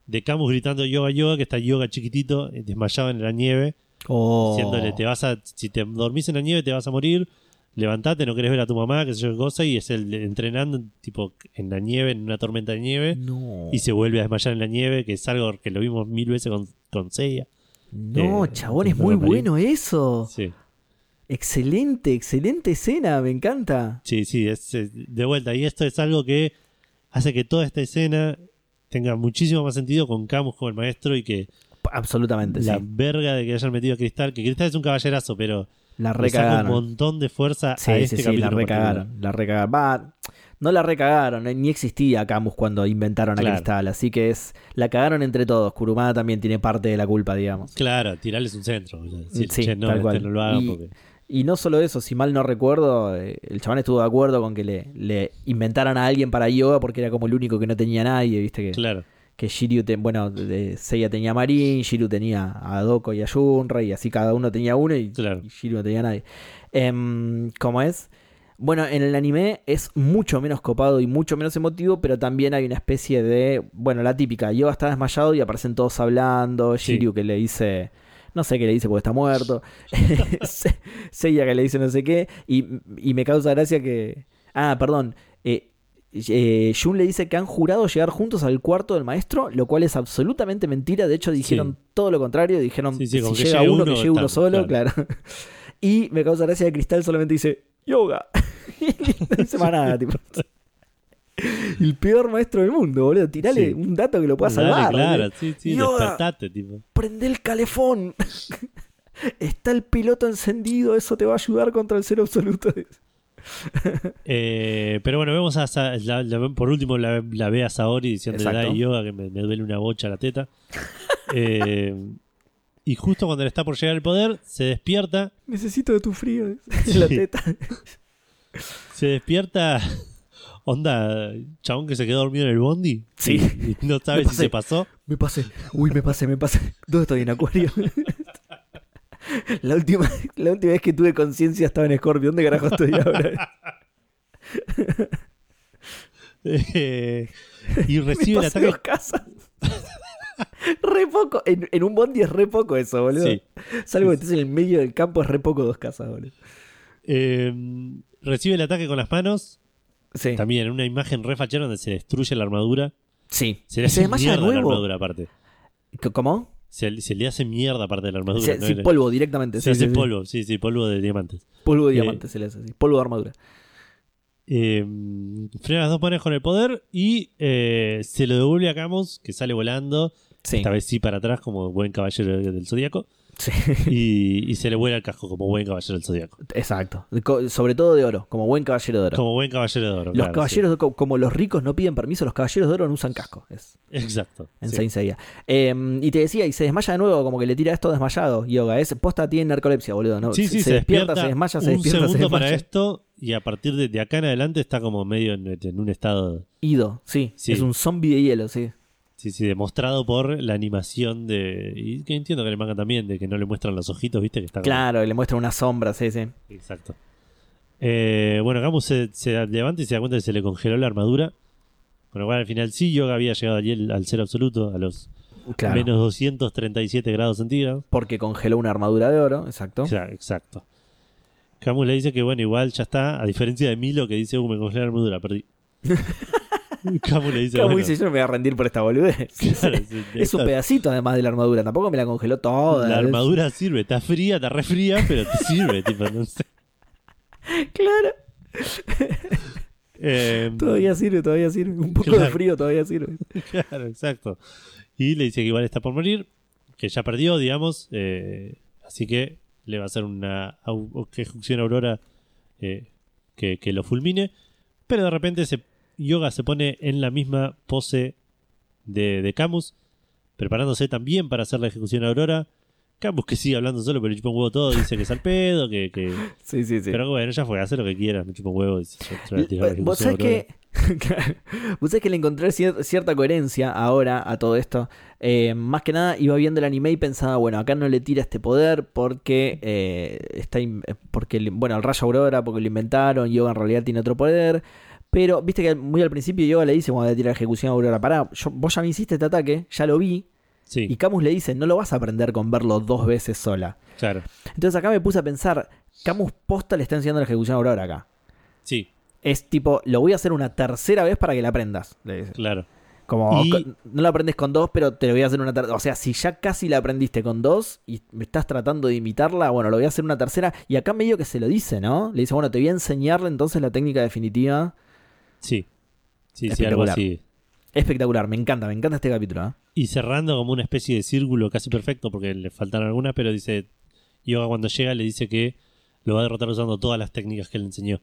de Camus gritando Yoga, Yoga, que está Yoga chiquitito, eh, desmayado en la nieve, Oh. diciéndole, te vas a, si te dormís en la nieve te vas a morir, levantate, no querés ver a tu mamá, que sé yo qué cosa, y es el entrenando tipo en la nieve, en una tormenta de nieve, No. y se vuelve a desmayar en la nieve, que es algo que lo vimos mil veces con, con Seiya. No, Eh, chabón, es muy bueno eso. Sí. Excelente, excelente escena, me encanta. Sí, sí, es, es- de vuelta. Y esto es algo que hace que toda esta escena tenga muchísimo más sentido con Camus como el maestro y que Absolutamente, la sí. verga de que hayan metido a Cristal, que Cristal es un caballerazo, pero La saca un recagaron. montón de fuerza Sí, a sí, este sí, capítulo. la recagaron. La recagaron. Va, no la recagaron, eh, ni existía Camus cuando inventaron a. Cristal. Así que es. La cagaron entre todos. Kurumada también tiene parte de la culpa, digamos. Claro, tirarles un centro. o sea, decir, Sí, che, no, tal este cual. no lo hagan Y- porque. Y no solo eso, si mal no recuerdo, eh, el chabón estuvo de acuerdo con que le, le inventaran a alguien para yoga porque era como el único que no tenía nadie, viste que, Claro, que Shiryu, bueno, de- Seiya tenía a Marin, Shiryu tenía a Doko y a Yunra y así cada uno tenía uno y, Claro. y Shiryu no tenía a nadie. Em, ¿Cómo es? Bueno, en el anime es mucho menos copado y mucho menos emotivo, pero también hay una especie de. Bueno, la típica. Yoga está desmayado y aparecen todos hablando. Sí. Shiryu que le dice. No sé qué le dice porque está muerto. Se- Seiya que le dice no sé qué. Y, y me causa gracia que. Ah, perdón. Eh, eh, Jun le dice que han jurado llegar juntos al cuarto del maestro, lo cual es absolutamente mentira. De hecho, dijeron todo lo contrario. Dijeron Sí, sí, con si que llega uno, que llegue uno solo, claro. Y me causa gracia que Cristal solamente dice yoga. Y no dice más nada, tipo. El peor maestro del mundo, boludo. Tirale Sí. un dato que lo pueda salvar. claro, sí, sí, despertate, tipo. Prende el calefón. Está el piloto encendido, eso te va a ayudar contra el cero absoluto. Eh, pero bueno, vemos a Sa- la- la- por último la, la ve a Saori diciendo dai yoga que me, me duele una bocha la teta. Eh, y justo cuando le está por llegar el poder, se despierta, Necesito de tu frío. En la teta. se despierta, onda, chabón que se quedó dormido en el bondi. Sí. Y, y no sabe Me si se pasó. Me pasé. Uy, me pasé, me pasé. ¿Dónde estoy en Acuario? La última, la última vez que tuve conciencia estaba en Scorpio. ¿Dónde carajo estoy ahora? Eh, y Me recibe el pasé ataque. dos casas. re poco. En, en un bondi es re poco eso, boludo. Sí. Salvo que estés en el medio del campo, es re poco dos casas, boludo. Eh, recibe el ataque con las manos. Sí. También una imagen re fachera donde se destruye la armadura. Sí. Se le ¿Y se hace mierda la nuevo? armadura aparte. ¿Cómo? Se, se le hace mierda aparte de la armadura. Se- ¿no? sí, polvo directamente. Se sí, sí, hace sí. polvo, sí, sí, polvo de diamantes. Polvo de Eh, diamante se le hace así. Polvo de armadura. Eh, frena las dos manos con el poder y eh, se lo devuelve a Camus, que sale volando. Sí. Esta vez sí para atrás, como buen caballero del zodiaco. Sí. Y, y se le vuela el casco, como buen caballero del zodiaco. Exacto. Sobre todo de oro, como buen caballero de oro. Como buen caballero de oro. los claro, caballeros, co- como los ricos no piden permiso, los caballeros de oro no usan casco. Es sí. Exacto. en sí. Saint. Eh, y te decía, y se desmaya de nuevo, como que le tira esto desmayado. Yoga, es posta tiene narcolepsia, boludo. ¿no? Sí, sí, se, despierta, se desmaya, se un despierta, se segundo para esto y a partir de, de acá en adelante está como medio en, en un estado, Ido, sí, Sí. Es un zombie de hielo, sí. Sí, sí, demostrado por la animación de... Y que entiendo que le manga también, de que no le muestran los ojitos, viste, que está como- Claro, le muestra una sombra, sí, sí. Exacto. Eh, bueno, Camus se, se levanta y se da cuenta que se le congeló la armadura. Con lo cual al final sí, Yoga había llegado allí al, al cero absoluto, a los Claro. menos 237 grados centígrados. Porque congeló una armadura de oro, exacto. Exa- Exacto. Camus le dice que bueno, igual ya está, a diferencia de Milo que dice, uh, me congelé la armadura, perdí. Camus le dice, Como bueno, dice, yo no me voy a rendir por esta boludez. claro, sí, es un pedacito además de la armadura, tampoco me la congeló toda. La armadura sirve, está fría, está re fría, pero te sirve, tipo, no sé. Claro, Eh, todavía sirve, todavía sirve. Un poco de frío todavía sirve. Claro, exacto. Y le dice que igual está por morir, que ya perdió, digamos, eh, así que le va a hacer una ejecución aurora eh, que, que lo fulmine, pero de repente se, Yoga se pone en la misma pose de, de Camus, preparándose también para hacer la ejecución aurora. Camus que sigue hablando solo, pero le chupa un huevo todo, dice que es al pedo, que... que- Sí, sí, sí. Pero bueno, ya fue, hace lo que quiera, me chupa un huevo. Dice, yo- yo a Eh, Vos sabés que. Vos sabés que le encontré cier- cierta coherencia ahora a todo esto. Eh, más que nada iba viendo el anime y pensaba, bueno, acá no le tira este poder porque eh, está eh, porque bueno, el rayo aurora, porque lo inventaron, Yoga en realidad tiene otro poder. Pero viste que muy al principio Yoga le dice cuando le tira la ejecución aurora, pará, yo- vos ya me hiciste este ataque, ya lo vi. Sí, Y Camus le dice, no lo vas a aprender con verlo dos veces sola. claro. Entonces acá me puse a pensar, Camus posta le está enseñando la ejecución aurora acá. Sí, Es tipo, lo voy a hacer una tercera vez para que la aprendas. le dice. claro. Como, Y- no la aprendes con dos, pero te lo voy a hacer una tercera. O sea, si ya casi la aprendiste con dos y me estás tratando de imitarla, bueno, lo voy a hacer una tercera. Y acá medio que se lo dice, ¿no? Le dice, bueno, te voy a enseñarle entonces la técnica definitiva. Sí. Sí, sí, algo así. Espectacular, me encanta, me encanta este capítulo. ¿eh? Y cerrando como una especie de círculo casi perfecto, porque le faltan algunas, pero dice, Yoga cuando llega le dice que lo va a derrotar usando todas las técnicas que le enseñó.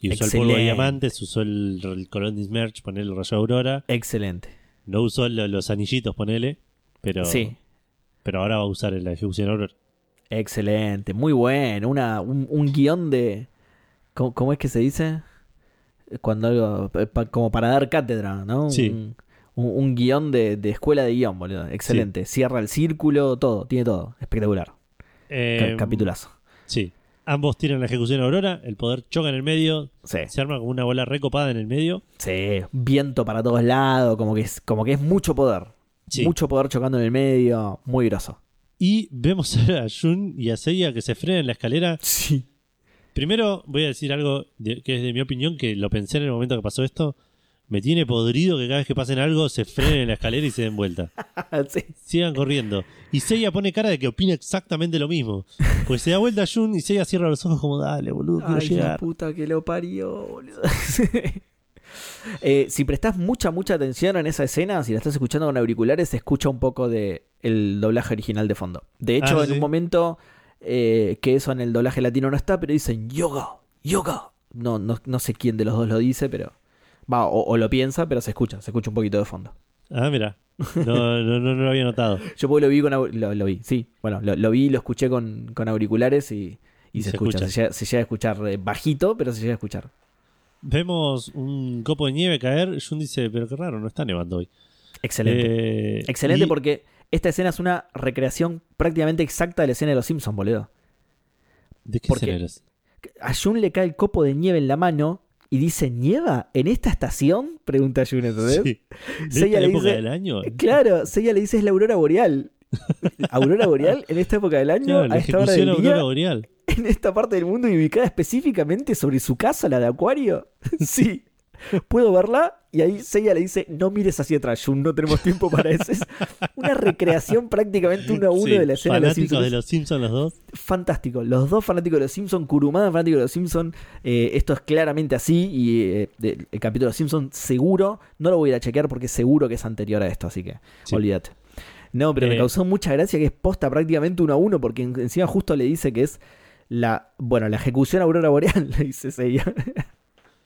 Y usó el polvo de diamantes, usó el, el Colondis Merch, ponele el rayo aurora, Excelente. no usó lo- los anillitos, ponele, pero, Sí, pero ahora va a usar la ejecución aurora. excelente, muy bueno. Una, un, un guion de. ¿cómo, cómo es que se dice? Cuando algo. pa- como para dar cátedra, ¿no? Sí. Un, un- un guion de, de escuela de guion, boludo. Excelente. Cierra el círculo, todo, tiene todo. Espectacular. Eh, capitulazo. Sí. Ambos tiran la ejecución a Aurora, el poder choca en el medio, Sí. se arma como una bola recopada en el medio. Sí, viento para todos lados, como que es, como que es mucho poder. Sí. Mucho poder chocando en el medio, muy groso. Y vemos a Jun y a Seiya que se frenan en la escalera. Sí. Primero voy a decir algo de- que es de mi opinión, que lo pensé en el momento que pasó esto. Me tiene podrido que cada vez que pasen algo se frenen en la escalera y se den vuelta. sí. Sigan corriendo. Y Seiya pone cara de que opina exactamente lo mismo. Pues se da vuelta a Jun y Seiya cierra los ojos como, dale, boludo, quiero Ay, la puta que lo parió, boludo. Eh, si prestás mucha, mucha atención en esa escena, si la estás escuchando con auriculares, se escucha un poco de el doblaje original de fondo. De hecho, Ah, en sí. un momento eh, que eso en el doblaje latino no está, pero dicen yoga, yoga. No, no, no sé quién de los dos lo dice, pero. Va, o, o lo piensa, pero se escucha, se escucha un poquito de fondo. Ah, mira. No, no, no, no lo había notado. Yo porque lo vi con lo, lo vi, sí. Bueno, lo, lo vi y lo escuché con, con auriculares y, y Y se, se escucha. escucha. Se, llega, se llega a escuchar eh, bajito, pero se llega a escuchar. Vemos un copo de nieve caer. Jun dice, pero qué raro, no está nevando hoy. Excelente. Eh, Excelente y- porque esta escena es una recreación prácticamente exacta de la escena de los Simpsons, boludo. ¿De qué porque- escena? A Jun le cae el copo de nieve en la mano y dice, ¿nieva en esta estación? Pregunta Jun, ¿entendés? Sí. ¿De esta le época dice- del año? Claro, Seiya le dice es la aurora boreal. aurora boreal en esta época del año, Claro, la a esta hora ejecución del aurora día, boreal. en esta parte del mundo y ubicada específicamente sobre su casa, la de Acuario. sí. ¿Puedo verla? Y ahí Seiya le dice, no mires hacia atrás, Jun, no tenemos tiempo para eso. Es una recreación prácticamente uno a uno Sí, de la escena de los Simpsons. de los Simpsons los dos. fantástico. Los dos fanáticos de los Simpsons, Kurumada fanático de los Simpsons. eh, esto es claramente así. Y eh, de- el capítulo de los Simpsons, seguro. No lo voy a ir a chequear porque seguro que es anterior a esto, así que Sí. olvídate. No, pero me Eh, causó mucha gracia que es posta prácticamente uno a uno, porque en- encima justo le dice que es la. Bueno, la ejecución Aurora Boreal, le dice ella.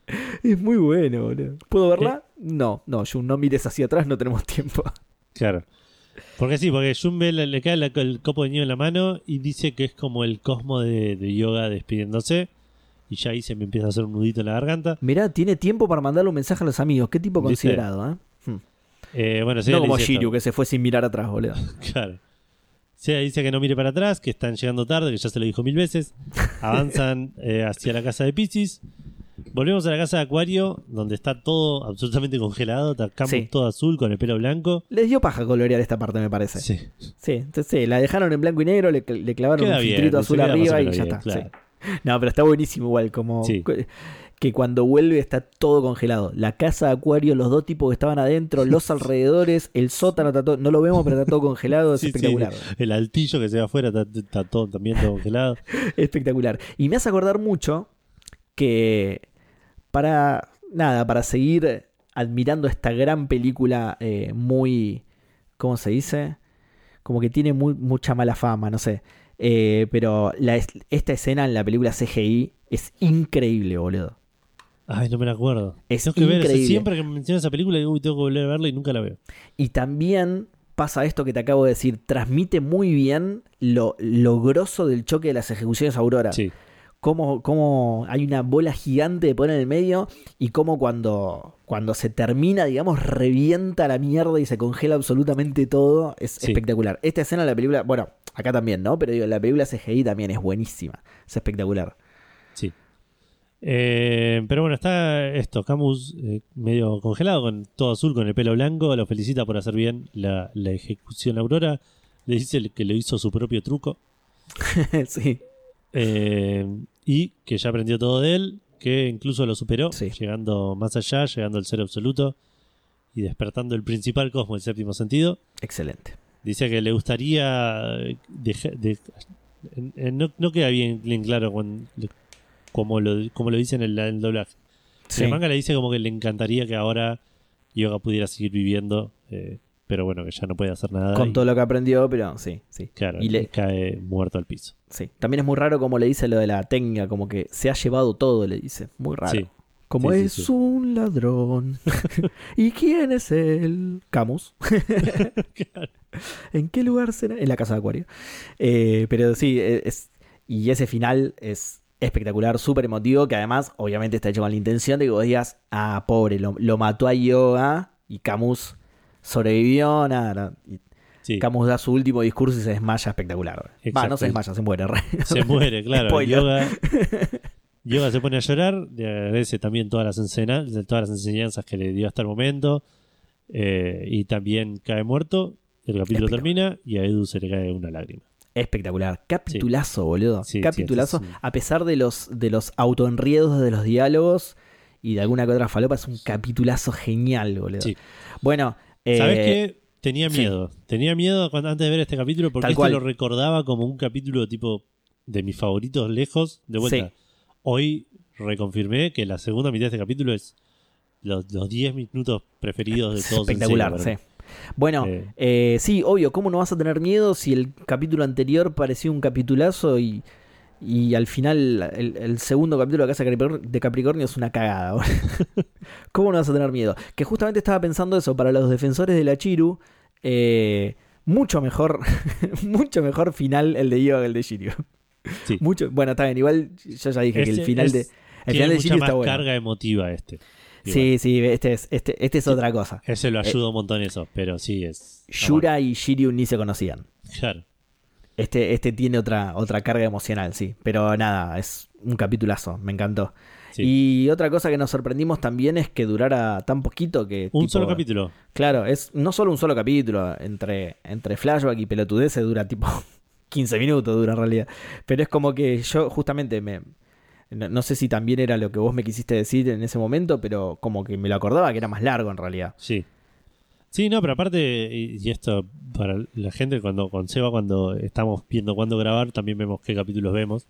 es muy bueno, boludo. ¿Puedo verla? No, no, Jun, no mires hacia atrás, no tenemos tiempo. Claro. Porque sí, porque Jun ve, le, le cae la- el copo de nieve en la mano y dice que es como el cosmo de, de yoga despidiéndose. Y ya ahí se me empieza a hacer un nudito en la garganta. Mirá, tiene tiempo para mandarle un mensaje a los amigos. Qué tipo considerado, ¿eh? Hmm. Eh, bueno, No como. Shiryu, que se fue sin mirar atrás, boludo. Claro. Seiya dice que no mire para atrás, que están llegando tarde, que ya se lo dijo mil veces. Avanzan eh, hacia la casa de Pisces. Volvemos a la casa de Acuario, donde está todo absolutamente congelado. Sí. todo azul con el pelo blanco. Les dio paja colorear esta parte, me parece. Sí, Sí. entonces sí, la dejaron en blanco y negro, le, le clavaron Queda un bien, filtrito azul arriba y ya está. claro. sí. No, pero está buenísimo igual, como que- cuando vuelve está todo congelado. La casa de Acuario, los dos tipos que estaban adentro, los alrededores, el sótano, está todo- no lo vemos, pero está todo congelado, es Sí, sí, espectacular. el altillo que se ve afuera está, está todo también todo congelado. Espectacular. Y me hace acordar mucho que para nada, para seguir admirando esta gran película eh, muy, ¿cómo se dice? Como que tiene muy- mucha mala fama, no sé. Eh, pero la esta escena en la película CGI es increíble, boludo. Ay, no me la acuerdo. Es tengo que ver, increíble. siempre que me mencionas esa película, digo, uy, tengo que volver a verla y nunca la veo. Y también pasa esto que te acabo de decir, transmite muy bien lo, lo grosso del choque de las ejecuciones Aurora. Sí, cómo, cómo hay una bola gigante de poner en el medio y cómo cuando, cuando se termina, digamos, revienta la mierda y se congela absolutamente todo. Es Sí. espectacular. Esta escena de la película, bueno, acá también, ¿no? Pero digo, la película CGI también es buenísima. Es espectacular. sí. Eh, pero bueno, está esto, Camus eh, medio congelado, con todo azul, con el pelo blanco. Lo felicita por hacer bien la, la ejecución Aurora. Le dice que le hizo su propio truco. sí. Eh, y que ya aprendió todo de él, que incluso lo superó, Sí. llegando más allá, llegando al ser absoluto y despertando el principal cosmo, el séptimo sentido. Excelente. Dice que le gustaría deja- de- en- en- no, no queda bien, bien claro cuan- le- como, lo, como lo dice en el, en el doblaje. Sí. El manga le dice como que le encantaría que ahora Yoga pudiera seguir viviendo, eh, pero bueno, que ya no puede hacer nada. Con y, todo lo que aprendió, pero sí, sí. claro, y le- cae muerto al piso. Sí. También es muy raro como le dice lo de la técnica, como que se ha llevado todo, le dice. Muy raro. Sí. Como Sí, es sí. un ladrón. ¿Y quién es él? Camus. Claro. ¿En qué lugar será? En la casa de Acuario. Eh, pero sí, eh, es, y ese final es espectacular, súper emotivo, que además obviamente está hecho con la intención de que vos digas, ah, pobre, lo, lo mató a Yoga y Camus sobrevivió, nada, nada. Y Sí. Camus da su último discurso y se desmaya espectacular. Va, no se desmaya, se muere. re. Se muere, claro. Yoga, Yoga se pone a llorar, le agradece también todas las, encena- todas las enseñanzas que le dio hasta el momento. eh, y también cae muerto. El capítulo termina y a Edu se le cae una lágrima. Espectacular. Capitulazo, boludo. Sí, sí, Capitulazo. A pesar de los, de los autoenriedos de los diálogos y de alguna que otra falopa, es un capitulazo genial, boludo. Sí. Bueno, eh, ¿Sabes qué? Tenía sí. miedo. Tenía miedo cuando, antes de ver este capítulo porque Tal este cual. lo recordaba como un capítulo tipo de mis favoritos lejos. De vuelta. Sí. Hoy reconfirmé que la segunda mitad de este capítulo es los, los 10 minutos preferidos de todos. en espectacular, serio, sí. Bueno, Eh. eh, sí, obvio, ¿cómo no vas a tener miedo si el capítulo anterior parecía un capitulazo y, y al final el, el segundo capítulo de Casa de Capricornio es una cagada? ¿Cómo no vas a tener miedo? Que justamente estaba pensando eso, para los defensores de la Chiru, eh, mucho mejor, mucho mejor final el de Yoga que el de Shiryu. Sí. Mucho, bueno, está bien, igual yo ya dije que el final es- de, el final de Shiryu está bueno. carga emotiva este. Igual. Sí, sí, este es, este, este es otra cosa. Ese lo ayuda un montón eso, pero sí es. Yura y Shiryu ni se conocían. Claro. Este, este tiene otra, otra carga emocional, sí. Pero nada, es un capitulazo, me encantó. Sí. Y otra cosa que nos sorprendimos también es que durara tan poquito que. un tipo, solo capítulo. Claro, es no solo un solo capítulo. Entre, entre flashback y pelotudeces dura tipo 15 minutos, dura en realidad. Pero es como que yo justamente me. No, no sé si también era lo que vos me quisiste decir en ese momento, pero como que me lo acordaba que era más largo en realidad. Sí. Sí, no, pero aparte, y, esto para la gente, cuando con Seba, cuando estamos viendo cuándo grabar, también vemos qué capítulos vemos.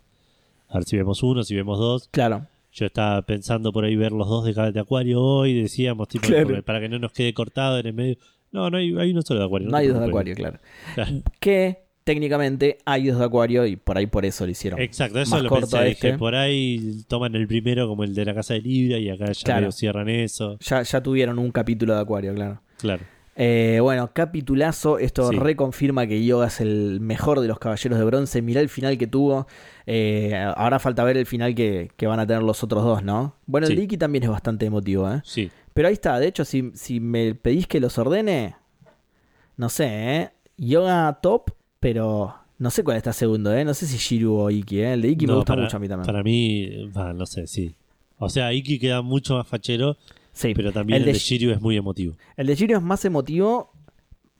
A ver si vemos uno, si vemos dos. Claro. Yo estaba pensando por ahí ver los dos de, cada- de Acuario hoy, decíamos, tipo, Claro. para que no nos quede cortado en el medio. No, no hay, hay uno solo de Acuario. No hay dos de. Acuario, claro. Claro. Que técnicamente hay dos de Acuario y por ahí por eso lo hicieron. Exacto, eso Más lo corto pensé. Dije, este. por ahí toman el primero como el de la Casa de Libra y acá ya Claro. cierran eso. Ya, ya tuvieron un capítulo de Acuario, claro. Claro. Eh, bueno, capitulazo. Esto Sí. reconfirma que Yoga es el mejor de los caballeros de bronce. Mirá el final que tuvo. Eh, ahora falta ver el final que, que van a tener los otros dos, ¿no? Bueno, el Sí. de Iki también es bastante emotivo, ¿eh? Sí. Pero ahí está. De hecho, si, si me pedís que los ordene, no sé, ¿eh? Yoga top, pero no sé cuál está segundo, ¿eh? No sé si Shiru o Iki, ¿eh? El de Iki me gusta para- mucho a mí también. Para mí, no sé, sí. O sea, Iki queda mucho más fachero, Sí, pero también el el, de de Shiryu es muy emotivo. El de Shiryu es más emotivo,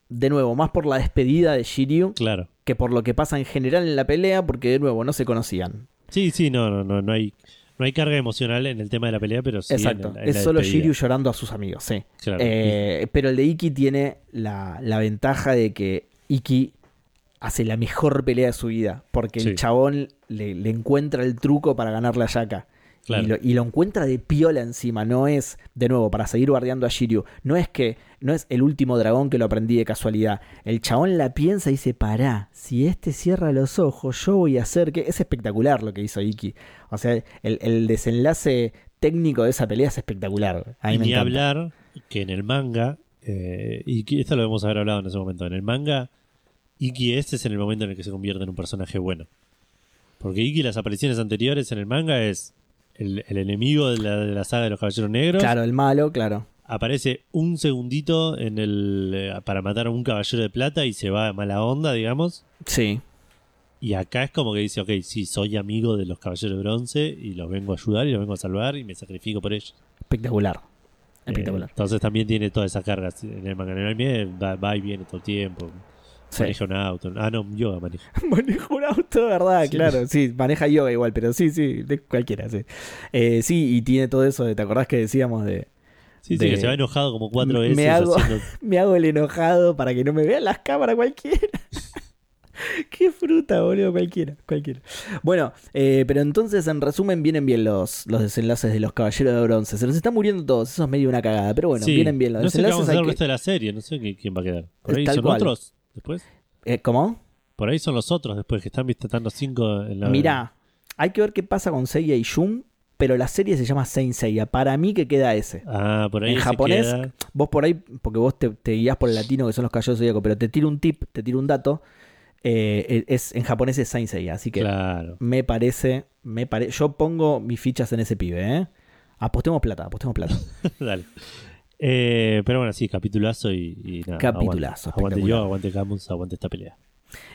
de nuevo, más por la despedida de Shiryu Claro. que por lo que pasa en general en la pelea, porque de nuevo no se conocían. Sí, sí, no, no, no, no hay, no hay carga emocional en el tema de la pelea, pero sí. en Exacto, el- en es la solo despedida. Shiryu llorando a sus amigos, sí. Claro. Eh, pero el de Iki tiene la, la ventaja de que Iki hace la mejor pelea de su vida, porque Sí. el chabón le, le encuentra el truco para ganarle a Yaka. Claro. Y, lo, y lo encuentra de piola encima, no es, de nuevo, para seguir bardeando a Shiryu, no es que, no es el último dragón que lo aprendí de casualidad. El chabón la piensa y dice, pará, si este cierra los ojos, yo voy a hacer que... Es espectacular lo que hizo Iki. O sea, el, el desenlace técnico de esa pelea es espectacular. A mí y me ni encanta. hablar que en el manga, eh, y esto lo debemos haber hablado en ese momento, en el manga, Iki este es en el momento en el que se convierte en un personaje bueno. Porque Iki las apariciones anteriores en el manga es el, el enemigo de la, de la saga de los Caballeros Negros. Claro, el malo, claro. Aparece un segundito en el eh, para matar a un caballero de plata y se va a mala onda, digamos. Sí. Y acá es como que dice, ok, sí, soy amigo de los caballeros de bronce y los vengo a ayudar y los vengo a salvar y me sacrifico por ellos. Espectacular. Eh, Espectacular. entonces también tiene toda esa carga en el manga. En el anime va, va y viene todo el tiempo. Sí. Maneja un auto. Ah, no, yoga maneja. Maneja un auto, ¿verdad? Sí. Claro, sí, maneja yoga igual, pero sí, sí, de cualquiera, sí. Eh, sí, y tiene todo eso de, ¿te acordás que decíamos de Sí, De- sí, que se va enojado como cuatro Me veces hago- haciendo. me hago el enojado para que no me vean las cámaras cualquiera? Qué fruta, boludo, cualquiera, cualquiera. Bueno, eh, pero entonces en resumen vienen bien los, los desenlaces de los caballeros de bronce. Se nos están muriendo todos, eso es medio una cagada, pero bueno, Sí, vienen bien los no sé qué vamos desenlaces. a hacer el que- resto de la serie. No sé quién va a quedar. Por ahí tal son cual. otros después. Eh, ¿Cómo? Por ahí son los otros después que están visitando cinco en la. Mirá, hay que ver qué pasa con Seiya y Jun, pero la serie se llama Saint Seiya. Para mí que queda ese. Ah, por ahí En se japonés, queda. Vos por ahí, porque vos te, te guías por el latino que son los caballeros zodíacos, pero te tiro un tip, te tiro un dato. eh, es, en japonés es Saint Seiya, así que Claro. me parece, me pare, yo pongo mis fichas en ese pibe, ¿eh? Apostemos plata, apostemos plata. Dale. Eh, pero bueno, sí, capitulazo y, y nada. Capitulazo, Aguante, aguante yo, aguante Camus, aguante esta pelea.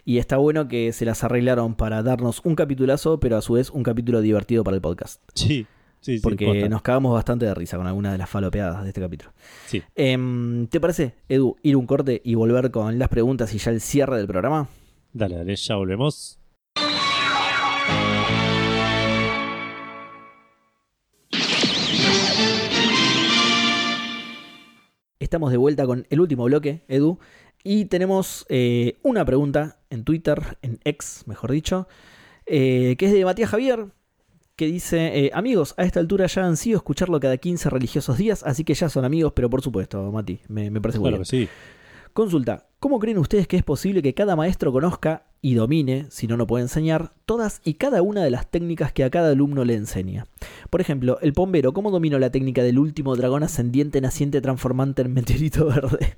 Y está bueno que se las arreglaron para darnos un capitulazo, pero a su vez un capítulo divertido para el podcast. Sí, sí, sí. Porque nos cagamos bastante de risa con algunas de las falopeadas de este capítulo. Sí. Em, ¿Te parece, Edu, ir un corte y volver con las preguntas y ya el cierre del programa? Dale, dale, ya volvemos. Estamos de vuelta con el último bloque, Edu, y tenemos eh, una pregunta en Twitter, en X, mejor dicho, eh, que es de Matías Javier, que dice, eh, amigos, a esta altura ya han sido escucharlo cada 15 religiosos días, así que ya son amigos, pero por supuesto, Mati, me, me parece muy Claro sí. Consulta, ¿cómo creen ustedes que es posible que cada maestro conozca y domine, si no no puede enseñar, todas y cada una de las técnicas que a cada alumno le enseña? Por ejemplo, el bombero, ¿cómo dominó la técnica del último dragón ascendiente naciente transformante en meteorito verde?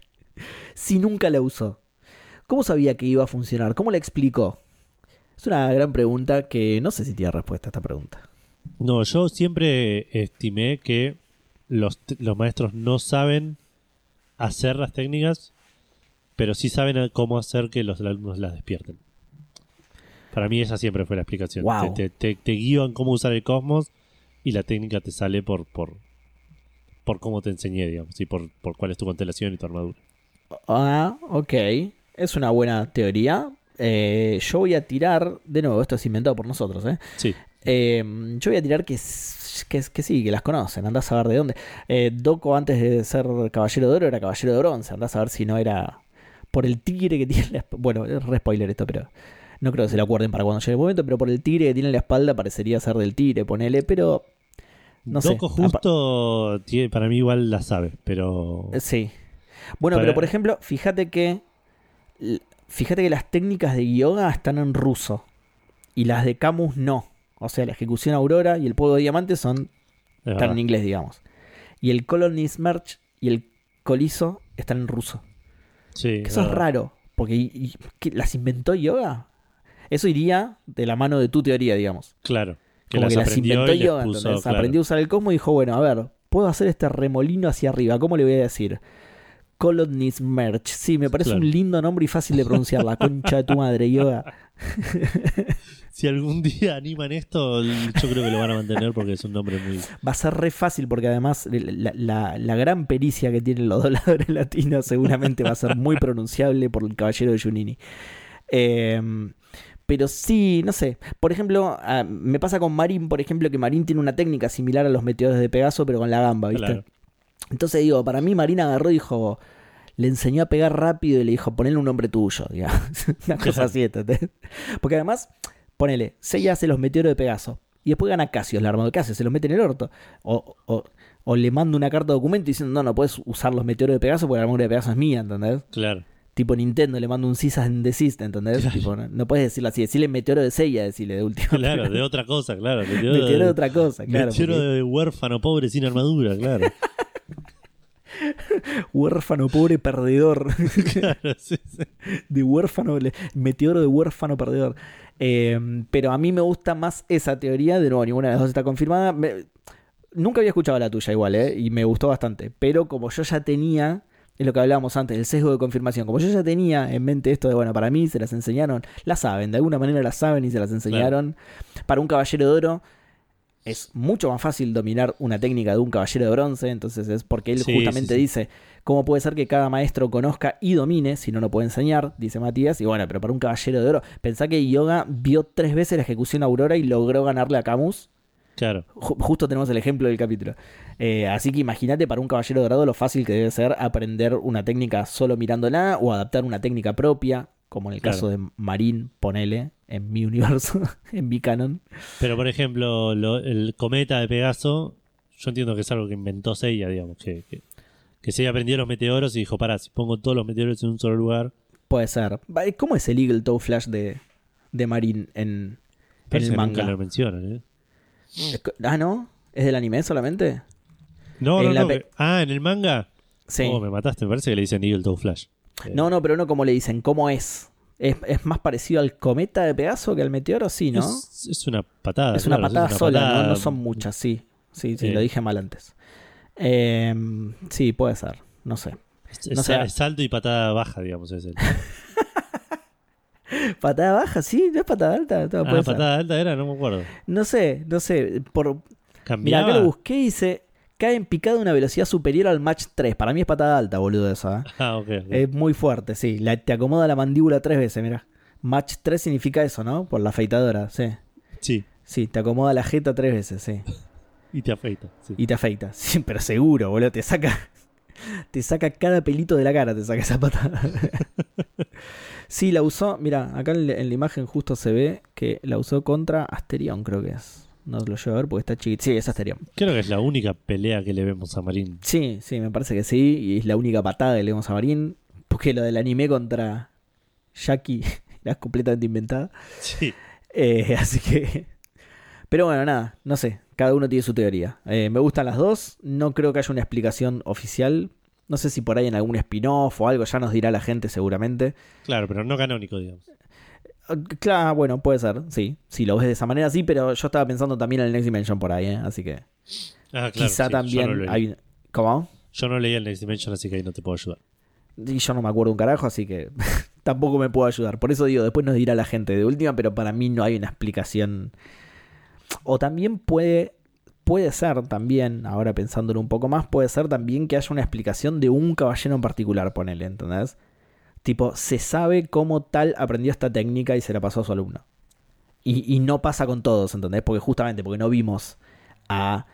si nunca la usó. ¿Cómo sabía que iba a funcionar? ¿Cómo la explicó? Es una gran pregunta que no sé si tiene respuesta a esta pregunta. No, yo siempre estimé que los, los maestros no saben hacer las técnicas, pero sí saben cómo hacer que los alumnos las despierten. Para mí esa siempre fue la explicación. Wow. Te, te, te- te guían cómo usar el cosmos y la técnica te sale por, por, por cómo te enseñé, digamos, y por, por cuál es tu constelación y tu armadura. Ah, ok. Es una buena teoría. Eh, yo voy a tirar, de nuevo, esto es inventado por nosotros, ¿eh? Sí, Eh, yo voy a tirar que, que, que sí, que las conocen, andás a ver de dónde. Eh, Doco antes de ser caballero de oro era caballero de bronce, andás a ver si no era por el tigre que tiene la Bueno, es re spoiler esto, pero no creo que se lo acuerden para cuando llegue el momento, pero por el tigre que tiene en la espalda parecería ser del tigre, ponele, pero no sé. Doco justo tiene, para mí igual la sabe, pero... Eh, Sí. Bueno, Para- pero por ejemplo, fíjate que fíjate que las técnicas de yoga están en ruso y las de Camus no. O sea, la ejecución aurora y el fuego de diamante son es están verdad. en inglés, digamos. Y el Colonist Merch y el Colizo están en ruso. Sí, Que eso es raro, porque y- y- ¿qué, las inventó yoga. Eso iría de la mano de tu teoría, digamos. Claro. Que Como las que las inventó y les yoga, puso, ¿entendés? claro. Aprendió a usar el cosmos y dijo, bueno, a ver, puedo hacer este remolino hacia arriba. ¿Cómo le voy a decir? Colonist Merch. Sí, me parece Claro. un lindo nombre y fácil de pronunciar. La concha de tu madre, yoga. Si algún día animan esto, yo creo que lo van a mantener porque es un nombre muy... Va a ser re fácil porque además la, la- la gran pericia que tienen los dobladores latinos seguramente va a ser muy pronunciable por el caballero de Junini. Eh, pero sí, no sé. Por ejemplo, ah, me pasa con Marín, por ejemplo, que Marín tiene una técnica similar a los meteoros de Pegaso, pero con la gamba, ¿viste? Claro. Entonces digo, para mí Marín agarró y dijo, le enseñó a pegar rápido y le dijo, ponele un nombre tuyo, digamos. Una cosa así, ¿entendés? Porque además, ponele, Seiya hace los meteoros de Pegaso. Y después gana Casio, el armado de Casio, se los mete en el orto. O, o- o le manda una carta de documento diciendo, no, no puedes usar los meteoros de Pegaso porque la armadura de Pegaso es mía, ¿entendés? Claro. Tipo Nintendo le manda un Cisas en Desist, ¿entendés? Claro. Tipo, no, no puedes decirlo así, decirle meteoro de Seiya, decirle de última. Claro, de otra cosa, claro. Meteoro, meteoro de otra cosa, claro. meteoro porque- de huérfano pobre sin armadura, claro. Huérfano pobre perdedor. claro sí, sí. de huérfano, meteoro de huérfano perdedor. Eh, pero a mí me gusta más esa teoría, de nuevo, ninguna de las dos está confirmada. Me- nunca había escuchado la tuya igual, ¿eh? y me gustó bastante. Pero como yo ya tenía, es lo que hablábamos antes, el sesgo de confirmación, como yo ya tenía en mente esto de, bueno, para mí se las enseñaron, la saben, de alguna manera la saben y se las enseñaron. Para un caballero de oro. Es mucho más fácil dominar una técnica de un caballero de bronce, entonces es porque él Sí, justamente sí, sí. dice, ¿Cómo puede ser que cada maestro conozca y domine si no lo puede enseñar? Dice Matías. Y bueno, pero para un caballero de oro, pensá que Yoga vio tres veces la ejecución Aurora y logró ganarle a Camus. Claro. Ju- justo tenemos el ejemplo del capítulo. Eh, así que imagínate para un caballero dorado lo fácil que debe ser aprender una técnica solo mirándola o adaptar una técnica propia, como en el Claro. caso de Marín, ponele, en mi universo, en mi canon. Pero por ejemplo, lo- el cometa de Pegaso, yo entiendo que es algo que inventó Seiya, digamos, que, que, que Seiya aprendió los meteoros y dijo, pará, si pongo todos los meteoros en un solo lugar, Puede ser. ¿Cómo es el Eagle Toe Flash de, de Marín en, el que nunca manga? lo mencionan, ¿eh? Ah, ¿no? ¿Es del anime solamente? No, En no, pe- Ah, en el manga. Sí. Oh, me mataste, me parece que le dicen Eagle Toe Flash. Eh, No, no, pero no como le dicen, ¿cómo es? ¿Es, es más parecido al cometa de Pegaso que al meteoro? Sí, ¿no? Es, es una patada. Es una claro, patada es una sola, patada- ¿no? No son muchas, sí. Sí, sí, Eh. lo dije mal antes. Em, sí, puede ser. No sé. No es salto y patada baja, digamos. Es el... Patada baja, sí, no es patada alta. todo Ah, patada alta era, no me acuerdo. No sé, no sé. Por, Mira, acá lo busqué y dice. Cae en picada a una velocidad superior al match 3. Para mí es patada alta, boludo, esa. ¿eh? Ah, ok. ok. Es muy fuerte, sí. La- te acomoda la mandíbula tres veces, mira. Match 3 significa eso, ¿no? Por la afeitadora, sí. Sí, Sí, te acomoda la jeta tres veces, sí. y te afeita. Sí. Y te afeita. Sí, pero seguro, boludo. Te saca. Te saca cada pelito de la cara, te saca esa patada. Sí, la usó. Mira, acá en la, en la imagen justo se ve que la usó contra Asterion, creo que es. No lo llevo a ver porque está chiquito. Sí, es Asterion. Creo que es la única pelea que le vemos a Marín. Sí, sí, me parece que sí. Y es la única patada que le vemos a Marín. Porque lo del anime contra Jackie era completamente inventada. Sí. Eh, así que. Pero bueno, nada, no sé. Cada uno tiene su teoría. Eh, me gustan las dos. No creo que haya una explicación oficial. No sé si por ahí en algún spin-off o algo ya nos dirá la gente seguramente. Claro, pero no canónico, digamos. Ah, Claro, bueno, puede ser, sí. Si lo ves de esa manera, sí, pero yo estaba pensando también en el Next Dimension por ahí, ¿eh? Así que Ah, claro. quizá sí, también Yo no, leí. hay... ¿Cómo? Yo no leí el Next Dimension, así que ahí no te puedo ayudar. Y yo no me acuerdo un carajo, así que tampoco me puedo ayudar. Por eso digo, después nos dirá la gente de última, pero para mí no hay una explicación. O también puede, puede ser también, ahora pensándolo un poco más, puede ser también que haya una explicación de un caballero en particular, ponele, ¿entendés? Tipo, se sabe cómo tal aprendió esta técnica y se la pasó a su alumno. Y, y no pasa con todos, ¿entendés? Porque justamente porque no vimos a,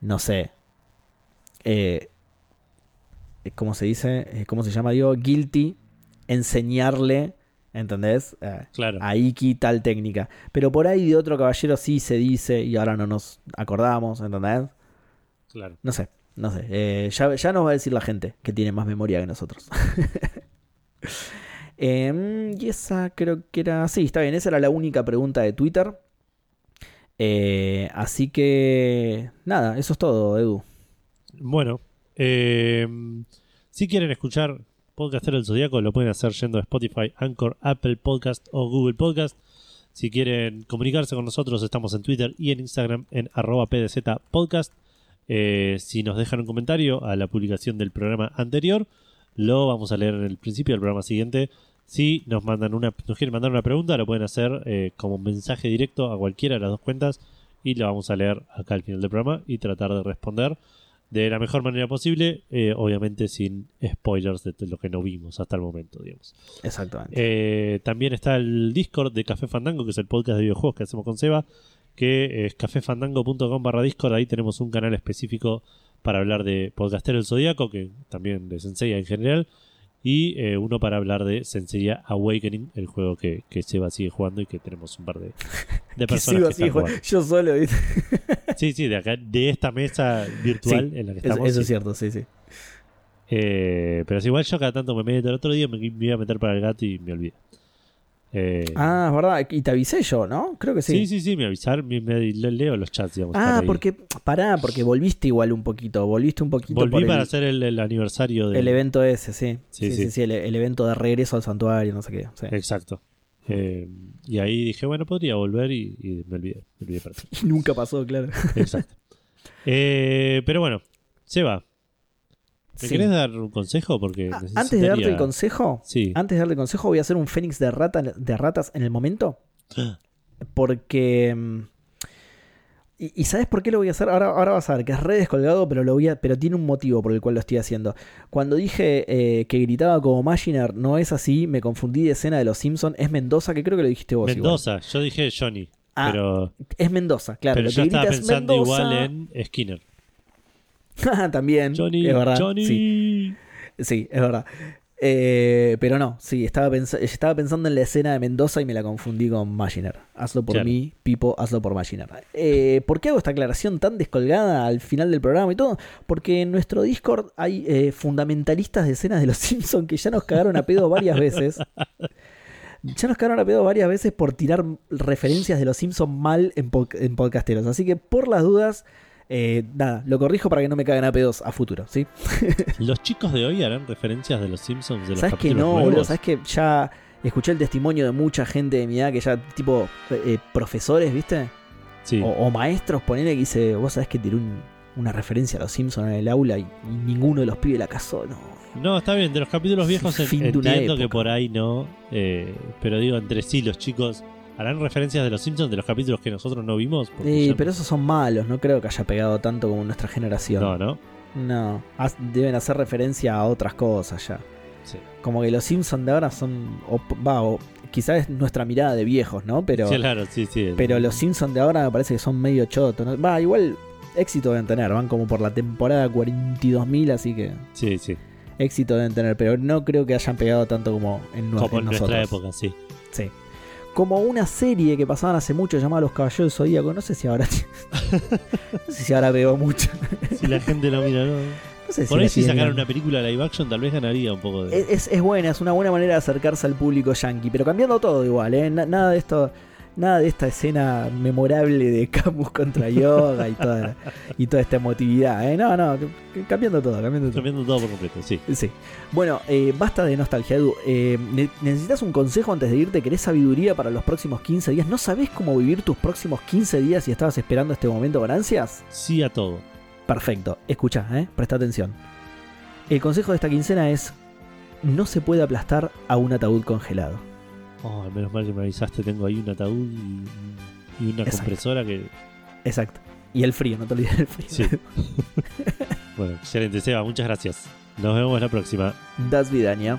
no sé, eh, eh, ¿cómo se dice? Eh, ¿Cómo se llama? Digo, guilty, enseñarle, ¿entendés? Eh, Claro. a Iki tal técnica. Pero por ahí de otro caballero sí se dice y ahora no nos acordamos, ¿entendés? Claro. No sé, no sé. Eh, ya, ya nos va a decir la gente que tiene más memoria que nosotros. Em, y esa creo que era... Sí, está bien, esa era la única pregunta de Twitter. Eh, así que... Nada, eso es todo, Edu. Bueno, eh, si quieren escuchar Podcaster del Zodíaco, lo pueden hacer yendo a Spotify, Anchor, Apple Podcast o Google Podcast. Si quieren comunicarse con nosotros, estamos en Twitter y en Instagram en arroba PDZ Podcast. Eh, si nos dejan un comentario a la publicación del programa anterior, lo vamos a leer en el principio del programa siguiente. Si nos mandan una, quieren mandar una pregunta, lo pueden hacer eh, como mensaje directo a cualquiera de las dos cuentas y la vamos a leer acá al final del programa y tratar de responder de la mejor manera posible, eh, obviamente sin spoilers de lo que no vimos hasta el momento, digamos. Exactamente. Eh, también está el Discord de Café Fandango, que es el podcast de videojuegos que hacemos con Seba, que es cafefandango.com barra Discord. Ahí tenemos un canal específico para hablar de Podcastero el Zodíaco, que también de Sensei en general, y eh, uno para hablar de Sensei Awakening, el juego que, que Seba sigue jugando y que tenemos un par de, de Que personas sigo que así, están yo solo, ¿viste? Sí, sí, de acá, de esta mesa virtual en la que estamos. eso es cierto, sí, sí. Eh, pero es igual yo cada tanto me meto. El otro día me, me iba a meter para el gato y me olvidé. Eh, Ah, es verdad. Y te avisé yo, ¿no? Creo que sí. sí, sí, sí, me avisaron, me, me- le- leo los chats, digamos. Ah, porque, pará, porque volviste igual un poquito, volviste un poquito Volví para el, hacer el, el aniversario de... el evento ese, sí. Sí, Sí, sí, sí. sí, el, el evento de regreso al santuario, no sé qué. sí. Exacto. Eh, y ahí dije, bueno, podría volver y, y me olvidé. Me olvidé para Y nunca pasó, claro. Exacto. Eh, pero bueno, Seba, ¿me Sí. querés dar un consejo? Porque Ah, Antes de darte el consejo, Sí. antes de darte el consejo, voy a hacer un fénix de, rata, de ratas en el momento. Porque. mm, Y, y ¿sabes por qué lo voy a hacer? Ahora, ahora vas a ver que es re descolgado, pero lo voy a, pero tiene un motivo por el cual lo estoy haciendo. Cuando dije eh, que gritaba como Machiner, no es así, me confundí de escena de los Simpsons. Es Mendoza, que creo que lo dijiste vos. igual. Mendoza, yo dije Johnny, Ah, pero, Es Mendoza, claro. pero yo estaba pensando Mendoza. igual en Skinner. También. Johnny, es verdad. Johnny. Sí, sí, es verdad. Eh, pero no, sí, estaba, pens- estaba pensando en la escena de Mendoza y me la confundí con Machiner. Hazlo por Claro. mí, Pipo, hazlo por Machiner. Eh, ¿Por qué hago esta aclaración tan descolgada al final del programa y todo? Porque en nuestro Discord hay eh, fundamentalistas de escenas de los Simpsons que ya nos cagaron a pedo varias veces. Ya nos cagaron a pedo varias veces por tirar referencias de los Simpsons mal en podcasteros. Así que por las dudas, eh, nada, lo corrijo para que no me caguen a pedos a futuro, ¿sí? Los chicos de hoy harán referencias de los Simpsons de los ¿Sabes que no, boludo? ¿Sabes que ya escuché el testimonio de mucha gente de mi edad que ya, tipo, eh, profesores, ¿viste? Sí. O, o maestros, ponele que dice, vos sabés que tiré un, una referencia a los Simpsons en el aula y, y ninguno de los pibes la casó, no. No, está bien, de los capítulos viejos en- entiendo que por ahí no. eh, pero digo, entre sí, los chicos harán referencias de los Simpsons de los capítulos que nosotros no vimos. Ya- pero esos son malos, no creo que haya pegado tanto como nuestra generación. No, no. No, deben hacer referencia a otras cosas ya. Sí. Como que los Simpsons de ahora son. o- va, o quizás es nuestra mirada de viejos, ¿no? Pero, Sí, claro, sí, sí. pero los Simpsons de ahora me parece que son medio chotos. ¿no? Va, igual éxito deben tener, van como por la temporada 42.000, así que Sí, sí. éxito deben tener, pero no creo que hayan pegado tanto como en, Como en nuestra época, sí. Sí. Como una serie que pasaban hace mucho llamada Los Caballeros del Zodíaco, no sé si ahora no sé si ahora pegó mucho. Si la gente lo mira, ¿no? No sé si Por ahí la si sacaran una película live action, tal vez ganaría un poco de. Es, es buena, es una buena manera de acercarse al público yankee, pero cambiando todo igual, ¿eh? Na- nada de esto, nada de esta escena memorable de Camus contra Yoga y toda, y toda esta emotividad, ¿eh? No, no, cambiando todo, cambiando todo. Cambiando todo por completo, sí. Sí. Bueno, eh, basta de nostalgia, Edu. Eh, ne- ¿Necesitas un consejo antes de irte? ¿Querés sabiduría para los próximos 15 días? ¿No sabés cómo vivir tus próximos 15 días y estabas esperando este momento con ansias? Sí a todo. Perfecto. Escucha, ¿eh? Presta atención. El consejo de esta quincena es: no se puede aplastar a un ataúd congelado. Oh, menos mal que me avisaste, tengo ahí un ataúd y, y una Exacto. compresora que. Exacto. Y el frío, no te olvides del frío. Sí. Bueno, excelente, Seba, muchas gracias. Nos vemos la próxima. Das Vidaña.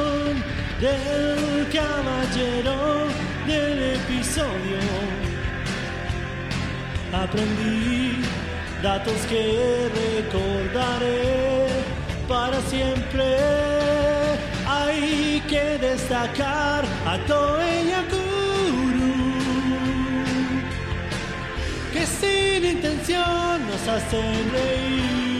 del caballero del episodio. Aprendí datos que recordaré para siempre. Hay que destacar a Toei Yakuru que sin intención nos hacen reír.